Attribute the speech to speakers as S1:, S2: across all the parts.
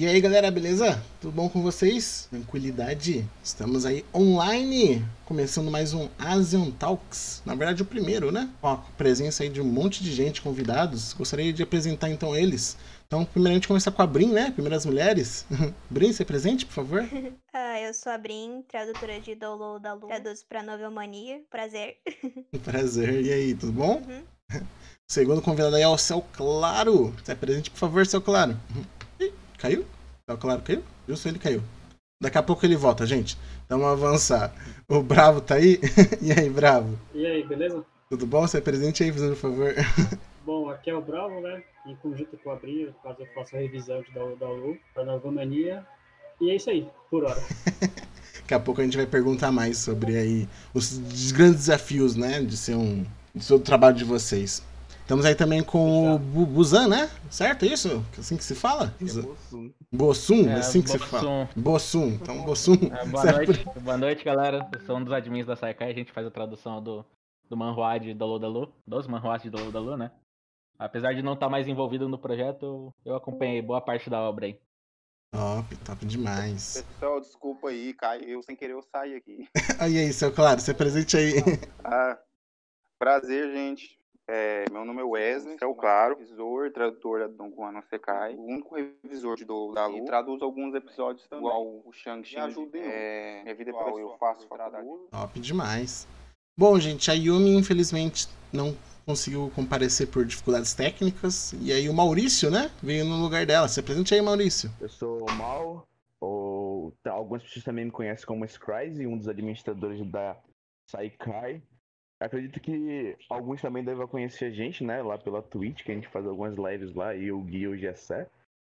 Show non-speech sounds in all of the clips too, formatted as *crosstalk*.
S1: E aí galera, beleza? Tudo bom com vocês? Tranquilidade? Estamos aí online, começando mais um Asian Talks. Na verdade, o primeiro, né? Com a presença aí de um monte de gente, convidados. Gostaria de apresentar então eles. Então, primeiramente, começar com a Brin, né? Primeiras mulheres. *laughs* Brin, se presente, por favor. *laughs*
S2: ah, eu sou a Brin, tradutora de Download da Lu. Traduzo pra Novelmania. Prazer. *laughs*
S1: Prazer. E aí, tudo bom? Uhum. Segundo convidado aí é o Céu Claro. Se presente, por favor, Céu Claro. Caiu? Tá claro, caiu? Justo ele caiu. Daqui a pouco ele volta, gente. Vamos avançar. O Bravo tá aí? *laughs* e aí, Bravo?
S3: E aí, beleza?
S1: Tudo bom? Você é presente aí, por favor. *laughs*
S3: Bom, aqui é o Bravo, né? Em conjunto com a Brinha, caso eu faça a revisão de download para Nova Mania. E é isso aí, por hora. *laughs*
S1: Daqui a pouco a gente vai perguntar mais sobre aí os grandes desafios, né? De ser um. Do seu trabalho de vocês. Estamos aí também com o Buzan, né? Certo? É isso? Assim que se fala?
S4: É Bossum.
S1: Bossum, é, assim que se fala. Bossum. Então, Bossum.
S4: É, boa, noite, boa noite, galera. Eu sou um dos admins da Saikai. A gente faz a tradução do, do manhua de Dolo Dalu. Dos manhuas de Dolo Dalu, né? Apesar de não estar mais envolvido no projeto, eu acompanhei boa parte da obra aí.
S1: Top, top demais.
S5: Pessoal, desculpa aí, Caio. Eu sem querer eu saí aqui. *laughs*
S1: e aí, seu Claro, você é presente aí.
S5: ah, prazer, gente. É, meu nome é Wesley, é o Claro, revisor, tradutor da Don Juan no Sekai, o único revisor de do, da Lu, e traduzo alguns episódios também, igual o Shang-Chi, é, minha vida pessoal, eu faço faculdade.
S1: Top demais. Bom, gente, a Yumi infelizmente não conseguiu comparecer por dificuldades técnicas, e aí o Maurício, né, veio no lugar dela. Se apresente aí, Maurício.
S6: Eu sou o Mal, ou algumas pessoas também me conhecem como Scryze, um dos administradores da Saikai, Acredito que alguns também devem conhecer a gente, né? Lá pela Twitch, que a gente faz algumas lives lá, e o Gui e o Gessé.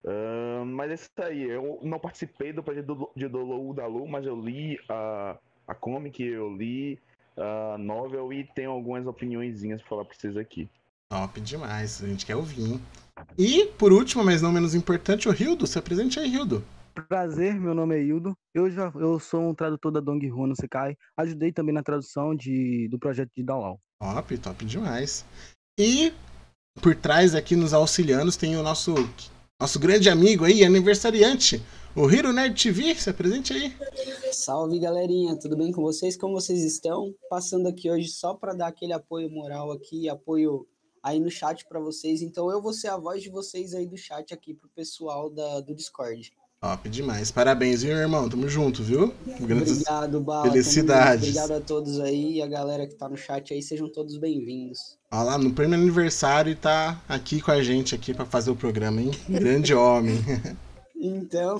S6: Uh, mas é isso aí, eu não participei do projeto de Dolou da Lu, mas eu li a, a comic, eu li a novel e tenho algumas opiniõezinhas pra falar pra vocês aqui.
S1: Top demais, a gente quer ouvir, hein? E, por último, mas não menos importante, o Hildo. Se apresente aí, Hildo.
S7: Prazer, meu nome é Hildo. Eu já eu sou um tradutor da Dong Huan no Sekai. Ajudei também na tradução de, do projeto de Download.
S1: Top, top demais. E por trás aqui nos auxilianos tem o nosso nosso grande amigo aí, aniversariante, o Hiro Nerd TV. Se apresente aí.
S8: Salve galerinha, tudo bem com vocês? Como vocês estão? Passando aqui hoje só para dar aquele apoio moral aqui, apoio aí no chat para vocês. Então eu vou ser a voz de vocês aí do chat aqui pro pessoal da, do Discord.
S1: Top demais. Parabéns, viu, irmão? Tamo junto, viu?
S8: Grandes Obrigado, Bala.
S1: Felicidades.
S8: Obrigado a todos aí e a galera que tá no chat aí. Sejam todos bem-vindos.
S1: Olha lá, no primeiro aniversário e tá aqui com a gente aqui para fazer o programa, hein? Grande homem. *laughs*
S8: Então.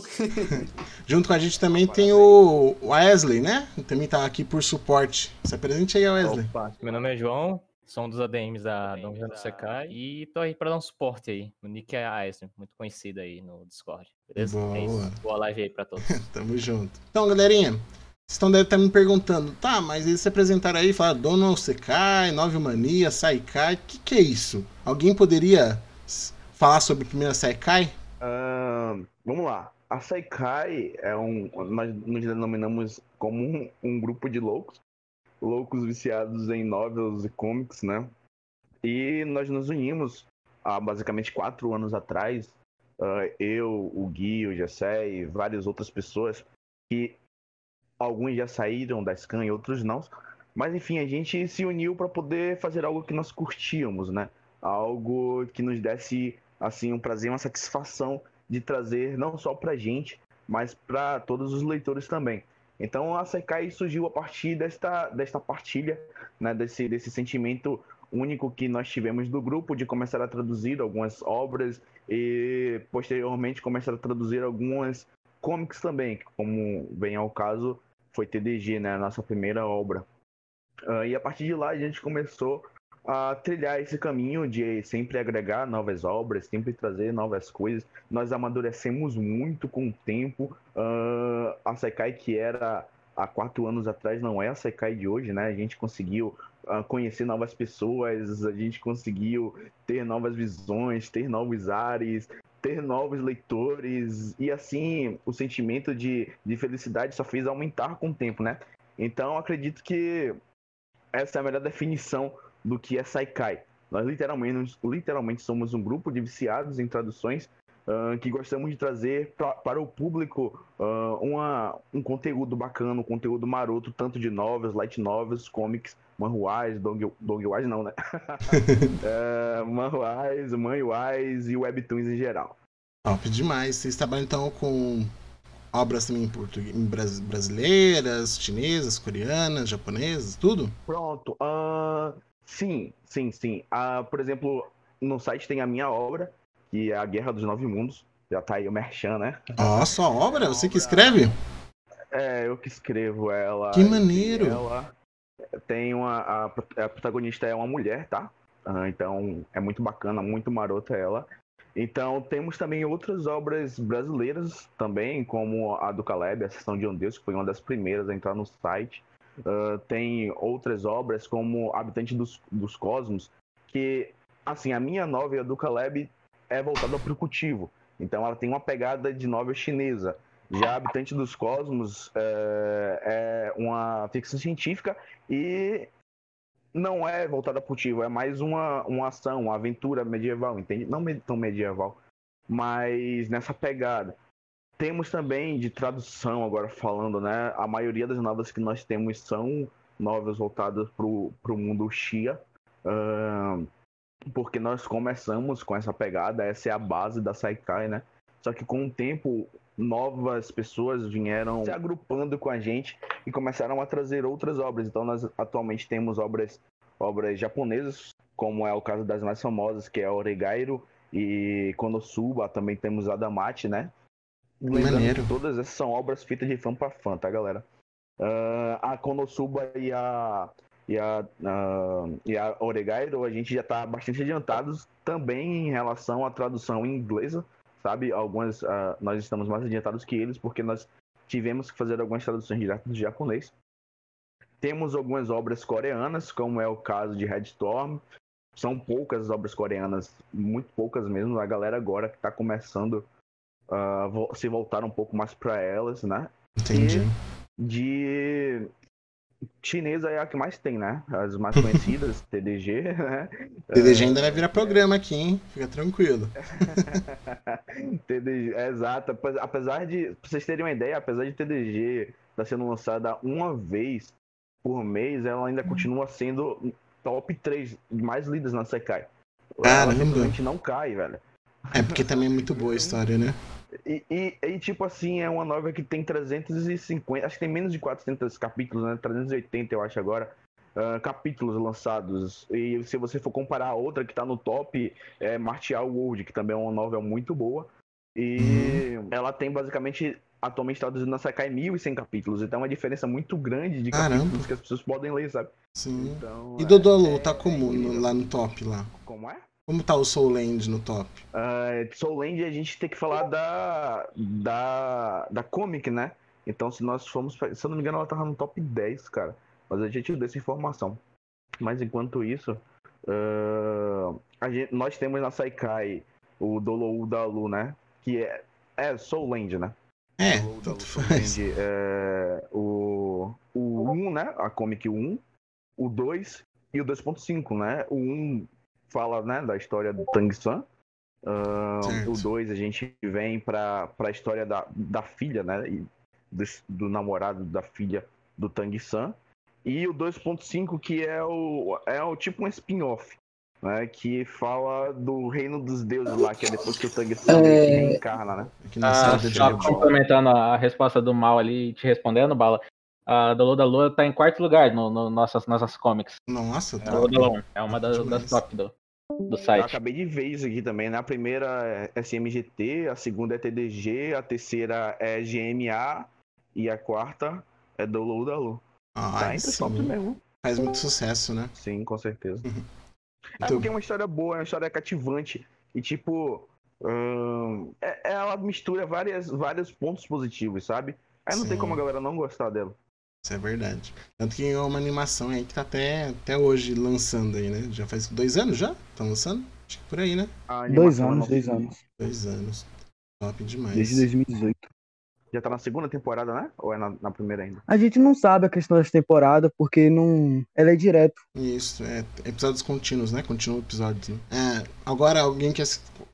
S8: *laughs*
S1: Junto com a gente também tem o Wesley, né? Também tá aqui por suporte. Se apresente aí, Wesley.
S9: Opa, meu nome é João, sou um dos ADMs da Dungeon do Sekai e tô aí pra dar um suporte aí. O Nick é Eisen, muito conhecido aí no Discord. Beleza?
S1: Boa.
S9: É isso. Boa live aí pra *laughs* todos.
S1: Tamo junto. Então, galerinha, vocês estão devem estar me perguntando, tá, mas eles se apresentaram aí e falaram Dono Sekai, Nove Mania, Saikai, o que, que é isso? Alguém poderia falar sobre a primeira Saikai?
S6: Uh, vamos lá. A Saikai é um. Nós nos denominamos como um, um grupo de loucos loucos viciados em novels e comics, né? E nós nos unimos há basicamente quatro anos atrás. Uh, eu, o Gui, o Jessé e várias outras pessoas que alguns já saíram da Scan e outros não. Mas enfim, a gente se uniu para poder fazer algo que nós curtíamos, né? Algo que nos desse assim um prazer, uma satisfação de trazer não só pra gente, mas para todos os leitores também. Então a Sekai surgiu a partir desta, desta partilha, né, desse, desse sentimento único que nós tivemos do grupo de começar a traduzir algumas obras e posteriormente começar a traduzir algumas comics também, como vem ao caso foi TDG, né, a nossa primeira obra. Uh, e a partir de lá a gente começou a trilhar esse caminho de sempre agregar novas obras, sempre trazer novas coisas. Nós amadurecemos muito com o tempo. Uh, a Sekai, que era há quatro anos atrás, não é a Sekai de hoje, né? A gente conseguiu uh, conhecer novas pessoas, a gente conseguiu ter novas visões, ter novos ares, ter novos leitores, e assim o sentimento de, de felicidade só fez aumentar com o tempo, né? Então acredito que essa é a melhor definição do que é Saikai. Nós literalmente, literalmente somos um grupo de viciados em traduções ah, que gostamos de trazer pra, para o público ah, uma, um conteúdo bacana, um conteúdo maroto, tanto de novels, light novels, comics, manhuais, dong, dongwise não, né? uh, *laughs* manhuais, manhuais e webtoons em geral.
S1: Top demais. Vocês trabalham então com obras também em português, brasileiras, chinesas, coreanas, japonesas, tudo?
S6: Pronto. ah, sim, sim, sim. Ah, por exemplo, no site tem a minha obra, que é A Guerra dos Nove Mundos. Já tá aí o Merchan, né?
S1: Ó, sua obra? Você que escreve?
S6: É, eu que escrevo ela.
S1: Que maneiro.
S6: Ela tem uma. A, a protagonista é uma mulher, tá? Ah, então é muito bacana, muito marota ela. Então temos também outras obras brasileiras também, como a do Caleb, a Sessão de um Deus, que foi uma das primeiras a entrar no site. Ah, tem outras obras como Habitante dos, dos Cosmos, que, assim, a minha novel a do Caleb é voltada para o cultivo. Então ela tem uma pegada de novel chinesa. Já Habitante dos Cosmos é, é uma ficção científica e não é voltada para o cultivo, é mais uma, uma ação, uma aventura medieval, entende? Não tão medieval, mas nessa pegada. Temos também de tradução, agora falando, né? A maioria das novelas que nós temos são novelas voltadas para o mundo Xia. ahn, porque nós começamos com essa pegada, essa é a base da Saikai, né? Só que com o tempo, novas pessoas vieram se agrupando com a gente e começaram a trazer outras obras. Então nós atualmente temos obras, obras japonesas, como é o caso das mais famosas, que é Oregairo e Konosuba, também temos Adamate, né? Lembrando
S1: Maneiro.
S6: que todas essas são obras feitas de fã para fã, tá, galera? Ah, a Konosuba e a e a, ah, e a Oregairo, a gente já está bastante adiantados também em relação à tradução em inglesa, sabe? Algumas ah, nós estamos mais adiantados que eles porque nós tivemos que fazer algumas traduções diretas do japonês. Temos algumas obras coreanas, como é o caso de Red Storm. São poucas obras coreanas, muito poucas mesmo. A galera agora que está começando vo- se voltar um pouco mais para elas, né?
S1: Entendi.
S6: de chinesa é a que mais tem, né? As mais conhecidas, *laughs* TDG, né?
S1: TDG ainda vai virar programa aqui, hein? Fica tranquilo. *laughs*
S6: TDG, é exato. Ape- Apesar de, pra vocês terem uma ideia, apesar de TDG estar sendo lançada uma vez por mês, ela ainda continua sendo top 3 mais lidas na Sekai. Ela
S1: Caramba.
S6: simplesmente não cai, velho.
S1: É porque também é muito boa a história, né? *laughs*
S6: E, e, e, tipo assim, é uma novela que tem 350, acho que tem menos de 400 capítulos, né? 380 eu acho agora. ah, capítulos lançados. E se você for comparar a outra que tá no top, é Martial World, que também é uma novela muito boa. E ela tem basicamente, atualmente traduzido na Sakai 1.100 capítulos. Então é uma diferença muito grande de
S1: Caramba.
S6: capítulos que as pessoas podem ler, sabe?
S1: Sim.
S6: Então,
S1: E
S6: é-
S1: Dodolo,
S6: é
S1: tá como no-
S6: incrível.
S1: lá no top lá?
S6: Como é?
S1: Como tá o Soul Land no top?
S6: Uh, Soul Land a gente tem que falar da, da, da comic, né? Então, se nós formos. Se eu não me engano, ela tava no top 10, cara. Mas a gente deu essa informação. Mas enquanto isso, uh, a gente- nós temos na Saikai o Dolou Dalu, né? Que é, é Soul Land, né?
S1: É,
S6: Dolou
S1: tanto
S6: Soul
S1: faz.
S6: Land, é, o, o 1, né? A comic 1, o 2 e o 2.5, né? O 1 fala né, da história do Tang San.
S1: Certo.
S6: o 2 a gente vem pra, pra história da, da filha, né? do, do namorado da filha do Tang San. E o 2.5, que é o, é o tipo um spin-off. Né, que fala do reino dos deuses lá, que é depois que o Tang San
S8: É.
S6: reencarna, né?
S1: Na
S4: Ah, só
S6: Ball.
S4: complementando a resposta do Mal ali e te respondendo, Bala. A Dolor da Lua tá em quarto lugar no, no nossas, nossas comics.
S1: Nossa, tá.
S4: Dolor da Lua é uma das, das top do, do
S6: Eu
S4: site.
S6: acabei de ver isso aqui também, né? A primeira é SMGT, a segunda é TDG, a terceira é GMA e a quarta é Dolo Dalu.
S1: Ah,
S6: Tá entre top mesmo.
S1: Faz muito sucesso, né?
S6: Sim, com certeza. É
S1: Então-
S6: porque é uma história boa, é uma história cativante. E tipo, hum, é- ela mistura várias, vários pontos positivos, sabe? Aí não tem
S1: Sim.
S6: como a galera não gostar dela.
S1: Isso é verdade. Tanto que é uma animação aí que tá até, até hoje lançando aí, né? Já faz dois anos já? Estão lançando? Acho que por aí, né?
S7: Dois
S6: animação
S7: anos, dois anos.
S1: Dois anos. Top demais.
S7: Desde 2018.
S6: Já tá na segunda temporada, né? Ou é na, na primeira ainda?
S7: A gente não sabe a questão das temporadas, porque não. Ela é direto.
S1: Isso, é episódios contínuos, né? Continua o episódio. Né? É, agora, alguém quer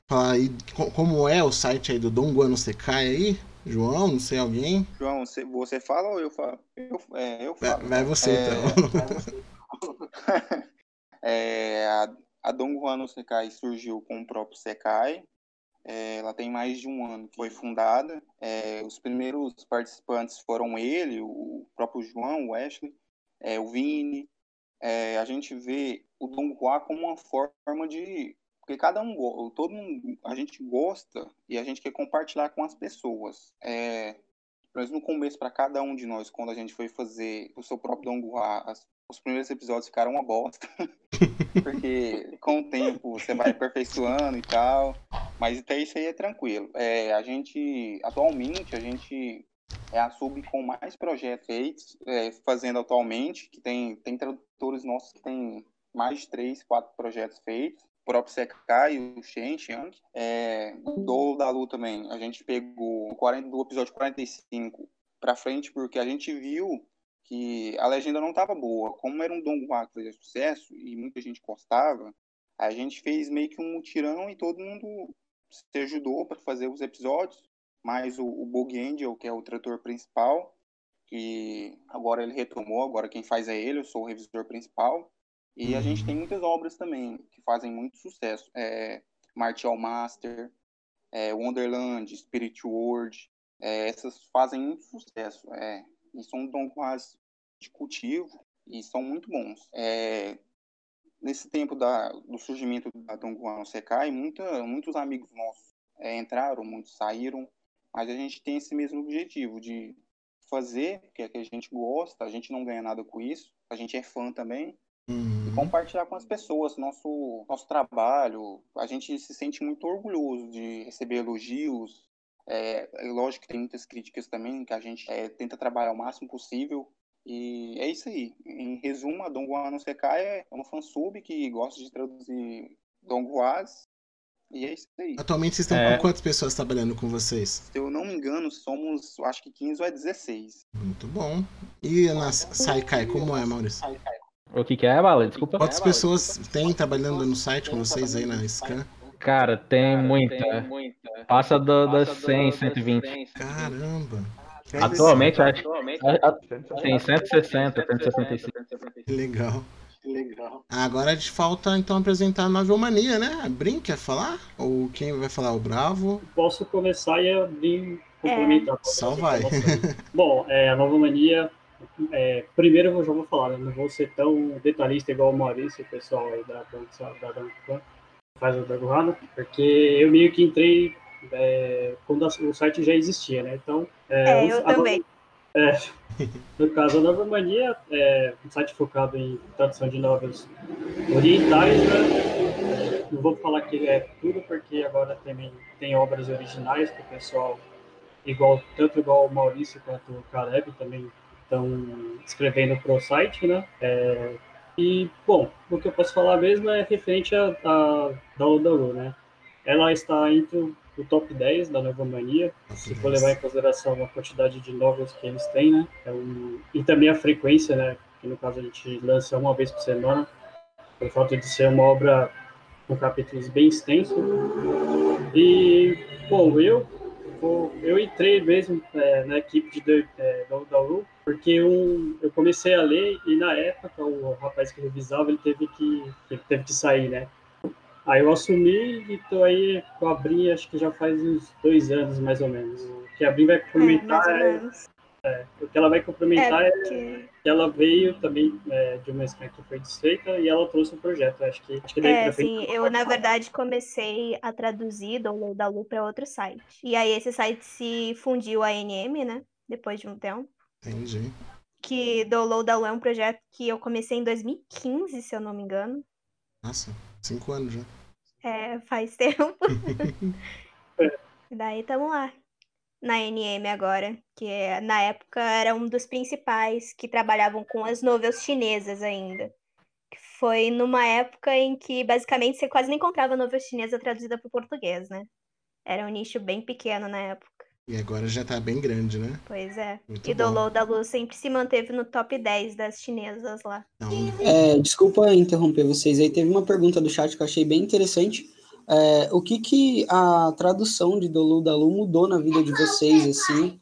S1: Falar aí co- como é o site aí do Dongguan no Sekai aí? João, não sei, alguém?
S5: João, você, fala ou eu falo? Eu, é, eu falo.
S1: vai você,
S5: É,
S1: então. *laughs*
S5: É, a, a Dongguan no Sekai surgiu com o próprio Sekai. É, ela tem mais de um ano que foi fundada. É, os primeiros participantes foram ele, o próprio João, o Wesley, é, o Vini. É, a gente vê o Donghua como uma forma de porque cada um todo mundo a gente gosta e a gente quer compartilhar com as pessoas. É, mas no começo para cada um de nós quando a gente foi fazer o seu próprio Donghua, as- os primeiros episódios ficaram uma bosta. *laughs* porque com o tempo você vai aperfeiçoando e tal. Mas até isso aí é tranquilo. É, a gente, atualmente, a gente é a sub com mais projetos feitos, é, fazendo atualmente, que tem, tem tradutores nossos que tem mais de três, quatro projetos feitos. Próprio Sekai, o Shen, Chiang. É, do da Lu também, a gente pegou 40, do episódio 45 pra frente, porque a gente viu que a legenda não estava boa. Como era um Donghua que fazia sucesso e muita gente gostava, a gente fez meio que um mutirão e todo mundo se ajudou para fazer os episódios, mais o, o Angel, que é o trator principal, que agora ele retomou, agora quem faz é ele, eu sou o revisor principal. E a gente tem muitas obras também que fazem muito sucesso. É, Martial Master, é, Wonderland, Spirit World, é, essas fazem muito sucesso. É, e são donquas de cultivo e são muito bons. É, nesse tempo da, do surgimento da Dongguan no Sekai, muita, muitos amigos nossos é, entraram, muitos saíram, mas a gente tem esse mesmo objetivo de fazer, que é que a gente gosta, a gente não ganha nada com isso, a gente é fã também, e compartilhar com as pessoas nosso, nosso trabalho. A gente se sente muito orgulhoso de receber elogios. É, é lógico que tem muitas críticas também, que a gente é, tenta trabalhar o máximo possível. E é isso aí. Em resumo, a Dongguan no Sekai é uma fansub que gosta de traduzir Dongguas. E é isso aí.
S1: Atualmente vocês estão
S4: É.
S1: com quantas pessoas trabalhando com vocês?
S5: Se eu não me engano, somos, acho que 15 ou é 16.
S1: Muito bom. E na Saikai, como é, Maurício?
S4: O que que é, Bala? Desculpa.
S1: Quantas pessoas tem trabalhando no site com vocês aí na Scan?
S4: Cara, tem muita. Passa do, das 100, 120.
S1: Caramba.
S4: Atualmente, acho que tem 160, 165.
S1: Que legal. Agora a gente falta então apresentar a Novelmania, né? A Brin quer falar? Ou quem vai falar? O Bravo?
S3: Posso começar e abrir complementar.
S1: Só vai.
S3: Bom, é, a Nova Mania, é, primeiro eu já vou falar, né, não vou ser tão detalhista igual o Maurício, o pessoal aí da da, da, da faz o Dragohana, porque eu meio que entrei é, quando a- o site já existia, né? Então,
S2: É,
S3: o-
S2: eu
S3: a-
S2: também.
S3: é, *laughs* no caso, a Nova Mania é um site focado em tradução de novelas orientais, né? Não vou falar que é tudo, porque agora também tem obras originais que o pessoal, igual, tanto igual o Maurício quanto o Caleb, também estão escrevendo para o site, né? É, e, bom, o que eu posso falar mesmo é referente a, a Daodaru, né? Ela está entre o o top 10 da Nova Mania, se for levar em consideração a quantidade de novels que eles têm, né? É um- e também a frequência, né? Que no caso a gente lança uma vez por semana, por falta de ser uma obra com capítulos bem extensos. E, bom, eu, eu entrei mesmo é, na equipe de é, porque um, eu comecei a ler e na época o rapaz que revisava ele teve que, ele teve que sair, né? Aí eu assumi e tô aí com a Brin, acho que já faz uns dois anos mais ou menos. O que a Brin vai
S2: É,
S3: complementar é, é, o que ela vai complementar é,
S2: É, porque...
S3: que ela veio também é, de uma scan que foi desfeita e ela trouxe um projeto. Acho que, acho que daí
S2: É, sim, eu na
S3: falar.
S2: verdade comecei a traduzir Download da Lu para outro site. E aí esse site se fundiu à NM, né? Depois de um tempo.
S1: Entendi.
S2: Que Download da Lu é um projeto que eu comecei em 2015, se eu não me engano.
S1: Nossa, cinco anos já.
S2: É, faz tempo. *laughs* Daí tamo lá. Na NM agora, que na época era um dos principais que trabalhavam com as novelas chinesas ainda. Que foi numa época em que basicamente você quase não encontrava novela chinesa traduzida para o português, né? Era um nicho bem pequeno na época.
S1: E agora já tá bem grande, né?
S2: Pois é.
S1: Muito
S2: E
S1: bom.
S2: Download da sempre se manteve no top 10 das chinesas lá.
S1: Então,
S8: É, desculpa interromper vocês aí. Teve uma pergunta do chat que eu achei bem interessante. é, o que que a tradução de Dolu Dalu mudou na vida de vocês, assim,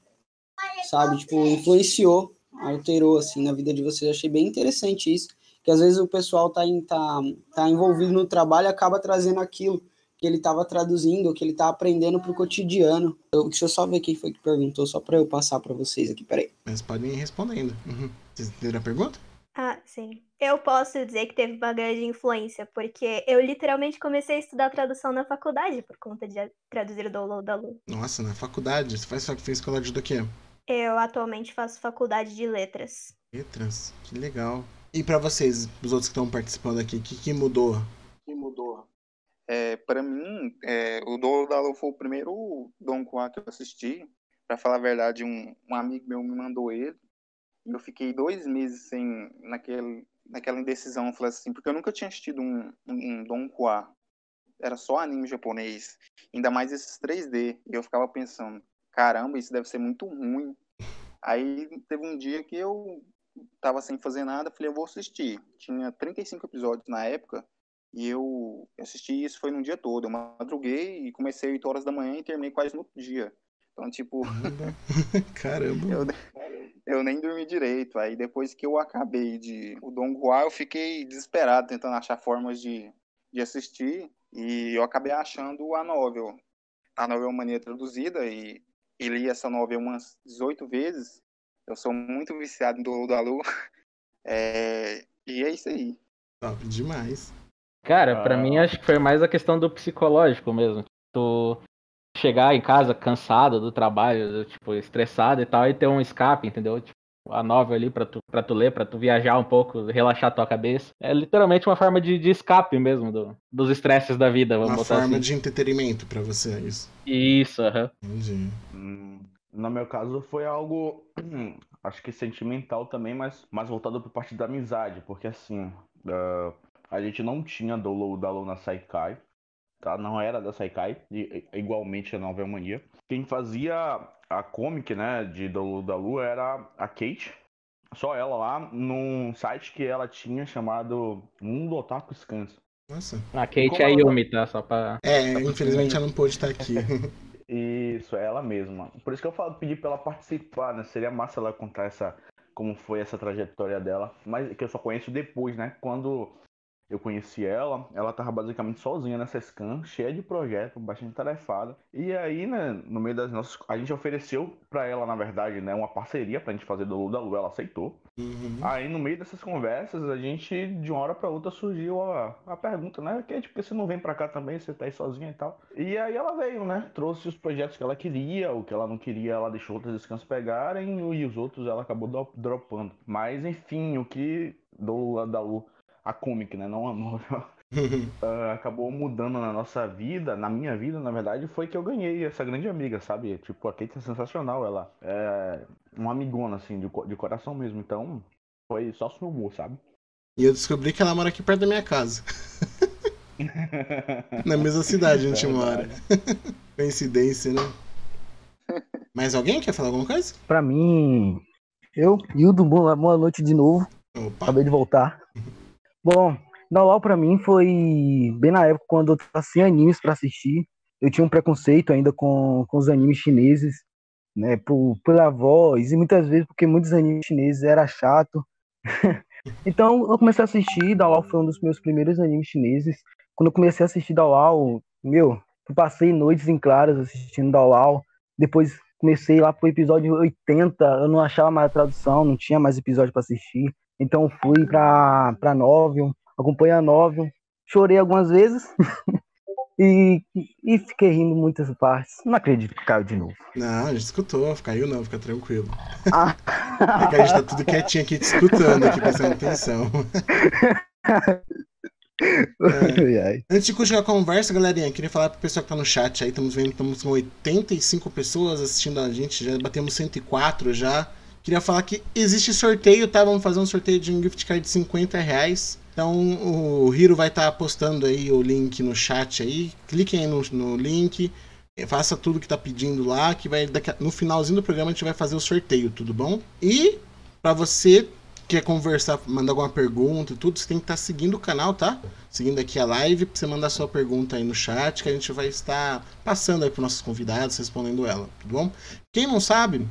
S8: sabe? Tipo, influenciou, alterou, assim, na vida de vocês. achei bem interessante isso, que às vezes o pessoal tá, em, tá, tá envolvido no trabalho e acaba trazendo aquilo que ele estava traduzindo, que ele está aprendendo para o cotidiano. Eu, deixa eu só ver quem foi que perguntou, só para eu passar para vocês aqui, peraí.
S1: Mas podem ir respondendo. Uhum. Vocês entenderam a pergunta?
S2: Ah, sim. Eu posso dizer que teve uma grande influência, porque eu literalmente comecei a estudar tradução na faculdade por conta de traduzir do da Lu.
S1: Nossa, na faculdade? Você faz, fez faculdade do quê?
S2: Eu atualmente faço faculdade de letras.
S1: Letras? Que legal. E para vocês, os outros que estão participando aqui, o que, que mudou?
S5: que mudou? É, para mim, é, o Dolo da Lu foi o primeiro Don Juan que eu assisti. Para falar a verdade, um, um amigo meu me mandou ele. E eu fiquei dois meses sem, naquele, naquela indecisão, falei assim, porque eu nunca tinha assistido um, um Don Juan. Era só anime japonês, ainda mais esses 3D. E eu ficava pensando, caramba, isso deve ser muito ruim. Aí teve um dia que eu tava sem fazer nada, falei, eu vou assistir. Tinha 35 episódios na época, e eu assisti isso foi num dia todo. Eu madruguei e comecei 8 horas da manhã e terminei quase no dia. Então, tipo. *laughs*
S1: Caramba.
S5: eu, eu nem dormi direito. Aí depois que eu acabei de o Don Juan, eu fiquei desesperado tentando achar formas de, de assistir. E eu acabei achando a novel. A novel Mania traduzida e, e li essa novel umas 18 vezes. Eu sou muito viciado do da Lu. *laughs* É, e é isso aí.
S1: Top demais.
S4: Cara, pra mim acho que foi mais a questão do psicológico mesmo. Tu chegar em casa cansado do trabalho, tipo, estressado e tal, e ter um escape, entendeu? Tipo, a novel ali pra tu, pra tu ler, pra tu viajar um pouco, relaxar tua cabeça. É literalmente uma forma de, de escape mesmo do, dos estresses da vida, vamos
S1: Uma
S4: botar
S1: forma
S4: assim.
S1: de entretenimento pra você, é isso.
S4: Isso, aham.
S1: Entendi.
S6: Hum, No meu caso foi algo, *clears throat* acho que sentimental também, mas mais voltado por parte da amizade, porque assim, ah, a gente não tinha download da na Saikai, tá? Não era da Saikai, e- e- igualmente a Novel Mania. Quem fazia a comic, né, de download da Lu era a Kate, só ela lá, num site que ela tinha chamado Mundo Otaku Scans.
S1: Nossa.
S4: A Kate é a Yumi, tá? Só pra.
S1: É,
S4: Tá
S1: infelizmente ela não pôde estar aqui. *laughs*
S6: Isso, é ela mesma. Por isso que eu falo, pedi pra ela participar, né? Seria massa ela contar essa, como foi essa trajetória dela. Mas que eu só conheço depois, né? Quando eu conheci ela, ela tava basicamente sozinha nessa scan, cheia de projeto, bastante tarefada. E aí, né, no meio das nossas. A gente ofereceu pra ela, na verdade, né, uma parceria pra gente fazer do Lu da Lu, ela aceitou.
S1: Uhum.
S6: Aí, no meio dessas conversas, a gente, de uma hora pra outra, surgiu a, a pergunta, né? Que, tipo, você não vem pra cá também, você tá aí sozinha e tal. E aí ela veio, né? Trouxe os projetos que ela queria, o que ela não queria, ela deixou outras scans pegarem, e os outros ela acabou do- dropando. Mas, enfim, o que do da Lu, a comic, né? Não a novel. *laughs* ah, acabou mudando na nossa vida, na minha vida, na verdade, foi que eu ganhei essa grande amiga, sabe? Tipo, a Kate é sensacional, ela é uma amigona, assim, de, de coração mesmo. Então, foi só seu humor, sabe?
S1: E eu descobri que ela mora aqui perto da minha casa. *laughs* Na mesma cidade onde a gente mora. *laughs* Coincidência, né? Mais alguém quer falar alguma coisa?
S7: Pra mim, eu, Hildo, boa, boa noite de novo.
S1: Opa.
S7: Acabei de voltar. Bom, Daulau pra mim foi bem na época quando eu tava sem animes pra assistir. Eu tinha um preconceito ainda com, com os animes chineses, né? Por, pela voz e muitas vezes porque muitos animes chineses era chato. *laughs* então eu comecei a assistir. Daulau foi um dos meus primeiros animes chineses. Quando eu comecei a assistir Daulau, meu, eu passei noites em claras assistindo Daulau. Depois comecei lá pro episódio 80, eu não achava mais a tradução, não tinha mais episódio pra assistir. Então fui pra, pra Novel, acompanhei a Novel, chorei algumas vezes *laughs* e, e fiquei rindo muitas partes. Não acredito que caiu de novo.
S1: Não, a gente escutou, caiu não, fica tranquilo.
S7: Ah.
S1: É que a gente tá tudo quietinho aqui te escutando, aqui prestando atenção. *laughs*
S7: Ai.
S1: Antes de continuar a conversa, galerinha, queria falar pro pessoal que tá no chat aí, estamos vendo que estamos com 85 pessoas assistindo a gente, já batemos 104 já. Queria falar que existe sorteio, tá? Vamos fazer um sorteio de um gift card de 50 reais. Então o Hiro vai estar postando aí o link no chat aí. Cliquem aí no, no link, faça tudo que tá pedindo lá, que vai a- no finalzinho do programa a gente vai fazer o sorteio, tudo bom? E para você quer conversar, mandar alguma pergunta e tudo, você tem que estar seguindo o canal, tá? Seguindo aqui a live, pra você mandar sua pergunta aí no chat, que a gente vai estar passando aí pros nossos convidados, respondendo ela, tá bom? Quem não sabe,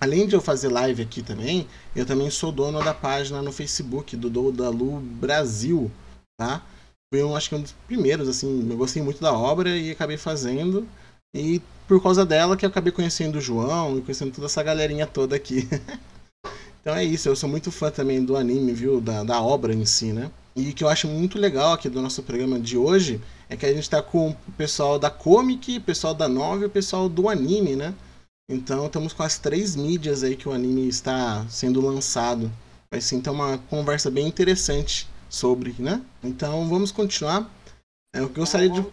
S1: além de eu fazer live aqui também, eu também sou dono da página no Facebook do Doudalu Brasil, tá? Foi um, acho que um dos primeiros, assim, eu gostei muito da obra e acabei fazendo. E por causa dela que eu acabei conhecendo o João e conhecendo toda essa galerinha toda aqui. *laughs* então é isso, eu sou muito fã também do anime, viu? Da, da obra em si, né? E que eu acho muito legal aqui do nosso programa de hoje é que a gente tá com o pessoal da comic, o pessoal da novel e o pessoal do anime, né? Então estamos com as três mídias aí que o anime está sendo lançado. Vai ser então uma conversa bem interessante sobre, né? Então vamos continuar. É, eu gostaria de.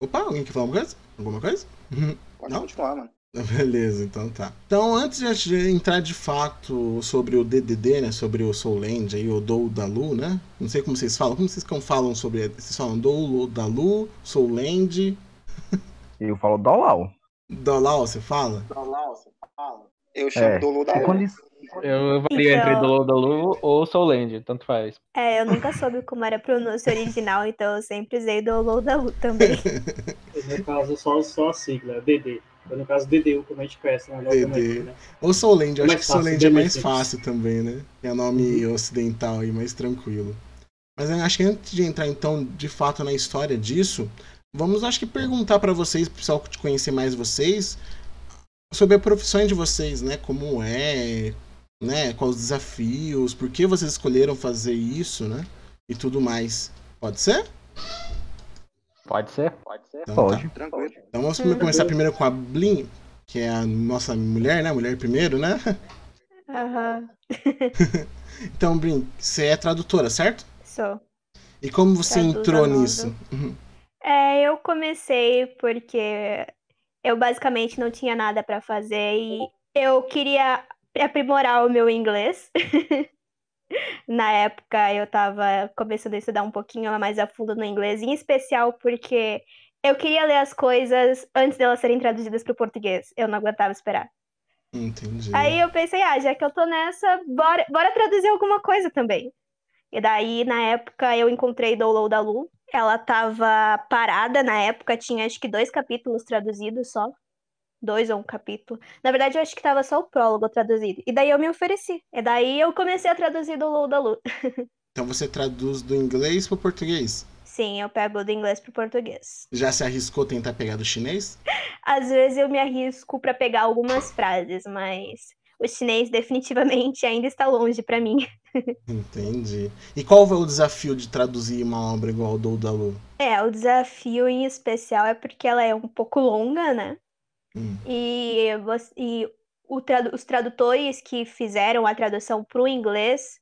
S1: Opa, alguém quer falar alguma coisa? Alguma coisa? *laughs*
S5: Pode
S1: Não?
S5: continuar, mano.
S1: Beleza, então tá. Então, antes de entrar de fato sobre o DDD, né, sobre o Soul Land aí, o Dou da Lu, né? Não sei como vocês falam, como vocês como falam sobre, vocês falam Dou da Lu, Soul Land,
S7: Eu falo Dolau.
S1: Dolau, você fala?
S5: Eu chamo
S7: É.
S5: do Lu da
S7: É
S5: Lu.
S7: quando
S4: Eu entre
S2: Então-
S4: Dolu Dolu ou Soulland, tanto faz.
S2: É, eu nunca soube como era a pronúncia original, então eu sempre usei do Low da Lu também. *laughs*
S3: No caso, só, só a sigla, DD. No caso, DDU, como a gente conhece na
S1: DD.
S3: né?
S1: Ou Soul Land, eu acho
S3: Mais
S1: que Soul
S3: fácil,
S1: Land é mais fácil também, né? É nome
S3: Uhum.
S1: ocidental aí, mais tranquilo. Mas eu acho que antes de entrar então de fato na história disso, vamos acho que perguntar pra vocês, pro pessoal te conhecer mais vocês, sobre a profissão de vocês, né? Como é, né? Quais os desafios, por que vocês escolheram fazer isso, né? E tudo mais. Pode ser?
S4: Pode ser? Pode ser.
S1: Então,
S7: Pode.
S1: tá.
S5: Tranquilo.
S1: Então vamos começar primeiro com a Blin, que é a nossa mulher, né? Mulher primeiro, né?
S2: Aham, *laughs*
S1: Então, Blin, você é tradutora, certo?
S2: sou.
S1: E como você entrou nisso? Uhum.
S2: É, eu comecei porque eu basicamente não tinha nada pra fazer e eu queria aprimorar o meu inglês. *laughs* Na época eu tava começando a estudar um pouquinho mais a fundo no inglês, em especial porque eu queria ler as coisas antes delas serem traduzidas para o português. Eu não aguentava esperar.
S1: Entendi.
S2: Aí eu pensei, ah, já que eu tô nessa, bora, bora traduzir alguma coisa também. E daí, na época, eu encontrei Download da Lu. Ela tava parada na época, tinha acho que dois capítulos traduzidos só. Dois ou um capítulo. Na verdade, eu acho que tava só o prólogo traduzido. E daí eu me ofereci. E daí eu comecei a traduzir Download da Lu. *laughs*
S1: Então você traduz do inglês pro português.
S2: Sim, eu pego do inglês pro português.
S1: Já se arriscou tentar pegar do chinês? *laughs*
S2: Às vezes eu me arrisco pra pegar algumas frases, mas o chinês definitivamente ainda está longe pra mim. *laughs*
S1: Entendi. E qual foi o desafio de traduzir uma obra igual ao do Dalu?
S2: É, o desafio em especial é porque ela é um pouco longa, né?
S1: Hum.
S2: E, e tradu- os tradutores que fizeram a tradução para o inglês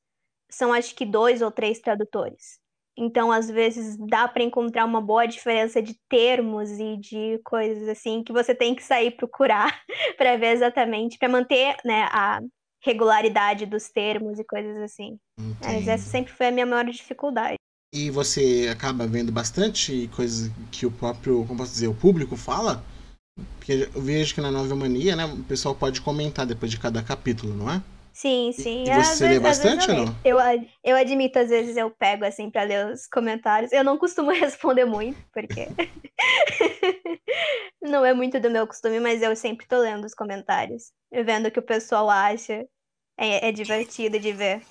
S2: são acho que dois ou três tradutores. Então, às vezes, dá para encontrar uma boa diferença de termos e de coisas assim que você tem que sair procurar *laughs* para ver exatamente, para manter, né, a regularidade dos termos e coisas assim. Mas
S1: Entendi.
S2: essa sempre foi a minha maior dificuldade.
S1: E você acaba vendo bastante coisas que o próprio, como posso dizer, o público fala? Porque eu vejo que na Nova Mania, né, o pessoal pode comentar depois de cada capítulo, não é?
S2: Sim, sim.
S1: e
S2: Às
S1: você lê
S2: vezes-
S1: bastante
S2: eu
S1: ou não?
S2: Eu, eu admito, às vezes eu pego assim pra ler os comentários. Eu não costumo *laughs* responder muito, porque *laughs* não é muito do meu costume, mas eu sempre tô lendo os comentários, e vendo o que o pessoal acha. É, é divertido de ver.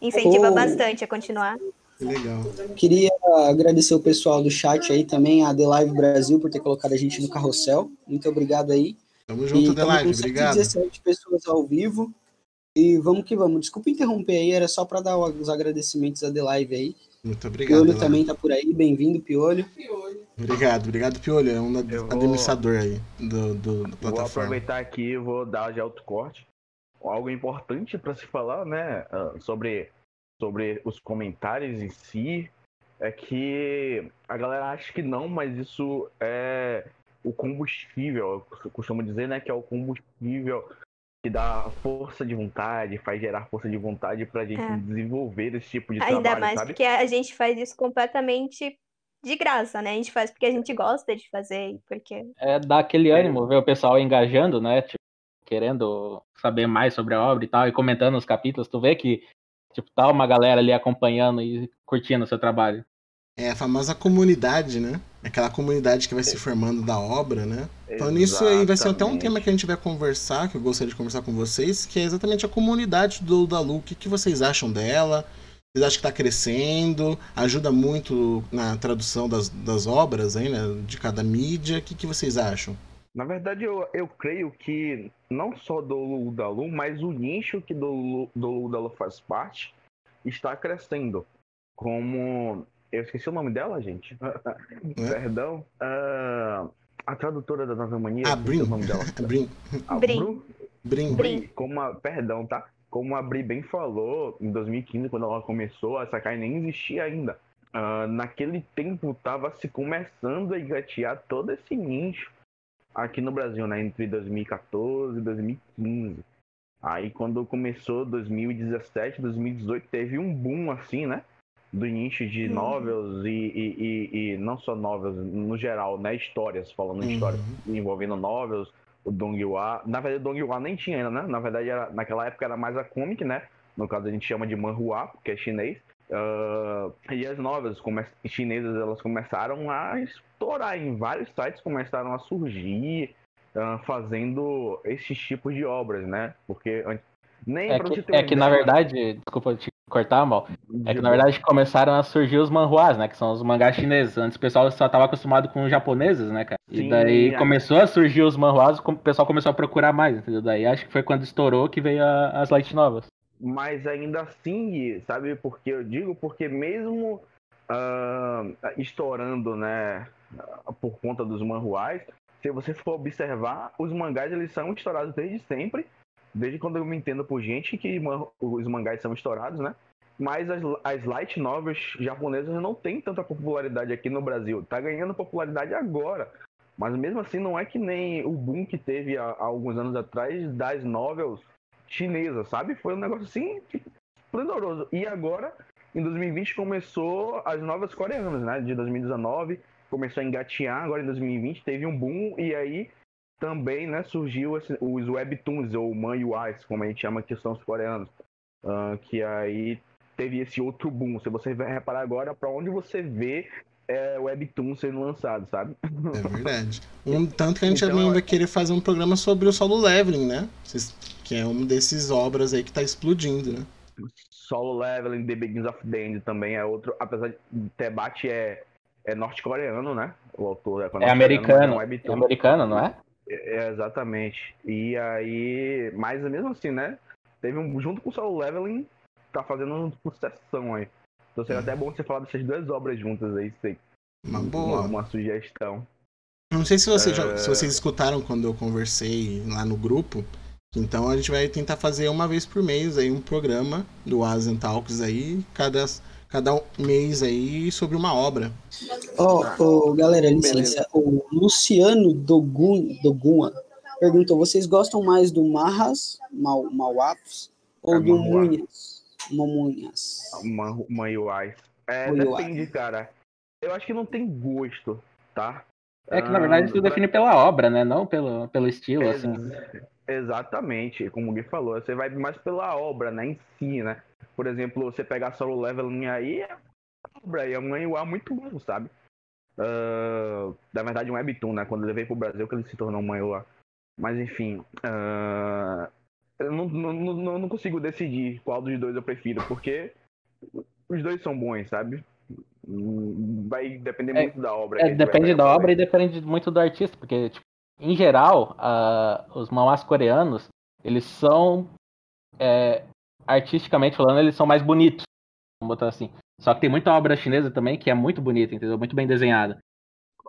S2: Incentiva
S8: Oh.
S2: bastante a continuar.
S1: Que legal.
S8: Queria agradecer o pessoal do chat aí também, a The Live Brasil, por ter colocado a gente no carrossel. Muito obrigado aí.
S1: Tamo
S8: E
S1: junto,
S8: tamo
S1: Adelaide.
S8: com
S1: Obrigado.
S8: 117 pessoas ao vivo. E vamos que vamos. Desculpa interromper aí, era só para dar os agradecimentos a The Live aí.
S1: Muito obrigado.
S8: Piolho também tá por aí, bem-vindo, Piolho.
S1: Obrigado, obrigado, Piolho. É um
S6: vou-
S1: administrador aí do, do, da
S6: Vou
S1: plataforma.
S6: aproveitar aqui e vou dar de autocorte. Algo importante para se falar, né, ah, sobre, sobre os comentários em si, é que a galera acha que não, mas isso é o combustível, eu costumo dizer, né, que é o combustível que dá força de vontade, faz gerar força de vontade pra gente
S2: É.
S6: desenvolver esse tipo de
S2: Ainda
S6: trabalho,
S2: mais
S6: sabe?
S2: porque a gente faz isso completamente de graça, né? A gente faz porque a gente gosta de fazer, e porque
S4: É dar aquele ânimo, ver o pessoal engajando, né? Tipo, querendo saber mais sobre a obra e tal, e comentando os capítulos. Tu vê que
S9: Tipo, tá uma galera ali acompanhando e curtindo o seu trabalho.
S1: É a famosa comunidade, né? Aquela comunidade que vai se formando da obra, né? Então nisso aí vai ser até um tema que a gente vai conversar, que eu gostaria de conversar com vocês, que é exatamente a comunidade do Dalu. O que, que vocês acham dela? Vocês acham que está crescendo? Ajuda muito na tradução das, das obras aí, né? De cada mídia? O que, que vocês acham?
S6: Na verdade, eu, eu creio que não só do Lulu Dalu, mas o nicho que do do faz parte está crescendo. Como. Eu esqueci o nome dela, gente. *laughs* Perdão. Ah, a tradutora da Nova Mania.
S1: Brin.
S6: o nome dela. *laughs*
S1: Brin.
S6: A
S2: Brin.
S6: Bru?
S1: Brin.
S2: Brin.
S6: Como a, perdão, tá? Como a Bri bem falou, em 2015, quando ela começou, a Sakai nem existia ainda. Ah, naquele tempo tava se começando a engatear todo esse nicho aqui no Brasil, né? Entre 2014 e 2015. Aí quando começou 2017, 2018, teve um boom assim, né? Do nicho de
S2: Uhum.
S6: novels e, e, e, e não só novels, no geral, né? Histórias, falando em histórias
S1: Uhum.
S6: envolvendo novels, o Donghua. Na verdade, o Donghua nem tinha ainda, né? Na verdade, era, naquela época era mais a comic, né? No caso, a gente chama de manhua, porque é chinês. Ah, e as come- chinesas, elas começaram a estourar em vários sites, começaram a surgir, ah, fazendo esses tipos de obras, né? Porque nem
S9: É que, é que na verdade, desculpa te cortar, mal. É que na verdade começaram a surgir os manhuas, né? Que são os mangás chineses. Antes o pessoal só tava acostumado com os japoneses, né, cara? E
S6: Sim,
S9: daí
S6: é.
S9: começou a surgir os manhuas, o pessoal começou a procurar mais, entendeu? Daí acho que foi quando estourou que veio a- as light novels.
S6: Mas ainda assim, sabe por que eu digo? Porque mesmo ah, estourando, né, por conta dos manhuais, se você for observar, os mangás eles são estourados desde sempre, desde quando eu me entendo por gente que os mangás são estourados, né? Mas as, as light novels japonesas não têm tanta popularidade aqui no Brasil. Tá ganhando popularidade agora. Mas mesmo assim não é que nem o boom que teve há, há alguns anos atrás das novels chinesas, sabe? Foi um negócio assim tipo. E agora, em 2020, começou as novas coreanas, né? De 2019, começou a engatear, agora em 2020 teve um boom, e aí também, né, surgiu esse- os webtoons, ou manhwas, como a gente chama que são os coreanos. Ah, que aí teve esse outro boom. Se você reparar agora, pra onde você vê é, webtoon sendo lançado, sabe?
S1: É *laughs* verdade. Um, tanto que a gente
S6: Então,
S1: também
S6: é-
S1: vai querer fazer um programa sobre o solo leveling, né? Que é uma desses obras aí que tá explodindo, né?
S6: Solo Leveling, The Begins of the End também é outro, apesar de Tebate é, é norte-coreano, né? O autor é,
S9: É
S6: norte-coreano,
S9: americano. É
S6: webtoon.
S9: americano, não é?
S6: É, exatamente. E aí, mas mesmo assim, né? Teve um, junto com o Solo Leveling, tá fazendo uma sucessão aí. Então seria até bom você falar dessas duas obras juntas aí, sei.
S1: Uma
S6: Uma,
S1: boa.
S6: uma sugestão.
S1: Eu Não sei se vocês, já-
S6: É.
S1: se vocês escutaram quando eu conversei lá no grupo. Então a gente vai tentar fazer uma vez por mês aí um programa do Asian Talks aí, cada, cada mês aí sobre uma obra.
S8: Ó, ó, galera, licença. O Luciano Dogun, Doguma perguntou: vocês gostam mais do Marras, Mau, Mauapos, ou
S6: É,
S8: do. Munhas? Momunhas.
S6: Uma, uma UI. É,
S8: Uma UI.
S6: depende, cara. Eu acho que não tem gosto, tá?
S9: É que na verdade
S6: Ah,
S9: isso
S6: pra-
S9: define pela obra, né? Não pelo, pelo estilo,
S6: Ex-
S9: assim.
S6: Exatamente, como o Gui falou, você vai mais pela obra, né, em si, né? Por exemplo, você pegar solo leveling aí, é obra, e é um manhua muito bom, sabe? Ah, na verdade, um webtoon, né? Quando eu levei pro Brasil que ele se tornou um manhua. Mas enfim, ah, eu não, não, não, consigo decidir qual dos dois eu prefiro, porque os dois são bons, sabe? Hum, Vai depender
S9: É,
S6: muito da obra.
S9: É, depende da obra e depende muito do artista, porque, tipo, em geral, ah, os manhwas coreanos, eles são, é, artisticamente falando, eles são mais bonitos, vamos botar assim. Só que tem muita obra chinesa também que é muito bonita, entendeu? Muito bem desenhada.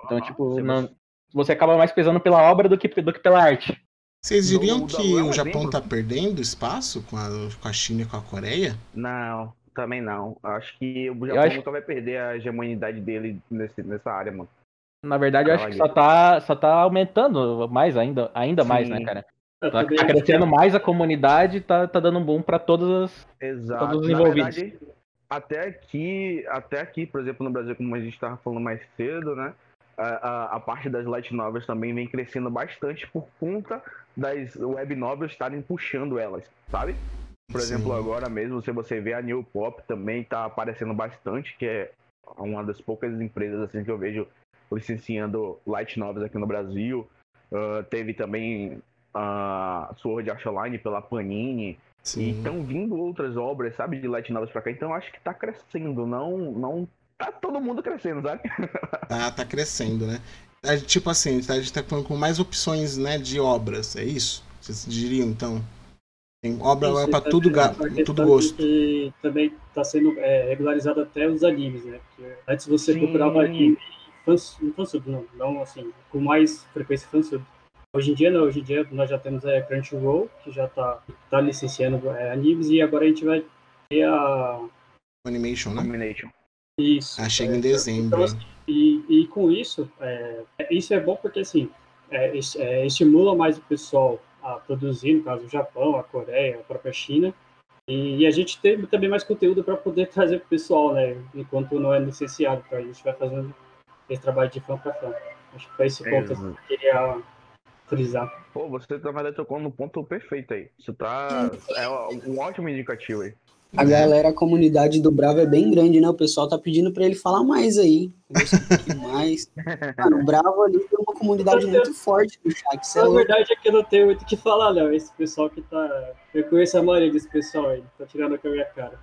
S9: Então,
S6: Ah,
S9: tipo,
S6: se
S9: não-
S6: você-
S9: você acaba mais pesando pela obra do que, do que pela arte.
S1: Vocês diriam que
S6: é
S1: o Japão
S6: exemplo.
S1: tá perdendo espaço com a, com a China e com a Coreia?
S6: Não, também não. Acho que o Japão
S9: acho-
S6: nunca vai perder a hegemonidade dele nesse, nessa área, mano.
S9: Na verdade, eu acho que só tá, só tá aumentando mais ainda, ainda mais, né, cara? Tá, tá crescendo mais a comunidade, tá, tá dando um boom pra todas as.
S6: Exato.
S9: Todos os
S6: Na
S9: envolvidos.
S6: verdade, até aqui, até aqui, por exemplo, no Brasil, como a gente estava falando mais cedo, né? A, a, a parte das light novels também vem crescendo bastante por conta das web novels estarem puxando elas, sabe? Por exemplo,
S1: Sim.
S6: agora mesmo, se você vê a New Pop também tá aparecendo bastante, que é uma das poucas empresas assim que eu vejo licenciando light novels aqui no Brasil. Ah, teve também a Sword Art Online pela Panini. E
S1: Sim.
S6: estão vindo outras obras, sabe, de light novels pra cá. Então acho que tá crescendo, não, não tá todo mundo crescendo, sabe?
S1: Tá, *laughs* tá crescendo, né? É, tipo assim, a gente tá falando com mais opções, né, de obras, é isso? Vocês diriam, então? Tem obra agora pra
S3: tá
S1: tudo, ga- tudo gosto.
S3: que também está sendo é, regularizado até os animes, né? Porque antes você
S6: Sim.
S3: procurava anime fans, não fansub, não, não assim, com mais frequência fansub. Hoje em dia não, hoje em dia nós já temos a Crunchyroll, que já está tá licenciando é, animes, e agora a gente vai ter a...
S1: Animation, né?
S6: Domination.
S3: Isso.
S1: Ah, chega
S3: é,
S1: em dezembro.
S3: Então, assim, e, e com isso, é, isso é bom porque assim, é, é, estimula mais o pessoal a produzir, no caso o Japão, a Coreia, a própria China, e, e a gente tem também mais conteúdo para poder *laughs* trazer para o pessoal, né? Enquanto não é necessário, então a gente vai fazendo esse trabalho de fã para fã. Acho que foi esse ponto
S6: Exato.
S3: que eu queria frisar.
S6: Pô, você na verdade tocou no ponto perfeito aí. Isso tá. É um ótimo indicativo aí.
S8: A galera, a comunidade do Bravo é bem grande, né? O pessoal tá pedindo pra ele falar mais aí. Um mais. Mano, o Bravo ali tem uma comunidade muito forte no chat. É
S3: Na
S8: louco.
S3: verdade é que eu não tenho muito o que falar, não. Esse pessoal que tá. Eu conheço a maioria desse pessoal aí, tá tirando com a minha cara.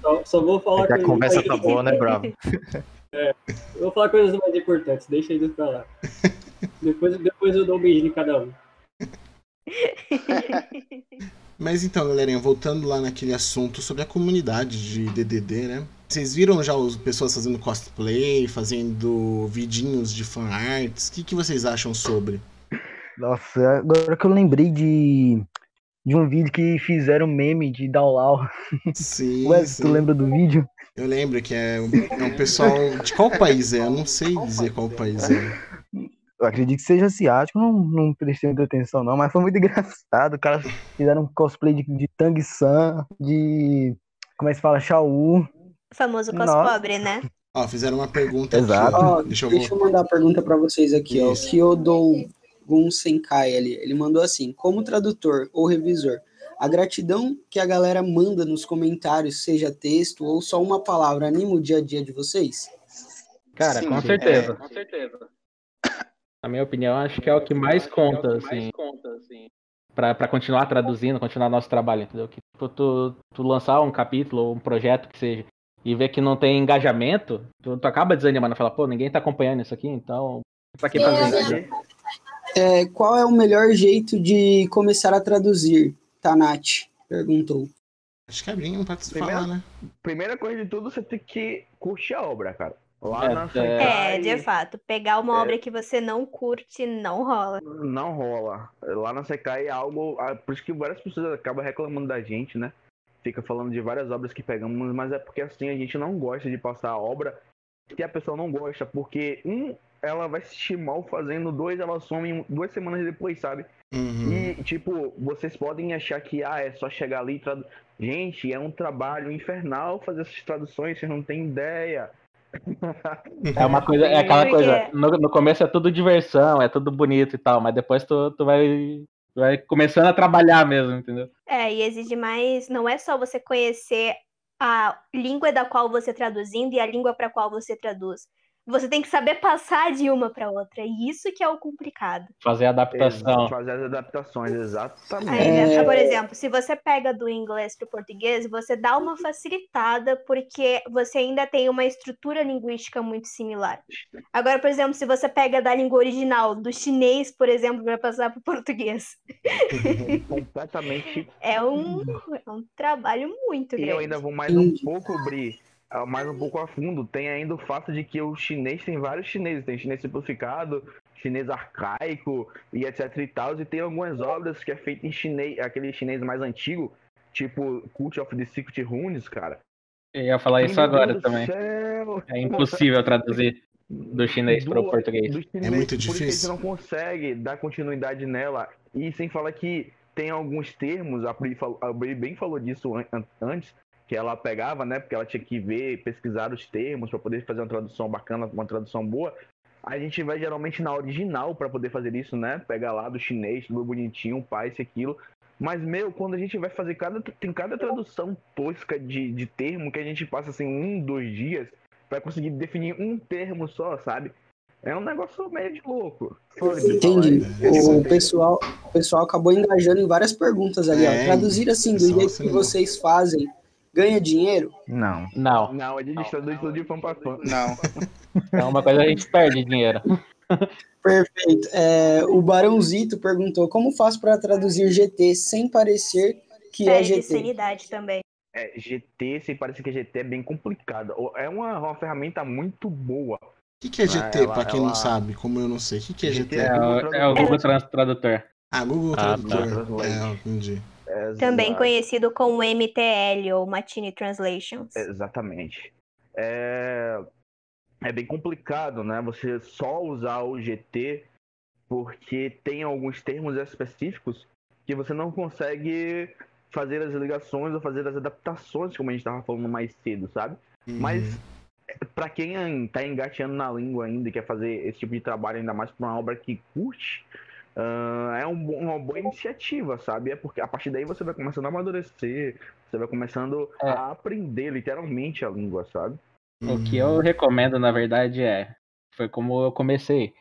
S3: Só, só vou falar
S9: É que a conversa tá boa, né, Bravo? *laughs*
S3: Eu vou falar coisas mais importantes, deixa eles pra lá. depois, depois eu dou um beijo em cada um. *laughs*
S1: Mas então, galerinha, voltando lá naquele assunto sobre a comunidade de DDD, né? Vocês viram já as pessoas fazendo cosplay, fazendo vidinhos de fanarts? O que, que vocês acham sobre?
S7: Nossa, agora que eu lembrei de, de um vídeo que fizeram meme de Downlow.
S1: Sim, *laughs*
S7: Ué,
S1: sim.
S7: tu lembra do vídeo?
S1: Eu lembro que é um, é um pessoal. De qual país é? Eu não sei dizer qual país é. *laughs*
S7: Eu acredito que seja asiático, não, não prestei muita atenção não, mas foi muito *laughs* engraçado. Os caras fizeram um cosplay de, de Tang San, de. Como é que se fala? Shao
S2: O famoso cos
S7: Nossa.
S2: pobre, né?
S1: Ó, fizeram uma pergunta
S7: Exato.
S1: aqui.
S8: Ó,
S1: Ó. Deixa eu
S8: deixa eu mandar a pergunta pra vocês aqui, ó. O
S1: Isso.
S8: Kyodou Gun Senkai ali. Ele mandou assim: como tradutor ou revisor, a gratidão que a galera manda nos comentários, seja texto ou só uma palavra, anima o dia a dia de vocês?
S4: Cara,
S5: Sim,
S4: com certeza.
S5: É, com certeza.
S4: Na minha opinião, acho que é o que mais conta, assim, pra, pra continuar traduzindo, continuar nosso trabalho, entendeu? Que tipo, tu, tu lançar um capítulo ou um projeto que seja e ver que não tem engajamento, tu, tu acaba desanimando, fala, pô, ninguém tá acompanhando isso aqui, então pra que fazer né?
S8: É, qual é o melhor jeito de começar a traduzir? Tanat perguntou.
S1: Acho que a Brinha não pode
S6: Primeiro-
S1: falar, né?
S6: Primeira coisa de tudo, você tem que curtir a obra, cara. Lá
S4: É,
S6: na
S4: é.
S6: Sentai,
S2: É, de fato. Pegar uma
S6: É.
S2: obra que você não curte não rola.
S6: Não rola. Lá na Sekai é algo. ah, Por isso que várias pessoas acabam reclamando da gente, né? Fica falando de várias obras que pegamos, mas é porque assim a gente não gosta de passar a obra que a pessoa não gosta, porque um, ela vai se sentir mal fazendo, dois, ela some duas semanas depois, sabe?
S1: Uhum.
S6: E, tipo, vocês podem achar que ah, é só chegar ali e traduzir. Gente, é um trabalho infernal fazer essas traduções, vocês não têm ideia.
S4: É uma coisa, é aquela coisa, no, no começo é tudo diversão, é tudo bonito e tal, mas depois tu, tu vai, tu vai começando a trabalhar mesmo, entendeu?
S2: É, e exige mais. Não é só você conhecer a língua da qual você traduzindo e a língua para qual você traduz. Você tem que saber passar de uma para outra. E isso que é o complicado.
S4: Fazer adaptação.
S6: Fazer as adaptações, exatamente.
S2: Aí, né,
S8: É.
S2: Por exemplo, se você pega do inglês para o português, você dá uma facilitada porque você ainda tem uma estrutura linguística muito similar. Agora, por exemplo, se você pega da língua original, do chinês, por exemplo, para passar para o português, *laughs*
S6: completamente.
S2: é um, é um trabalho muito
S6: E eu
S2: grande.
S6: ainda vou mais um pouco abrir, mais um pouco a fundo. Tem ainda o fato de que o chinês tem vários chineses. Tem chinês simplificado, chinês arcaico e etc e tal. E tem algumas obras que é feito em chinês, aquele chinês mais antigo, tipo Cult of the Secret Runes, cara.
S4: Eu ia falar isso
S6: Meu
S4: agora
S6: Deus
S4: também.
S6: céu!
S4: É impossível traduzir do chinês para o português.
S6: do chinês,
S1: É muito
S6: Por isso que a gente
S1: difícil.
S6: não consegue dar continuidade nela. E sem falar que tem alguns termos, a Bri, falou- a Bri bem falou disso an- antes, que ela pegava, né? Porque ela tinha que ver, pesquisar os termos para poder fazer uma tradução bacana, uma tradução boa. A gente vai geralmente na original para poder fazer isso, né? Pegar lá do chinês, tudo bonitinho, pai, isso e aquilo. Mas, meu, quando a gente vai fazer cada. Tem cada tradução tosca de, de termo que a gente passa assim um, dois dias pra conseguir definir um termo só, sabe? É um negócio meio de louco.
S8: Entendi.
S6: né?
S8: O pessoal, o pessoal acabou engajando em várias perguntas ali, ó.
S1: É,
S8: Traduzir assim, do jeito que vocês fazem, ganha dinheiro?
S7: Não.
S9: Não.
S6: Não, a gente traduz tudo de fã pra fã.
S5: Não.
S9: Então *laughs* uma coisa a gente perde dinheiro. *laughs*
S8: Perfeito. É, o Barãozito perguntou como faço para traduzir GT sem parecer que é
S2: Perde
S8: GT.
S2: sanidade também.
S6: É, GT, se parece que GT é bem complicado. Ou- É uma, uma ferramenta muito boa.
S1: O que, que é GT,
S6: ela-
S1: pra quem
S6: ela-
S1: não sabe, como eu não sei? O que, que é GT?
S6: GT
S9: É, o, é o Google Tradutor.
S1: Ah, Google
S10: Ah, tá.
S1: Tradutor.
S6: Translate.
S1: É, entendi.
S2: Também
S6: Exato.
S2: conhecido como MTL ou Machine Translations.
S6: Exatamente. É... é bem complicado, né? Você só usar o GT porque tem alguns termos específicos que você não consegue fazer as ligações ou fazer as adaptações, como a gente estava falando mais cedo, sabe? Mas
S1: Uhum.
S6: pra quem tá engateando na língua ainda e quer fazer esse tipo de trabalho, ainda mais pra uma obra que curte, ah, é um uma boa iniciativa, sabe? É porque a partir daí você vai começando a amadurecer, você vai começando
S9: É.
S6: a aprender literalmente a língua, sabe?
S9: O que eu recomendo, na verdade, é. Foi como eu comecei.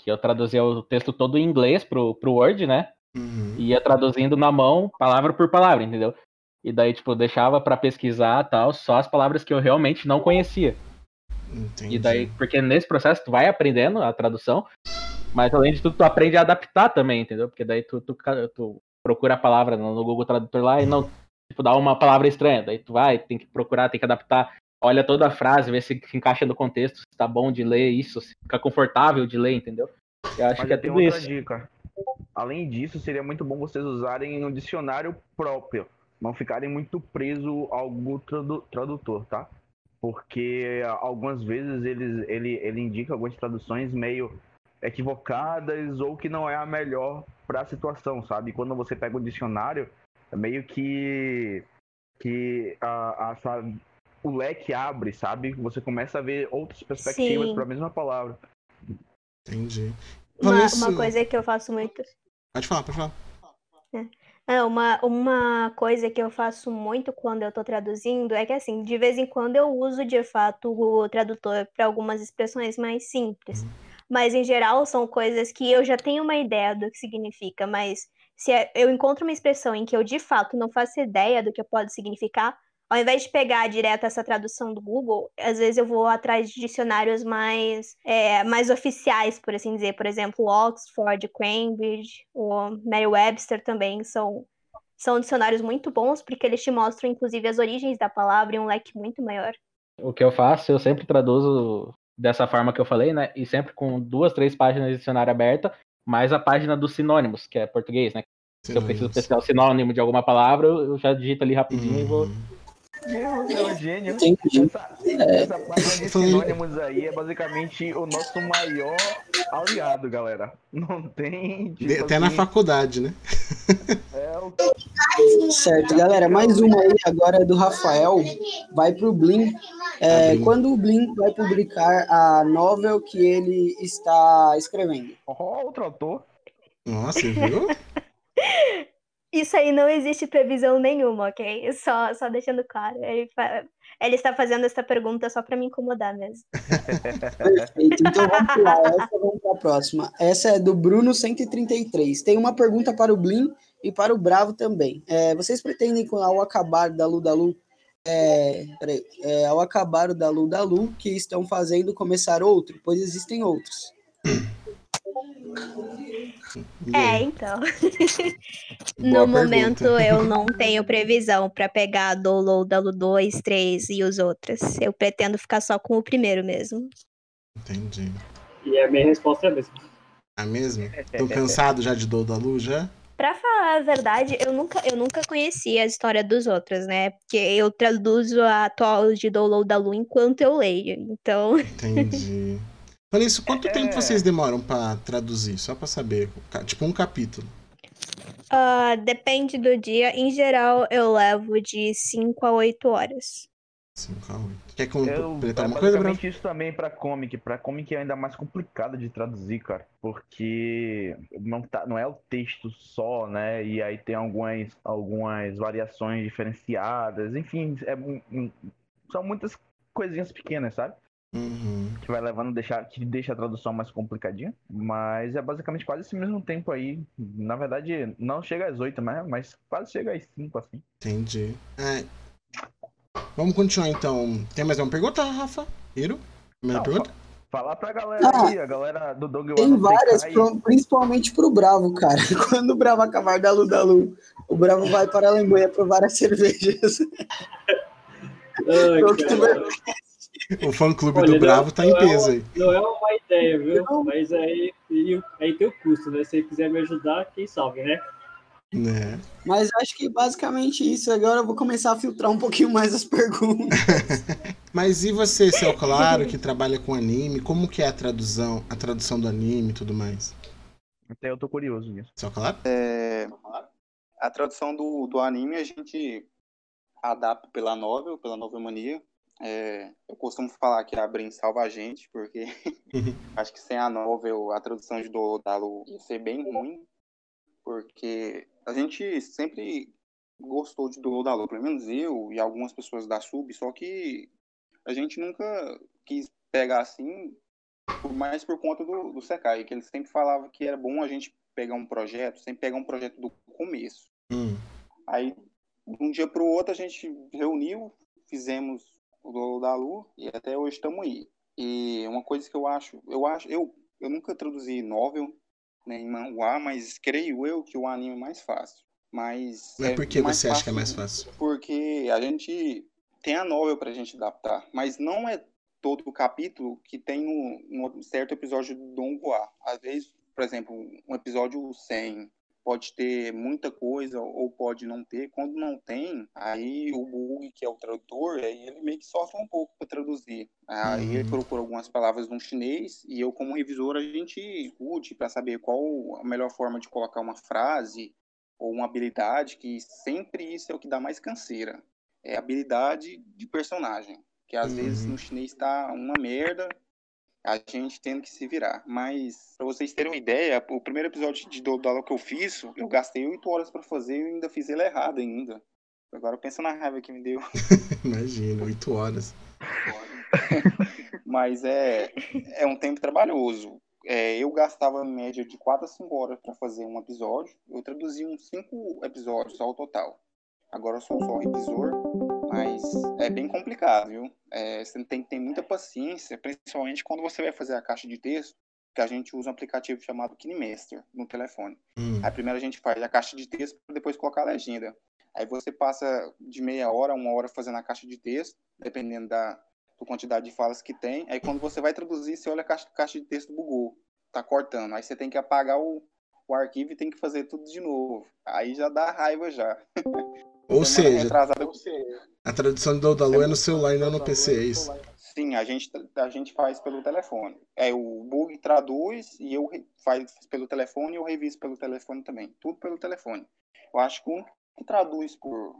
S9: Que eu traduzia o texto todo em inglês pro, pro Word, né?
S1: Uhum.
S9: E ia traduzindo na mão, palavra por palavra, entendeu? E daí, tipo, deixava pra pesquisar tal, só as palavras que eu realmente não conhecia.
S1: Entendi.
S9: E daí, porque nesse processo tu vai aprendendo a tradução, mas além de tudo, tu aprende a adaptar também, entendeu? Porque daí tu, tu, tu procura a palavra no, Google Tradutor lá e não, tipo, dá uma palavra estranha. Daí tu vai, tem que procurar, tem que adaptar, olha toda a frase, vê se encaixa no contexto, se tá bom de ler isso, se fica confortável de ler, entendeu? Eu acho
S6: Mas
S9: que é
S6: eu
S9: tudo isso.
S6: dica. Além disso, seria muito bom vocês usarem um dicionário próprio. Não ficarem muito presos ao Google tradu- Tradutor, tá? Porque ah, algumas vezes eles, ele, ele indica algumas traduções meio equivocadas ou que não é a melhor para a situação, sabe? Quando você pega o dicionário, é meio que que a, a sua- o leque abre, sabe? Você começa a ver outras perspectivas para a mesma palavra.
S1: Entendi.
S2: Uma,
S1: isso-
S2: uma coisa que eu faço muito.
S1: Pode falar, pode falar.
S2: Não, uma, uma coisa que eu faço muito quando eu tô traduzindo é que, assim, de vez em quando eu uso de fato o tradutor para algumas expressões mais simples. Mas, em geral, são coisas que eu já tenho uma ideia do que significa, mas se é- eu encontro uma expressão em que eu de fato não faço ideia do que pode significar, ao invés de pegar direto essa tradução do Google, às vezes eu vou atrás de dicionários mais, é, mais oficiais, por assim dizer. Por exemplo, Oxford, Cambridge, o Merriam-Webster também são, são dicionários muito bons, porque eles te mostram, inclusive, as origens da palavra em um leque muito maior.
S9: O que eu faço, eu sempre traduzo dessa forma que eu falei, né? E sempre com duas, três páginas de dicionário aberta, mais a página dos sinônimos, que é português, né? Se eu preciso pesquisar o sinônimo de alguma palavra, eu eu já digito ali rapidinho e vou.
S1: Uhum.
S6: Meu, é gênio.
S8: Entendi.
S6: Essa, essa página de sinônimos aí é basicamente o nosso maior aliado, galera. Não tem. tipo
S1: De- Até na
S6: assim,
S1: faculdade, né?
S6: é o *laughs*
S8: Certo, galera. Mais uma aí agora é do Rafael. Vai pro Blin. É,
S1: Blin.
S8: quando o Blin vai publicar a novel que ele está escrevendo?
S6: Ó, outro autor.
S1: Nossa, você viu?
S2: Isso aí não existe previsão nenhuma, ok? Só, só deixando claro. Ele, ele está fazendo essa pergunta só para me incomodar mesmo.
S8: Perfeito. Então vamos pular essa, vamos para a próxima. Essa é do Bruno 133. Tem uma pergunta para o Blin e para o Bravo também. É, vocês pretendem, ao acabar da Lu da Lu, é, peraí, é, ao acabar o da Lu da Lu, que estão fazendo começar outro? Pois existem outros.
S2: É, então. *laughs*
S1: Boa
S2: No momento
S1: pergunta.
S2: eu *laughs* não tenho previsão para pegar Download da Lu 2, 3 e os outros. Eu pretendo ficar só com o primeiro mesmo.
S1: Entendi.
S3: E a minha resposta é a mesma.
S1: A mesma? Tô cansado já de Dor da Luz, já?
S2: Pra falar a verdade, eu nunca, eu nunca conheci a história dos outros, né? Porque eu traduzo a atual de Download da Lu enquanto eu leio. Então,
S1: Entendi. *laughs* Falei isso, quanto tempo vocês demoram pra traduzir? Só pra saber. Tipo um capítulo.
S2: ah, depende do dia. Em geral, eu levo de 5 a 8 horas.
S1: 5 a 8. Quer completar
S6: é
S1: alguma coisa, Bruno?
S6: basicamente isso também pra comic. Pra comic é ainda mais complicado de traduzir, cara. Porque não, tá, não é o texto só, né? E aí tem algumas, algumas variações diferenciadas. Enfim, é são muitas coisinhas pequenas, sabe?
S1: Uhum.
S6: Que vai levando, deixar, que deixa a tradução mais complicadinha. Mas é basicamente quase esse mesmo tempo aí. Na verdade, não chega às 8, né? Mas quase chega às 5, assim.
S1: Entendi. É. Vamos continuar então. Tem mais uma pergunta, Rafa? Hiro? Mais uma
S6: Não,
S1: pergunta?
S6: Falar pra galera
S8: Ah,
S6: aí, a galera do Dog
S8: Tem várias, pro- principalmente pro Bravo, cara. *laughs* Quando o Bravo acabar da Lu da Lu, o Bravo vai para a Alemanha provar as cervejas.
S3: Ai, *laughs*
S1: O fã clube
S3: Olha,
S1: do
S3: não-
S1: Bravo tá em
S3: não é
S1: peso
S3: uma-
S1: aí.
S3: Não é uma ideia, viu? Mas aí, aí tem o custo, né? Se você quiser me ajudar, quem sabe, né?
S1: Né?
S8: Mas acho que basicamente isso. Agora eu vou começar a filtrar um pouquinho mais as perguntas. *laughs*
S1: Mas e você, Céu Claro, que trabalha com anime, como que é a tradução, a tradução do anime e tudo mais?
S6: Até eu tô curioso nisso.
S1: Céu Claro?
S5: É, a tradução do, do anime a gente adapta pela novel, pela novel mania. É, eu costumo falar que a Brin salva a gente, porque *laughs* acho que sem a novel a tradução de do Dalo ia ser bem ruim, porque a gente sempre gostou de do Dalo, pelo menos eu e algumas pessoas da Sub, só que a gente nunca quis pegar assim, mais por conta do, do Sekai, que ele sempre falava que era bom a gente pegar um projeto, sempre pegar um projeto do começo.
S1: Hum.
S5: Aí, de um dia para o outro, a gente reuniu, fizemos o Dolo da Lu e até hoje estamos aí. E uma coisa que eu acho, eu acho, eu, eu nunca traduzi novel, nem manhwa, mas creio eu que o anime é mais fácil. Mas
S1: Mas por que
S5: mais
S1: você acha que é mais fácil?
S5: Porque a gente tem a novel pra gente adaptar, mas não é todo o capítulo que tem um, um certo episódio do Don Juan. Às vezes, por exemplo, um episódio 100 pode ter muita coisa ou pode não ter. Quando não tem, aí o Bug, que é o tradutor, aí ele meio que sofre um pouco para traduzir. Aí
S1: Uhum.
S5: ele procura algumas palavras no chinês e eu, como revisor, a gente discute para saber qual a melhor forma de colocar uma frase ou uma habilidade, que sempre isso é o que dá mais canseira. É habilidade de personagem, que às vezes
S1: Uhum.
S5: no chinês tá uma merda, a gente tendo que se virar. Mas, pra vocês terem uma ideia, o primeiro episódio de Dodala que eu fiz, eu gastei oito horas pra fazer e ainda fiz ele errado ainda. Agora pensa na raiva que me deu. *laughs*
S1: Imagina, 8 horas. *laughs*
S5: Mas é, é um tempo trabalhoso. É, eu gastava em média de 4 a 5 horas para fazer um episódio. Eu traduzi uns 5 episódios ao total. Agora eu sou só revisor, mas é bem complicado, viu? É, você tem que ter muita paciência, principalmente quando você vai fazer a caixa de texto, que a gente usa um aplicativo chamado KineMaster no telefone.
S1: Hum.
S5: Aí primeiro a gente faz a caixa de texto para depois colocar a legenda. Aí você passa de meia hora a uma hora fazendo a caixa de texto, dependendo da, da quantidade de falas que tem. Aí quando você vai traduzir, você olha a caixa, caixa de texto bugou, tá cortando. Aí você tem que apagar o, o arquivo e tem que fazer tudo de novo. Aí já dá raiva já. *laughs*
S1: Ou seja,
S5: retrasada,
S1: a tradução de Dodalu é no celular e não no PC, é isso?
S5: Sim, a gente, a gente faz pelo telefone. É, o Bug traduz e eu faz pelo telefone e eu reviso pelo telefone também. Tudo pelo telefone. Eu acho que único que traduz por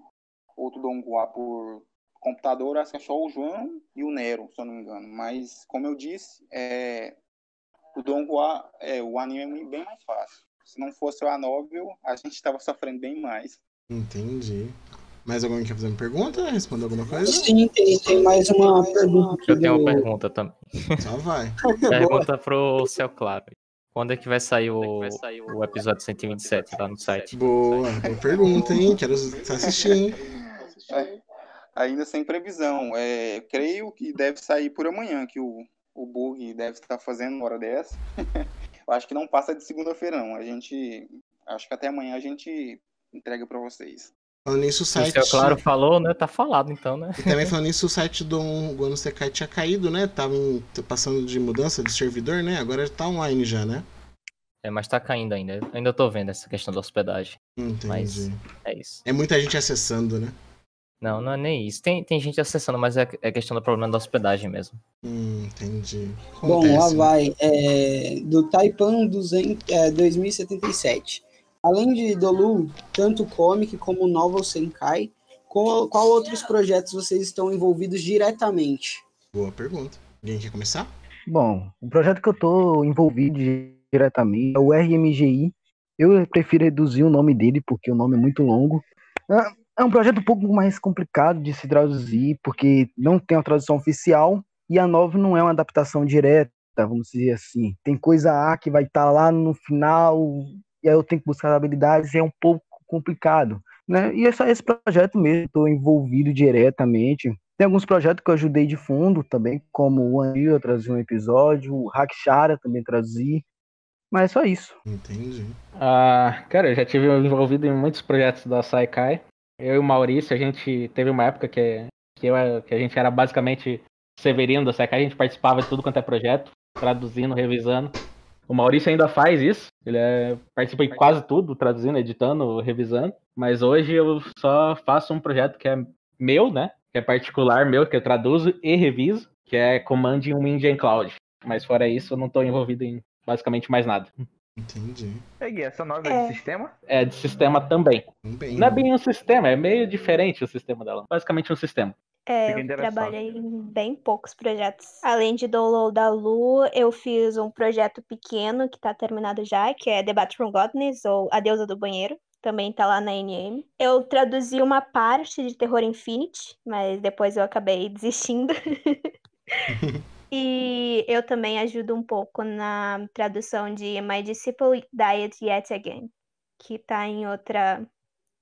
S5: outro Donghua por computador acho que é só o João e o Nero, se eu não me engano. Mas, como eu disse, é, o Donghua, é, o anime é bem mais fácil. Se não fosse o Anovel, a gente estava sofrendo bem mais.
S1: Entendi. Mais alguém quer fazer uma pergunta? Responder alguma coisa?
S8: Sim, tem, tem mais uma pergunta.
S9: Eu tenho uma pergunta também.
S1: Só vai. *laughs*
S9: Pergunta pro Céu Claro. Quando é que vai sair o, o episódio 127 lá no site?
S1: Boa, boa pergunta, hein? Quero assistir, hein?
S5: É, ainda sem previsão. É, creio que deve sair por amanhã, que o, o Bug deve estar fazendo uma hora dessa. *laughs* Eu acho que não passa de segunda-feira, não. A gente. Acho que até amanhã a gente entrega para vocês.
S1: Falando nisso, o
S9: o
S1: site.
S9: Céu Claro falou, né? Tá falado então, né?
S1: E também falando nisso, o site do Guano Sekai tinha caído, né? Tava em- passando de mudança de servidor, né? Agora tá online já, né?
S9: É, mas tá caindo ainda. Ainda tô vendo essa questão da hospedagem.
S1: Entendi.
S9: Mas é isso.
S1: É muita gente acessando, né?
S9: Não, não é nem isso. Tem, tem gente acessando, mas é, é questão do problema da hospedagem mesmo.
S1: Hum, entendi.
S8: Bom,
S1: Acontece,
S8: lá
S1: né?
S8: vai. É, do Taipan 200, é, 2077. Além de Dolu, tanto comic como novel Senkai, qual, qual outros projetos vocês estão envolvidos diretamente?
S1: Boa pergunta. Alguém quer começar?
S7: Bom, o projeto que eu tô envolvido diretamente é o RMGI. Eu prefiro reduzir o nome dele porque o nome é muito longo. É- É um projeto um pouco mais complicado de se traduzir porque não tem uma tradução oficial e a nova não é uma adaptação direta, vamos dizer assim. Tem coisa A que vai estar lá no final e aí eu tenho que buscar as habilidades e é um pouco complicado, né? E é só esse projeto mesmo, estou envolvido diretamente. Tem alguns projetos que eu ajudei de fundo também, como o Unreal, eu traduzi um episódio, o Hackshara também traduzi, mas é só isso.
S1: Entendi.
S9: Ah, cara, eu já tive envolvido em muitos projetos da Saikai. Eu e o Maurício, a gente teve uma época que, que, eu, que a gente era basicamente Severino da Saikai, a gente participava de tudo quanto é projeto, traduzindo, revisando. O Maurício ainda faz isso, ele é- participa em quase tudo, traduzindo, editando, revisando. Mas hoje eu só faço um projeto que é meu, né? Que é particular meu, que eu traduzo e reviso, que é Command Wind and Cloud. Mas fora isso, eu não tô envolvido em basicamente mais nada.
S1: Entendi.
S6: Peguei essa nova
S2: É.
S6: de sistema.
S9: É de sistema também.
S1: Bem,
S9: Não é bem um sistema, é meio diferente o sistema dela. Basicamente um sistema.
S2: É,
S6: Fica
S2: eu trabalhei em bem poucos projetos. Além de Download da Lu, eu fiz um projeto pequeno que tá terminado já, que é The Bathroom Godness, ou A Deusa do Banheiro. Também tá lá na NM. Eu traduzi uma parte de Terror Infinity, mas depois eu acabei desistindo. *laughs* E eu também ajudo um pouco na tradução de My Disciple Died Yet Again, que tá em outra,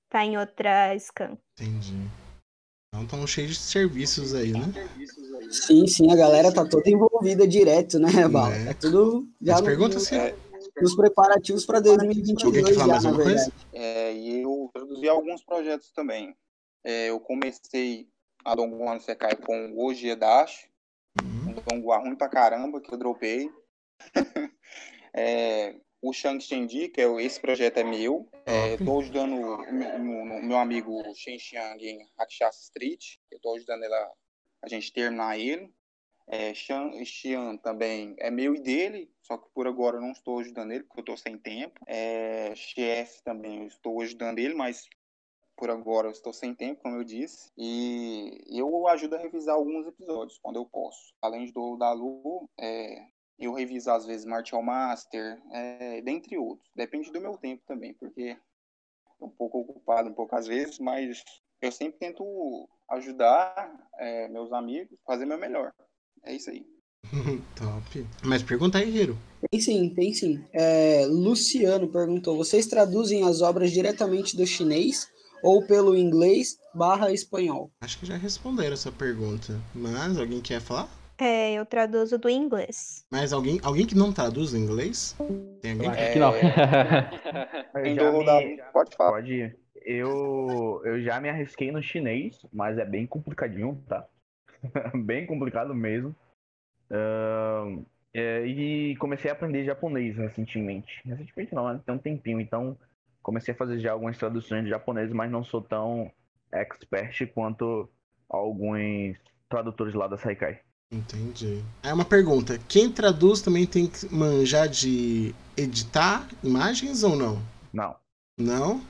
S2: tá em outra scan.
S1: Entendi. Então estão cheios de serviços aí, né?
S8: Sim, sim, a galera tá toda envolvida direto, né, Bala?
S1: É.
S8: Tá tudo já
S1: Mas
S8: no-
S1: pergunta se
S8: nos preparativos para
S1: alguém
S8: 2022
S1: quer falar
S8: já,
S1: mais
S8: na verdade.
S1: coisa?
S5: É, e eu produzi alguns projetos também. É, eu comecei a Dongguan Sekai com o Oji Dongguan ruim pra caramba, que eu dropei. *laughs* É, o Shang Shendi, que é esse projeto é meu. É, tô ajudando o meu, meu amigo Shen Xiang em Rakshasa Street. Eu tô ajudando ela, a gente terminar ele. É, Xian, Xian também é meu e dele, só que por agora eu não estou ajudando ele, porque eu estou sem tempo. É, Chef também eu estou ajudando ele, mas por agora eu estou sem tempo, como eu disse. E eu ajudo a revisar alguns episódios, quando eu posso. Além do da Lu, é, eu reviso às vezes Martial Master, é, dentre outros. Depende do meu tempo também, porque tô um pouco ocupado um pouco às vezes, mas eu sempre tento ajudar é, meus amigos, fazer meu melhor. É isso aí. *laughs*
S1: Top. Mas pergunta aí, Hiro.
S8: Tem sim, tem sim. É, Luciano perguntou: vocês traduzem as obras diretamente do chinês ou pelo inglês barra espanhol?
S1: Acho que já responderam essa pergunta. Mas alguém quer falar?
S2: É, eu traduzo do inglês.
S1: Mas alguém, alguém que não traduz em inglês? Tem alguém?
S9: Que não.
S5: Quem *laughs*
S6: já
S5: do
S6: me-
S5: da- Pode falar.
S6: Pode ir. Eu, eu já me arrisquei no chinês, mas é bem complicadinho, tá? *laughs* bem complicado mesmo. Ahn, é, e comecei a aprender japonês recentemente. Recentemente não, né? tem um tempinho. Então comecei a fazer já algumas traduções de japonês, mas não sou tão expert quanto alguns tradutores lá da Saikai.
S1: Entendi. Aí uma pergunta. Quem traduz também tem que manjar de editar imagens ou não?
S6: Não.
S1: Não?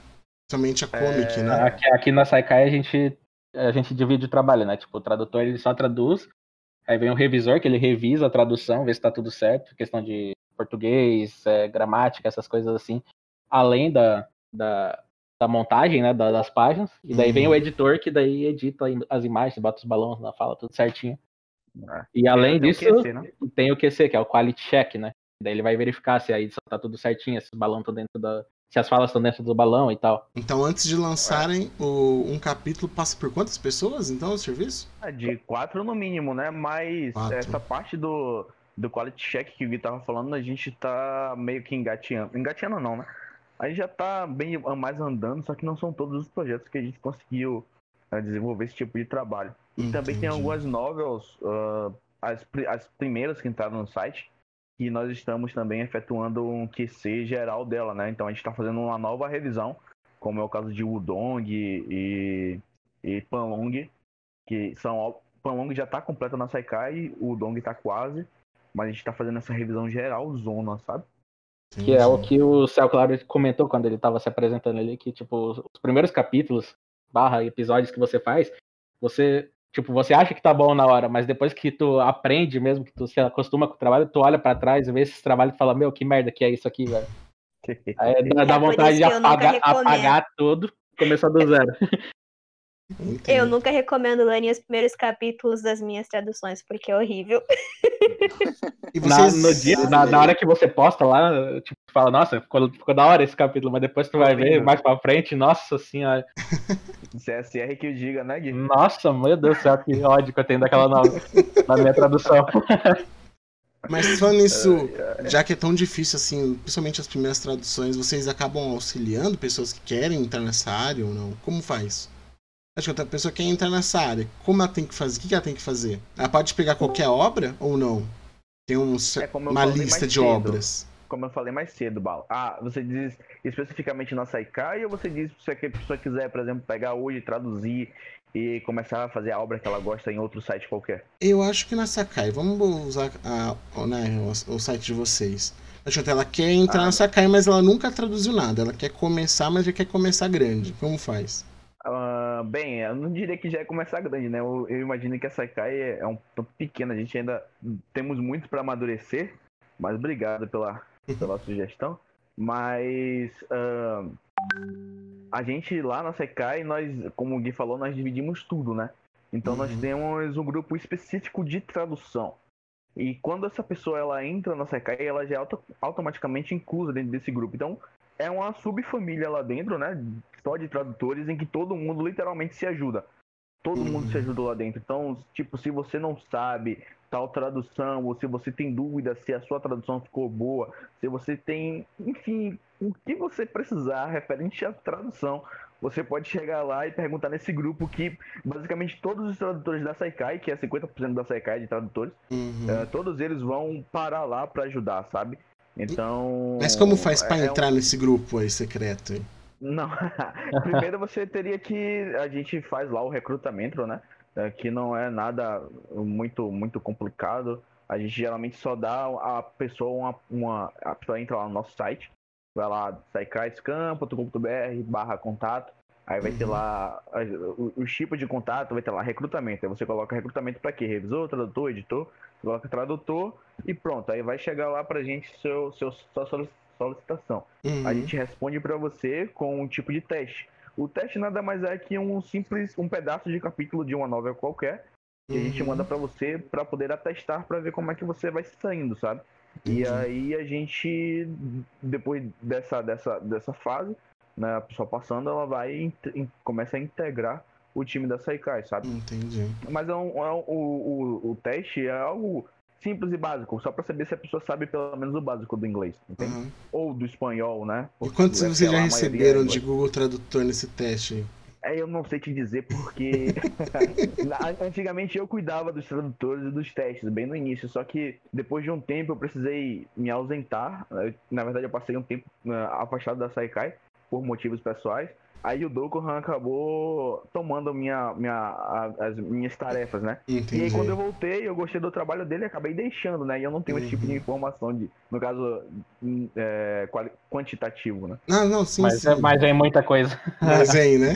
S1: Somente a comic, né?
S9: Aqui, aqui na Saikai a gente, a gente divide o trabalho, né? Tipo, o tradutor ele só traduz, aí vem o revisor que ele revisa a tradução, vê se tá tudo certo, questão de português, é, gramática, essas coisas assim, além da, da, da montagem, né, da- das páginas, e daí vem
S1: Uhum.
S9: o editor que daí edita as imagens, bota os balões na fala, tudo certinho.
S6: Ah,
S9: E além
S6: tem o
S9: disso,
S6: QC, né?
S9: tem o QC, que é o Quality Check, né? Daí ele vai verificar se a edição tá tudo certinho, se os balões estão dentro da. Se as falas estão dentro do balão e tal.
S1: Então antes de lançarem o- um capítulo, passa por quantas pessoas então o serviço?
S6: Ah, De quatro no mínimo, né? Mas
S1: Quatro.
S6: essa parte do, do quality check que o Gui tava falando, a gente tá meio que engateando. Engateando não, né? A gente já tá bem mais andando, só que não são todos os projetos que a gente conseguiu eh, desenvolver esse tipo de trabalho. E também tem
S1: Entendi.
S6: algumas novels, ah, as, as primeiras que entraram no site, que nós estamos também efetuando um QC geral dela, né? Então a gente está fazendo uma nova revisão, como é o caso de Wudong e, e Panlong, que são Panlong já está completa na Saikai, o Udong está quase, mas a gente está fazendo essa revisão geral zona, sabe?
S9: Que é o que o Céu Claro comentou quando ele tava se apresentando ali, que, tipo, os primeiros capítulos
S4: barra episódios que você faz, você, tipo, você acha que tá bom na hora, mas depois que tu aprende mesmo, que tu se acostuma com o trabalho, tu olha pra trás e vê esse trabalho e fala, meu, que merda que é isso aqui, velho. *laughs* Aí dá, dá
S2: É por
S4: vontade de apagar, apagar tudo, começar do *laughs* zero.
S2: Eu nunca recomendo lerem os primeiros capítulos das minhas traduções, porque é horrível. *laughs*
S1: E
S4: Na,
S1: vocês...
S4: no dia, na, na hora que você posta lá, tipo, fala, nossa, ficou, ficou da hora esse capítulo, mas depois tu vai ver mais pra frente, nossa senhora. *laughs*
S6: CSR que eu diga, né, Gui?
S4: Nossa, meu Deus do céu, que ódio que eu tenho daquela nova, na minha tradução. *laughs*
S1: Mas falando nisso, já que é tão difícil assim, principalmente as primeiras traduções, vocês acabam auxiliando pessoas que querem entrar nessa área ou não? Como faz? Acho que outra pessoa quer entrar nessa área. Como ela tem que fazer? O que ela tem que fazer? Ela pode pegar qualquer obra ou não? Tem um,
S6: É
S1: uma lista de
S6: cedo.
S1: obras.
S6: Como eu falei mais cedo, Bala. Ah, você diz especificamente na Saikai ou você diz se a pessoa quiser, por exemplo, pegar hoje, traduzir e começar a fazer a obra que ela gosta em outro site qualquer?
S1: Eu acho que na Sakai, vamos usar a, o- né, o, o site de vocês. Acho que ela quer entrar
S6: Ah,
S1: na Sakai, mas ela nunca traduziu nada. Ela quer começar, mas já quer começar grande. Como faz?
S6: Ah, bem, eu não diria que já é começar grande, né? Eu, eu imagino que a Saikai é, é um tanto pequena, a gente ainda temos muito para amadurecer, mas obrigado pela, pela *laughs* sugestão. Mas ah, a gente lá na Saikai, nós, como o Gui falou, nós dividimos tudo, né? Então nós
S1: Uhum.
S6: temos um grupo específico de tradução. E quando essa pessoa ela entra na Sekai, ela já é auto- automaticamente inclusa dentro desse grupo. Então, é uma subfamília lá dentro, né? Só de tradutores em que todo mundo literalmente se ajuda. Todo mundo
S1: Uhum.
S6: se ajuda lá dentro. Então, tipo, se você não sabe tal tradução, ou se você tem dúvida se a sua tradução ficou boa, se você tem, enfim, o que você precisar referente à tradução, você pode chegar lá e perguntar nesse grupo que basicamente todos os tradutores da Saikai, que é 50% da Saikai de tradutores,
S1: Uhum.
S6: é, todos eles vão parar lá pra ajudar, sabe? Então.
S1: Mas como faz pra
S6: é um-
S1: entrar nesse grupo aí secreto?
S6: Não. *laughs* Primeiro você teria que. A gente faz lá o recrutamento, né? É, Que não é nada muito, muito complicado. A gente geralmente só dá a pessoa uma. uma a pessoa entra lá no nosso site, vai lá, saicaiscam.com.br barra contato. Aí vai ter lá os tipos de contato, vai ter lá recrutamento. Aí você coloca recrutamento pra quê? Revisor, tradutor, editor, coloca tradutor e pronto. Aí vai chegar lá pra gente seu, seu, sua solic- solicitação.
S1: Uhum.
S6: A gente responde para você com um tipo de teste. O teste nada mais é que um simples um pedaço de capítulo de uma novela qualquer que a gente
S1: Uhum.
S6: manda para você para poder atestar para ver como é que você vai se saindo, sabe? E aí a gente depois dessa dessa dessa fase, né, a pessoa passando, ela vai começa a integrar o time da Saikai, sabe?
S1: Entendi.
S6: Mas é um, é um- o, o, o teste é algo simples e básico, só para saber se a pessoa sabe pelo menos o básico do inglês, entende?
S1: Uhum.
S6: Ou do espanhol, né?
S1: E quantos
S6: Porque
S1: vocês já
S6: é
S1: receberam de. Google Tradutor nesse teste aí?
S6: É, eu não sei te dizer porque *laughs* antigamente eu cuidava dos tradutores e dos testes, bem no início, só que depois de um tempo eu precisei me ausentar. Eu- Na verdade, eu passei um tempo né, afastado da Saikai por motivos pessoais. Aí o Dokuhan acabou tomando minha, minha, a- as minhas tarefas, né? E
S1: Entendi.
S6: aí quando eu voltei, eu gostei do trabalho dele e acabei deixando, né? E eu não tenho esse tipo de
S1: Uhum.
S6: informação de, no caso, hum, é, quantitativo, né?
S1: Ah, não, sim,
S4: Mas,
S1: sim.
S4: é, mas é muita coisa. *laughs*
S1: Mas vem, né?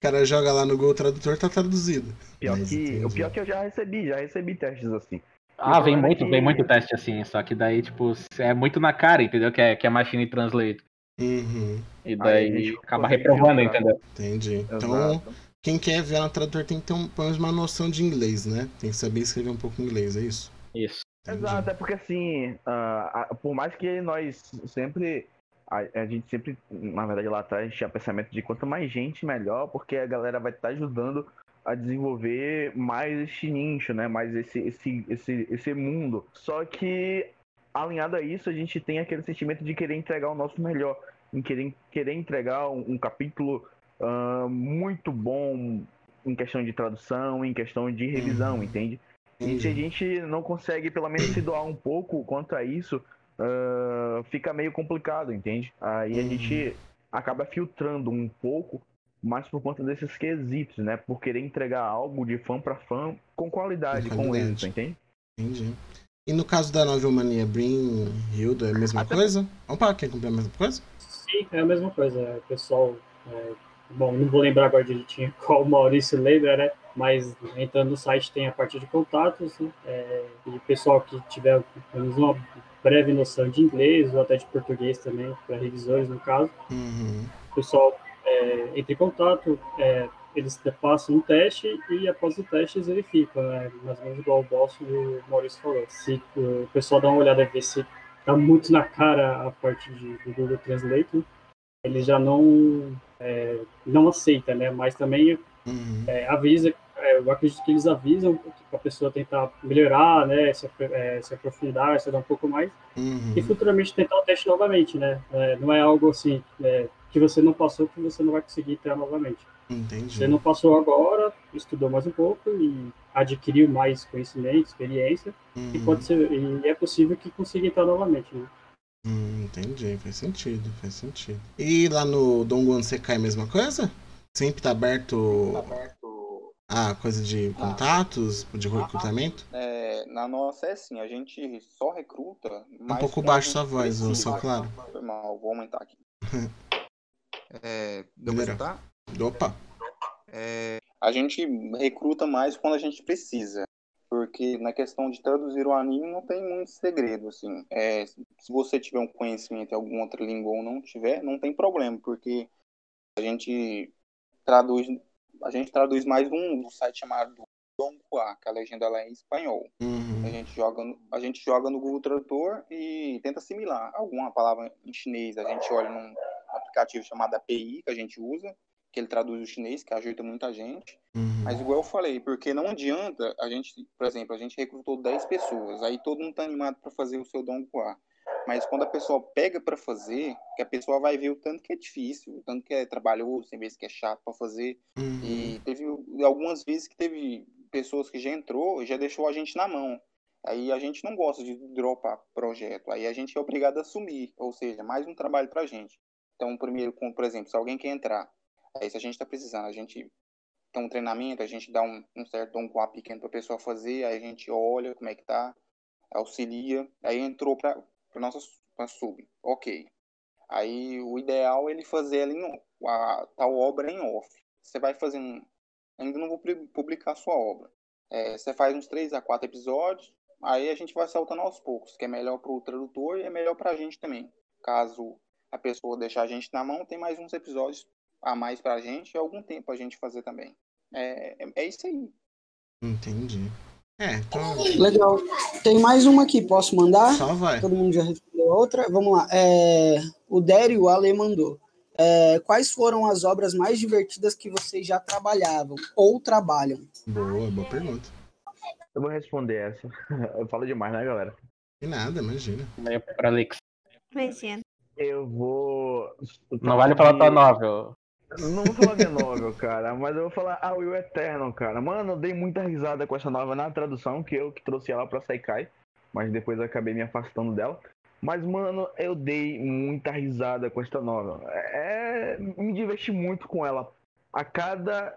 S1: O cara joga lá no Google Tradutor, tá traduzido.
S6: Pior
S1: Mas
S6: que,
S1: entendi.
S6: o pior que eu já recebi, já recebi testes assim.
S4: Ah, vem muito,
S6: que-
S4: vem muito teste assim, só que daí, tipo, é muito na cara, entendeu? Que é, que é Machine Translate.
S1: Uhum,
S4: E
S6: Aí
S4: daí
S6: a gente
S4: acaba reprovando, entendeu?
S1: entendi. Então,
S6: Exato.
S1: quem quer ver no tradutor tem que ter um, pelo menos uma noção de inglês, né? Tem que saber escrever um pouco inglês, é isso?
S4: Isso.
S1: Entendi.
S6: Exato, é porque assim, ah, por mais que nós sempre. A, a gente sempre, na verdade, lá atrás tinha pensamento de quanto mais gente, melhor, porque a galera vai estar ajudando a desenvolver mais este nicho, né? Mais esse, esse, esse, esse mundo. Só que, alinhado a isso, a gente tem aquele sentimento de querer entregar o nosso melhor, em querer, querer entregar um, um capítulo ah, muito bom em questão de tradução, em questão de revisão,
S1: Uhum.
S6: entende? E se a
S1: Entendi.
S6: gente não consegue, pelo menos, se doar um pouco quanto a isso, ah, fica meio complicado, entende? Aí a
S1: Uhum.
S6: gente acaba filtrando um pouco, mas por conta desses quesitos, né? Por querer entregar algo de fã pra fã com qualidade,
S1: Com
S6: êxito, entende?
S1: Entendi. E no caso da Novel Mania Brin Hilda, é a mesma
S6: Até-
S1: coisa? Opa, quer comprar a mesma coisa?
S3: Sim, é a mesma coisa. O pessoal é, bom, não vou lembrar agora direitinho *laughs* qual o Maurício lembra, né? Mas entrando no site tem a parte de contatos, né? é, e o pessoal que tiver pelo menos uma breve noção de inglês ou até de português também, para revisores no caso.
S1: Uhum.
S3: O pessoal é, entra em contato, é, eles passam um teste e após o teste eles verificam, né? mais ou menos igual o Boss e o Maurício falou. Se o pessoal dá uma olhada e vê se tá muito na cara a parte de, do Google Translate, ele já não, é, não aceita, né? Mas também
S1: Uhum.
S3: é, avisa, é, eu acredito que eles avisam para a pessoa tentar melhorar, né? Se, é, se aprofundar, estudar um pouco mais
S1: Uhum.
S3: e futuramente tentar o teste novamente, né? É, não é algo assim é, que você não passou que você não vai conseguir ter novamente.
S1: Entendi.
S3: Você não passou agora, estudou mais um pouco e adquiriu mais conhecimento, experiência
S1: Uhum.
S3: e pode ser e é possível que consiga entrar novamente, né?
S1: Hum, entendi, faz sentido, faz sentido. E lá no Dongguan Sekai a mesma coisa? Sempre tá aberto a coisa de contatos, de recrutamento?
S5: É, na nossa é assim, a gente só recruta.
S1: Um pouco baixo
S5: a
S1: sua voz,
S5: precisa.
S1: seu claro.
S5: Foi mal, vou aumentar aqui. *laughs* É, deu pra escutar?
S1: Opa,
S5: É, a gente recruta mais quando a gente precisa. Porque na questão de traduzir o anime não tem muito segredo, assim. É, se você tiver um conhecimento em alguma outra língua ou não tiver, não tem problema, porque a gente traduz, a gente traduz mais um, um site chamado Donghua, que a legenda lá é em espanhol.
S1: Uhum.
S5: A gente joga no, a gente joga no Google Tradutor e tenta assimilar alguma palavra em chinês. A gente olha num aplicativo chamado API que a gente usa, que ele traduz o chinês, que ajuda muita gente.
S1: Uhum.
S5: Mas igual eu falei, porque não adianta a gente, por exemplo, a gente recrutou 10 pessoas, aí todo mundo tá animado para fazer o seu Donghua. Mas quando a pessoa pega para fazer, que a pessoa vai ver o tanto que é difícil, o tanto que é trabalhoso, tem vezes que é chato para fazer.
S1: Uhum.
S5: E teve algumas vezes que teve pessoas que já entrou e já deixou a gente na mão. Aí a gente não gosta de dropar projeto. Aí a gente é obrigado a assumir, ou seja, mais um trabalho pra gente. Então, primeiro, por exemplo, se alguém quer entrar, aí se a gente está precisando, a gente tem um treinamento, a gente dá um, um certo um quap pequeno para a pessoa fazer, aí a gente olha como é que tá, auxilia, aí entrou para para nossa pra sub, ok. Aí o ideal é ele fazer ela em, a tal obra em off. Você vai fazendo, ainda não vou pu- publicar a sua obra. É, você faz uns 3 a 4 episódios, aí a gente vai saltando aos poucos, que é melhor para o tradutor e é melhor para a gente também. Caso a pessoa deixar a gente na mão, tem mais uns episódios a mais para a gente e algum tempo a gente fazer também. É, é, é isso aí.
S1: Entendi. É, então
S8: Legal. Tem mais uma aqui, posso mandar?
S1: só vai.
S8: Todo mundo já respondeu outra. Vamos lá. É, o Dério Ale mandou. É, quais foram as obras mais divertidas que vocês já trabalhavam ou trabalham?
S1: Boa, boa pergunta.
S6: Eu vou responder essa. *laughs* Eu falo demais, né, galera?
S1: E nada, imagina.
S9: Meio pra Lix.
S2: Imagina.
S6: Eu vou.
S9: Não vale falar tua novel.
S6: Não vou falar de novel, cara, mas eu vou falar a Will Eternal, cara. Mano, eu dei muita risada com essa nova na tradução, que eu que trouxe ela pra Saikai, mas depois acabei me afastando dela. Mas, mano, eu dei muita risada com esta novela. É, me diverti muito com ela. A cada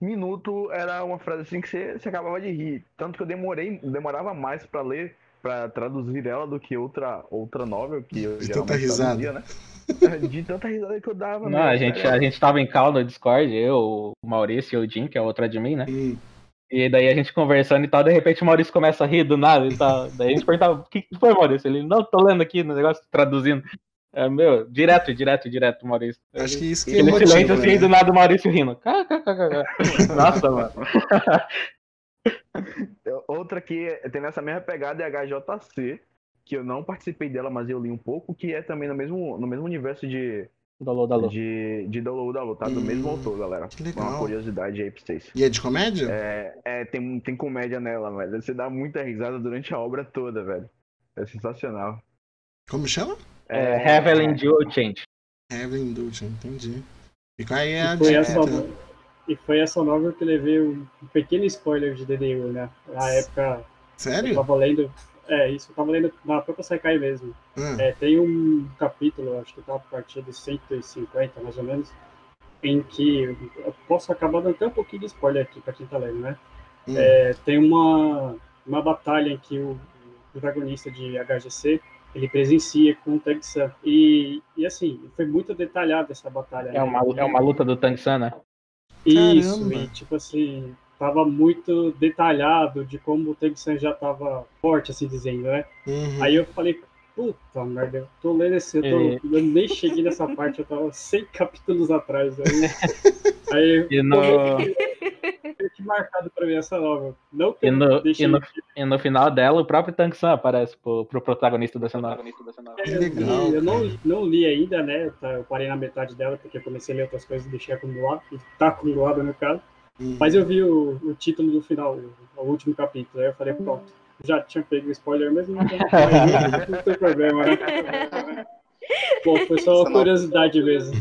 S6: minuto era uma frase assim que você, você acabava de rir. Tanto que eu demorei, demorava mais pra ler, pra traduzir ela do que outra, outra novel que eu
S1: De
S6: geralmente
S1: tanta risada.
S6: né? *laughs* De tanta risada que eu dava.
S9: Não, a
S6: mesmo,
S9: gente,
S6: cara.
S9: a gente tava em call no Discord, eu, o Maurício e o Jim, que é outro admin, né?
S1: Hum,
S9: E daí a gente conversando e tal, de repente o Maurício começa a rir do nada e tal. Daí a gente perguntava, o que que foi, Maurício? Ele, não, tô lendo aqui no negócio, traduzindo. É, meu, direto, direto, direto, Maurício.
S1: acho que isso que
S9: Aquele
S1: motiva,
S9: silêncio assim,
S1: né?
S9: do nada o Maurício rindo. *laughs* Nossa, mano.
S6: Outra que tem nessa mesma pegada é a HJC, que eu não participei dela, mas eu li um pouco, que é também no mesmo, no mesmo universo de,
S9: Dalô, dalô.
S6: de, de Download da tá? Do
S1: Hum,
S6: mesmo autor, galera.
S1: que
S6: Uma
S1: legal.
S6: curiosidade aí pra vocês.
S1: E é de comédia?
S6: É, é, tem, tem comédia nela, velho. Você dá muita risada durante a obra toda, velho. É sensacional.
S1: Como chama?
S9: É, Heaven Dual Change.
S1: Heaven Indulgent, entendi. Fica aí a
S3: E foi, essa, e foi essa novel que eu levei um pequeno spoiler de DDU, né? Na época, eu
S1: Sério?
S3: tava lendo. É, isso, eu tava lendo na própria Sekai mesmo.
S1: Ah,
S3: É, tem um capítulo, acho que tá a partir de 150, mais ou menos, em que eu posso acabar dando até um pouquinho de spoiler aqui pra quem tá lendo, né?
S1: hum,
S3: É, tem uma, uma batalha em que o protagonista de HGC ele presencia com o Tang San. E, e assim, foi muito detalhada essa batalha.
S9: É
S3: né?
S9: uma, é uma luta do Tang San, né?
S3: Isso,
S1: Caramba.
S3: e tipo assim, tava muito detalhado de como o Tang San já tava forte, assim dizendo, né?
S1: Uhum.
S3: Aí eu falei, puta merda, eu tô lendo esse, eu, tô, eu nem cheguei nessa parte, eu tava 100 capítulos atrás. Aí, *laughs* aí
S9: E no,
S3: que marcado pra mim essa nova. Não que
S9: e no, e no, e no final dela, o próprio Tang San aparece pro, pro protagonista dessa novela.
S1: Que
S3: Eu
S1: legal,
S3: Eu não, não li ainda, né? Tá, Eu parei na metade dela, porque eu comecei a ler outras coisas e deixei acumulado. E tá acumulado no caso. Mas eu vi o, o título do final, o, o último capítulo. Aí eu falei, pronto. Já tinha pego o spoiler mesmo, não tem, *laughs* não tem problema, né? Bom, foi só
S5: Essa
S3: uma curiosidade mesmo.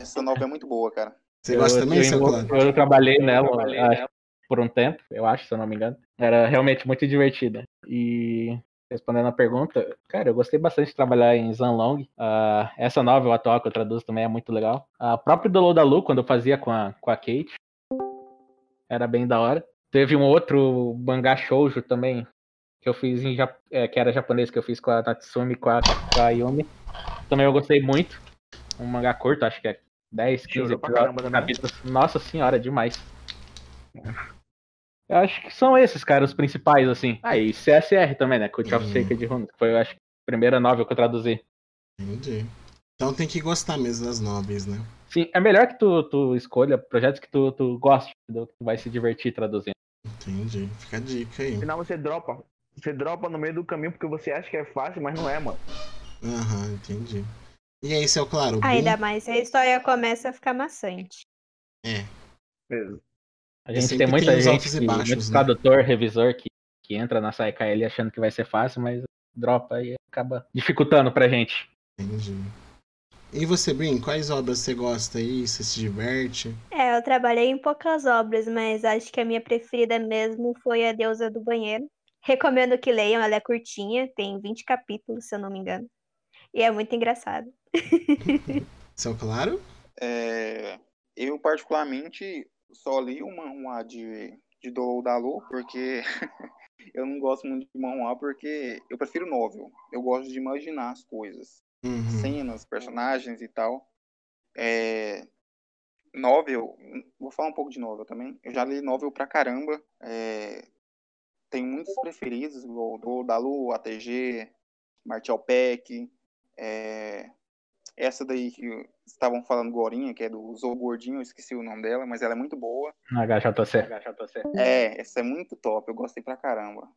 S5: Essa novela é muito boa, cara.
S1: Você gosta também,
S9: eu,
S1: seu
S9: eu,
S1: Claro?
S9: eu trabalhei nela acho, por um tempo, eu acho, se eu não me engano. Era realmente muito divertida. E respondendo a pergunta, cara, eu gostei bastante de trabalhar em Zanlong. Ah, essa novela atual que eu traduzo também é muito legal. A próprio Dolo da Lu, quando eu fazia com a, com a Kate, era bem da hora. Teve um outro mangá shoujo também, que eu fiz em Jap- é, que era japonês, que eu fiz com a Natsumi e com a, com a Yumi. Também eu gostei muito. Um mangá curto, acho que é 10, 15
S6: Shoujo pra
S9: episódios, capítulos. Nossa senhora, demais. Eu acho que são esses, cara, os principais, assim. Ah, e CSR também, né? Cult of
S1: Uhum.
S9: Sacred Runes, que foi, eu acho, a primeira novel que eu traduzi.
S1: Entendi. Então tem que gostar mesmo das nobres, né?
S9: Sim, é melhor que tu, tu escolha projetos que tu, tu goste, que tu vai se divertir traduzindo.
S1: Entendi. Fica a dica aí.
S6: Final você dropa. Você dropa no meio do caminho porque você acha que é fácil, mas não é, mano.
S1: Aham, entendi. E aí, seu Claro?
S2: Ainda
S1: bem-
S2: mais se a história começa a ficar maçante.
S1: É.
S6: Mesmo.
S9: A
S1: E
S9: gente tem muita
S1: tem
S9: gente, que,
S1: baixos,
S9: muito
S1: né?
S9: tradutor, revisor, que, que entra na SciKL achando que vai ser fácil, mas dropa e acaba dificultando pra gente.
S1: Entendi. E você, Brin, quais obras você gosta aí? Você se diverte?
S2: É, eu trabalhei em poucas obras, mas acho que a minha preferida mesmo foi A Deusa do Banheiro. Recomendo que leiam, ela é curtinha, tem 20 capítulos, se eu não me engano. E é muito engraçado. *laughs*
S1: Seu Claro?
S5: É, eu, particularmente, só li o manhwa de, de do Dalu, porque *laughs* eu não gosto muito de manhwa, porque eu prefiro novel. Eu gosto de imaginar as coisas.
S1: Uhum.
S5: cenas, personagens e tal. É, novel, vou falar um pouco de novel também. Eu já li novel pra caramba. É, tem muitos preferidos, o do Dalu, ATG, Martial Peck. É, essa daí que estavam falando Gorinha, que é do Zou Gordinho, eu esqueci o nome dela, mas ela é muito boa.
S9: HJC.
S5: É, essa é muito top, eu gostei pra caramba.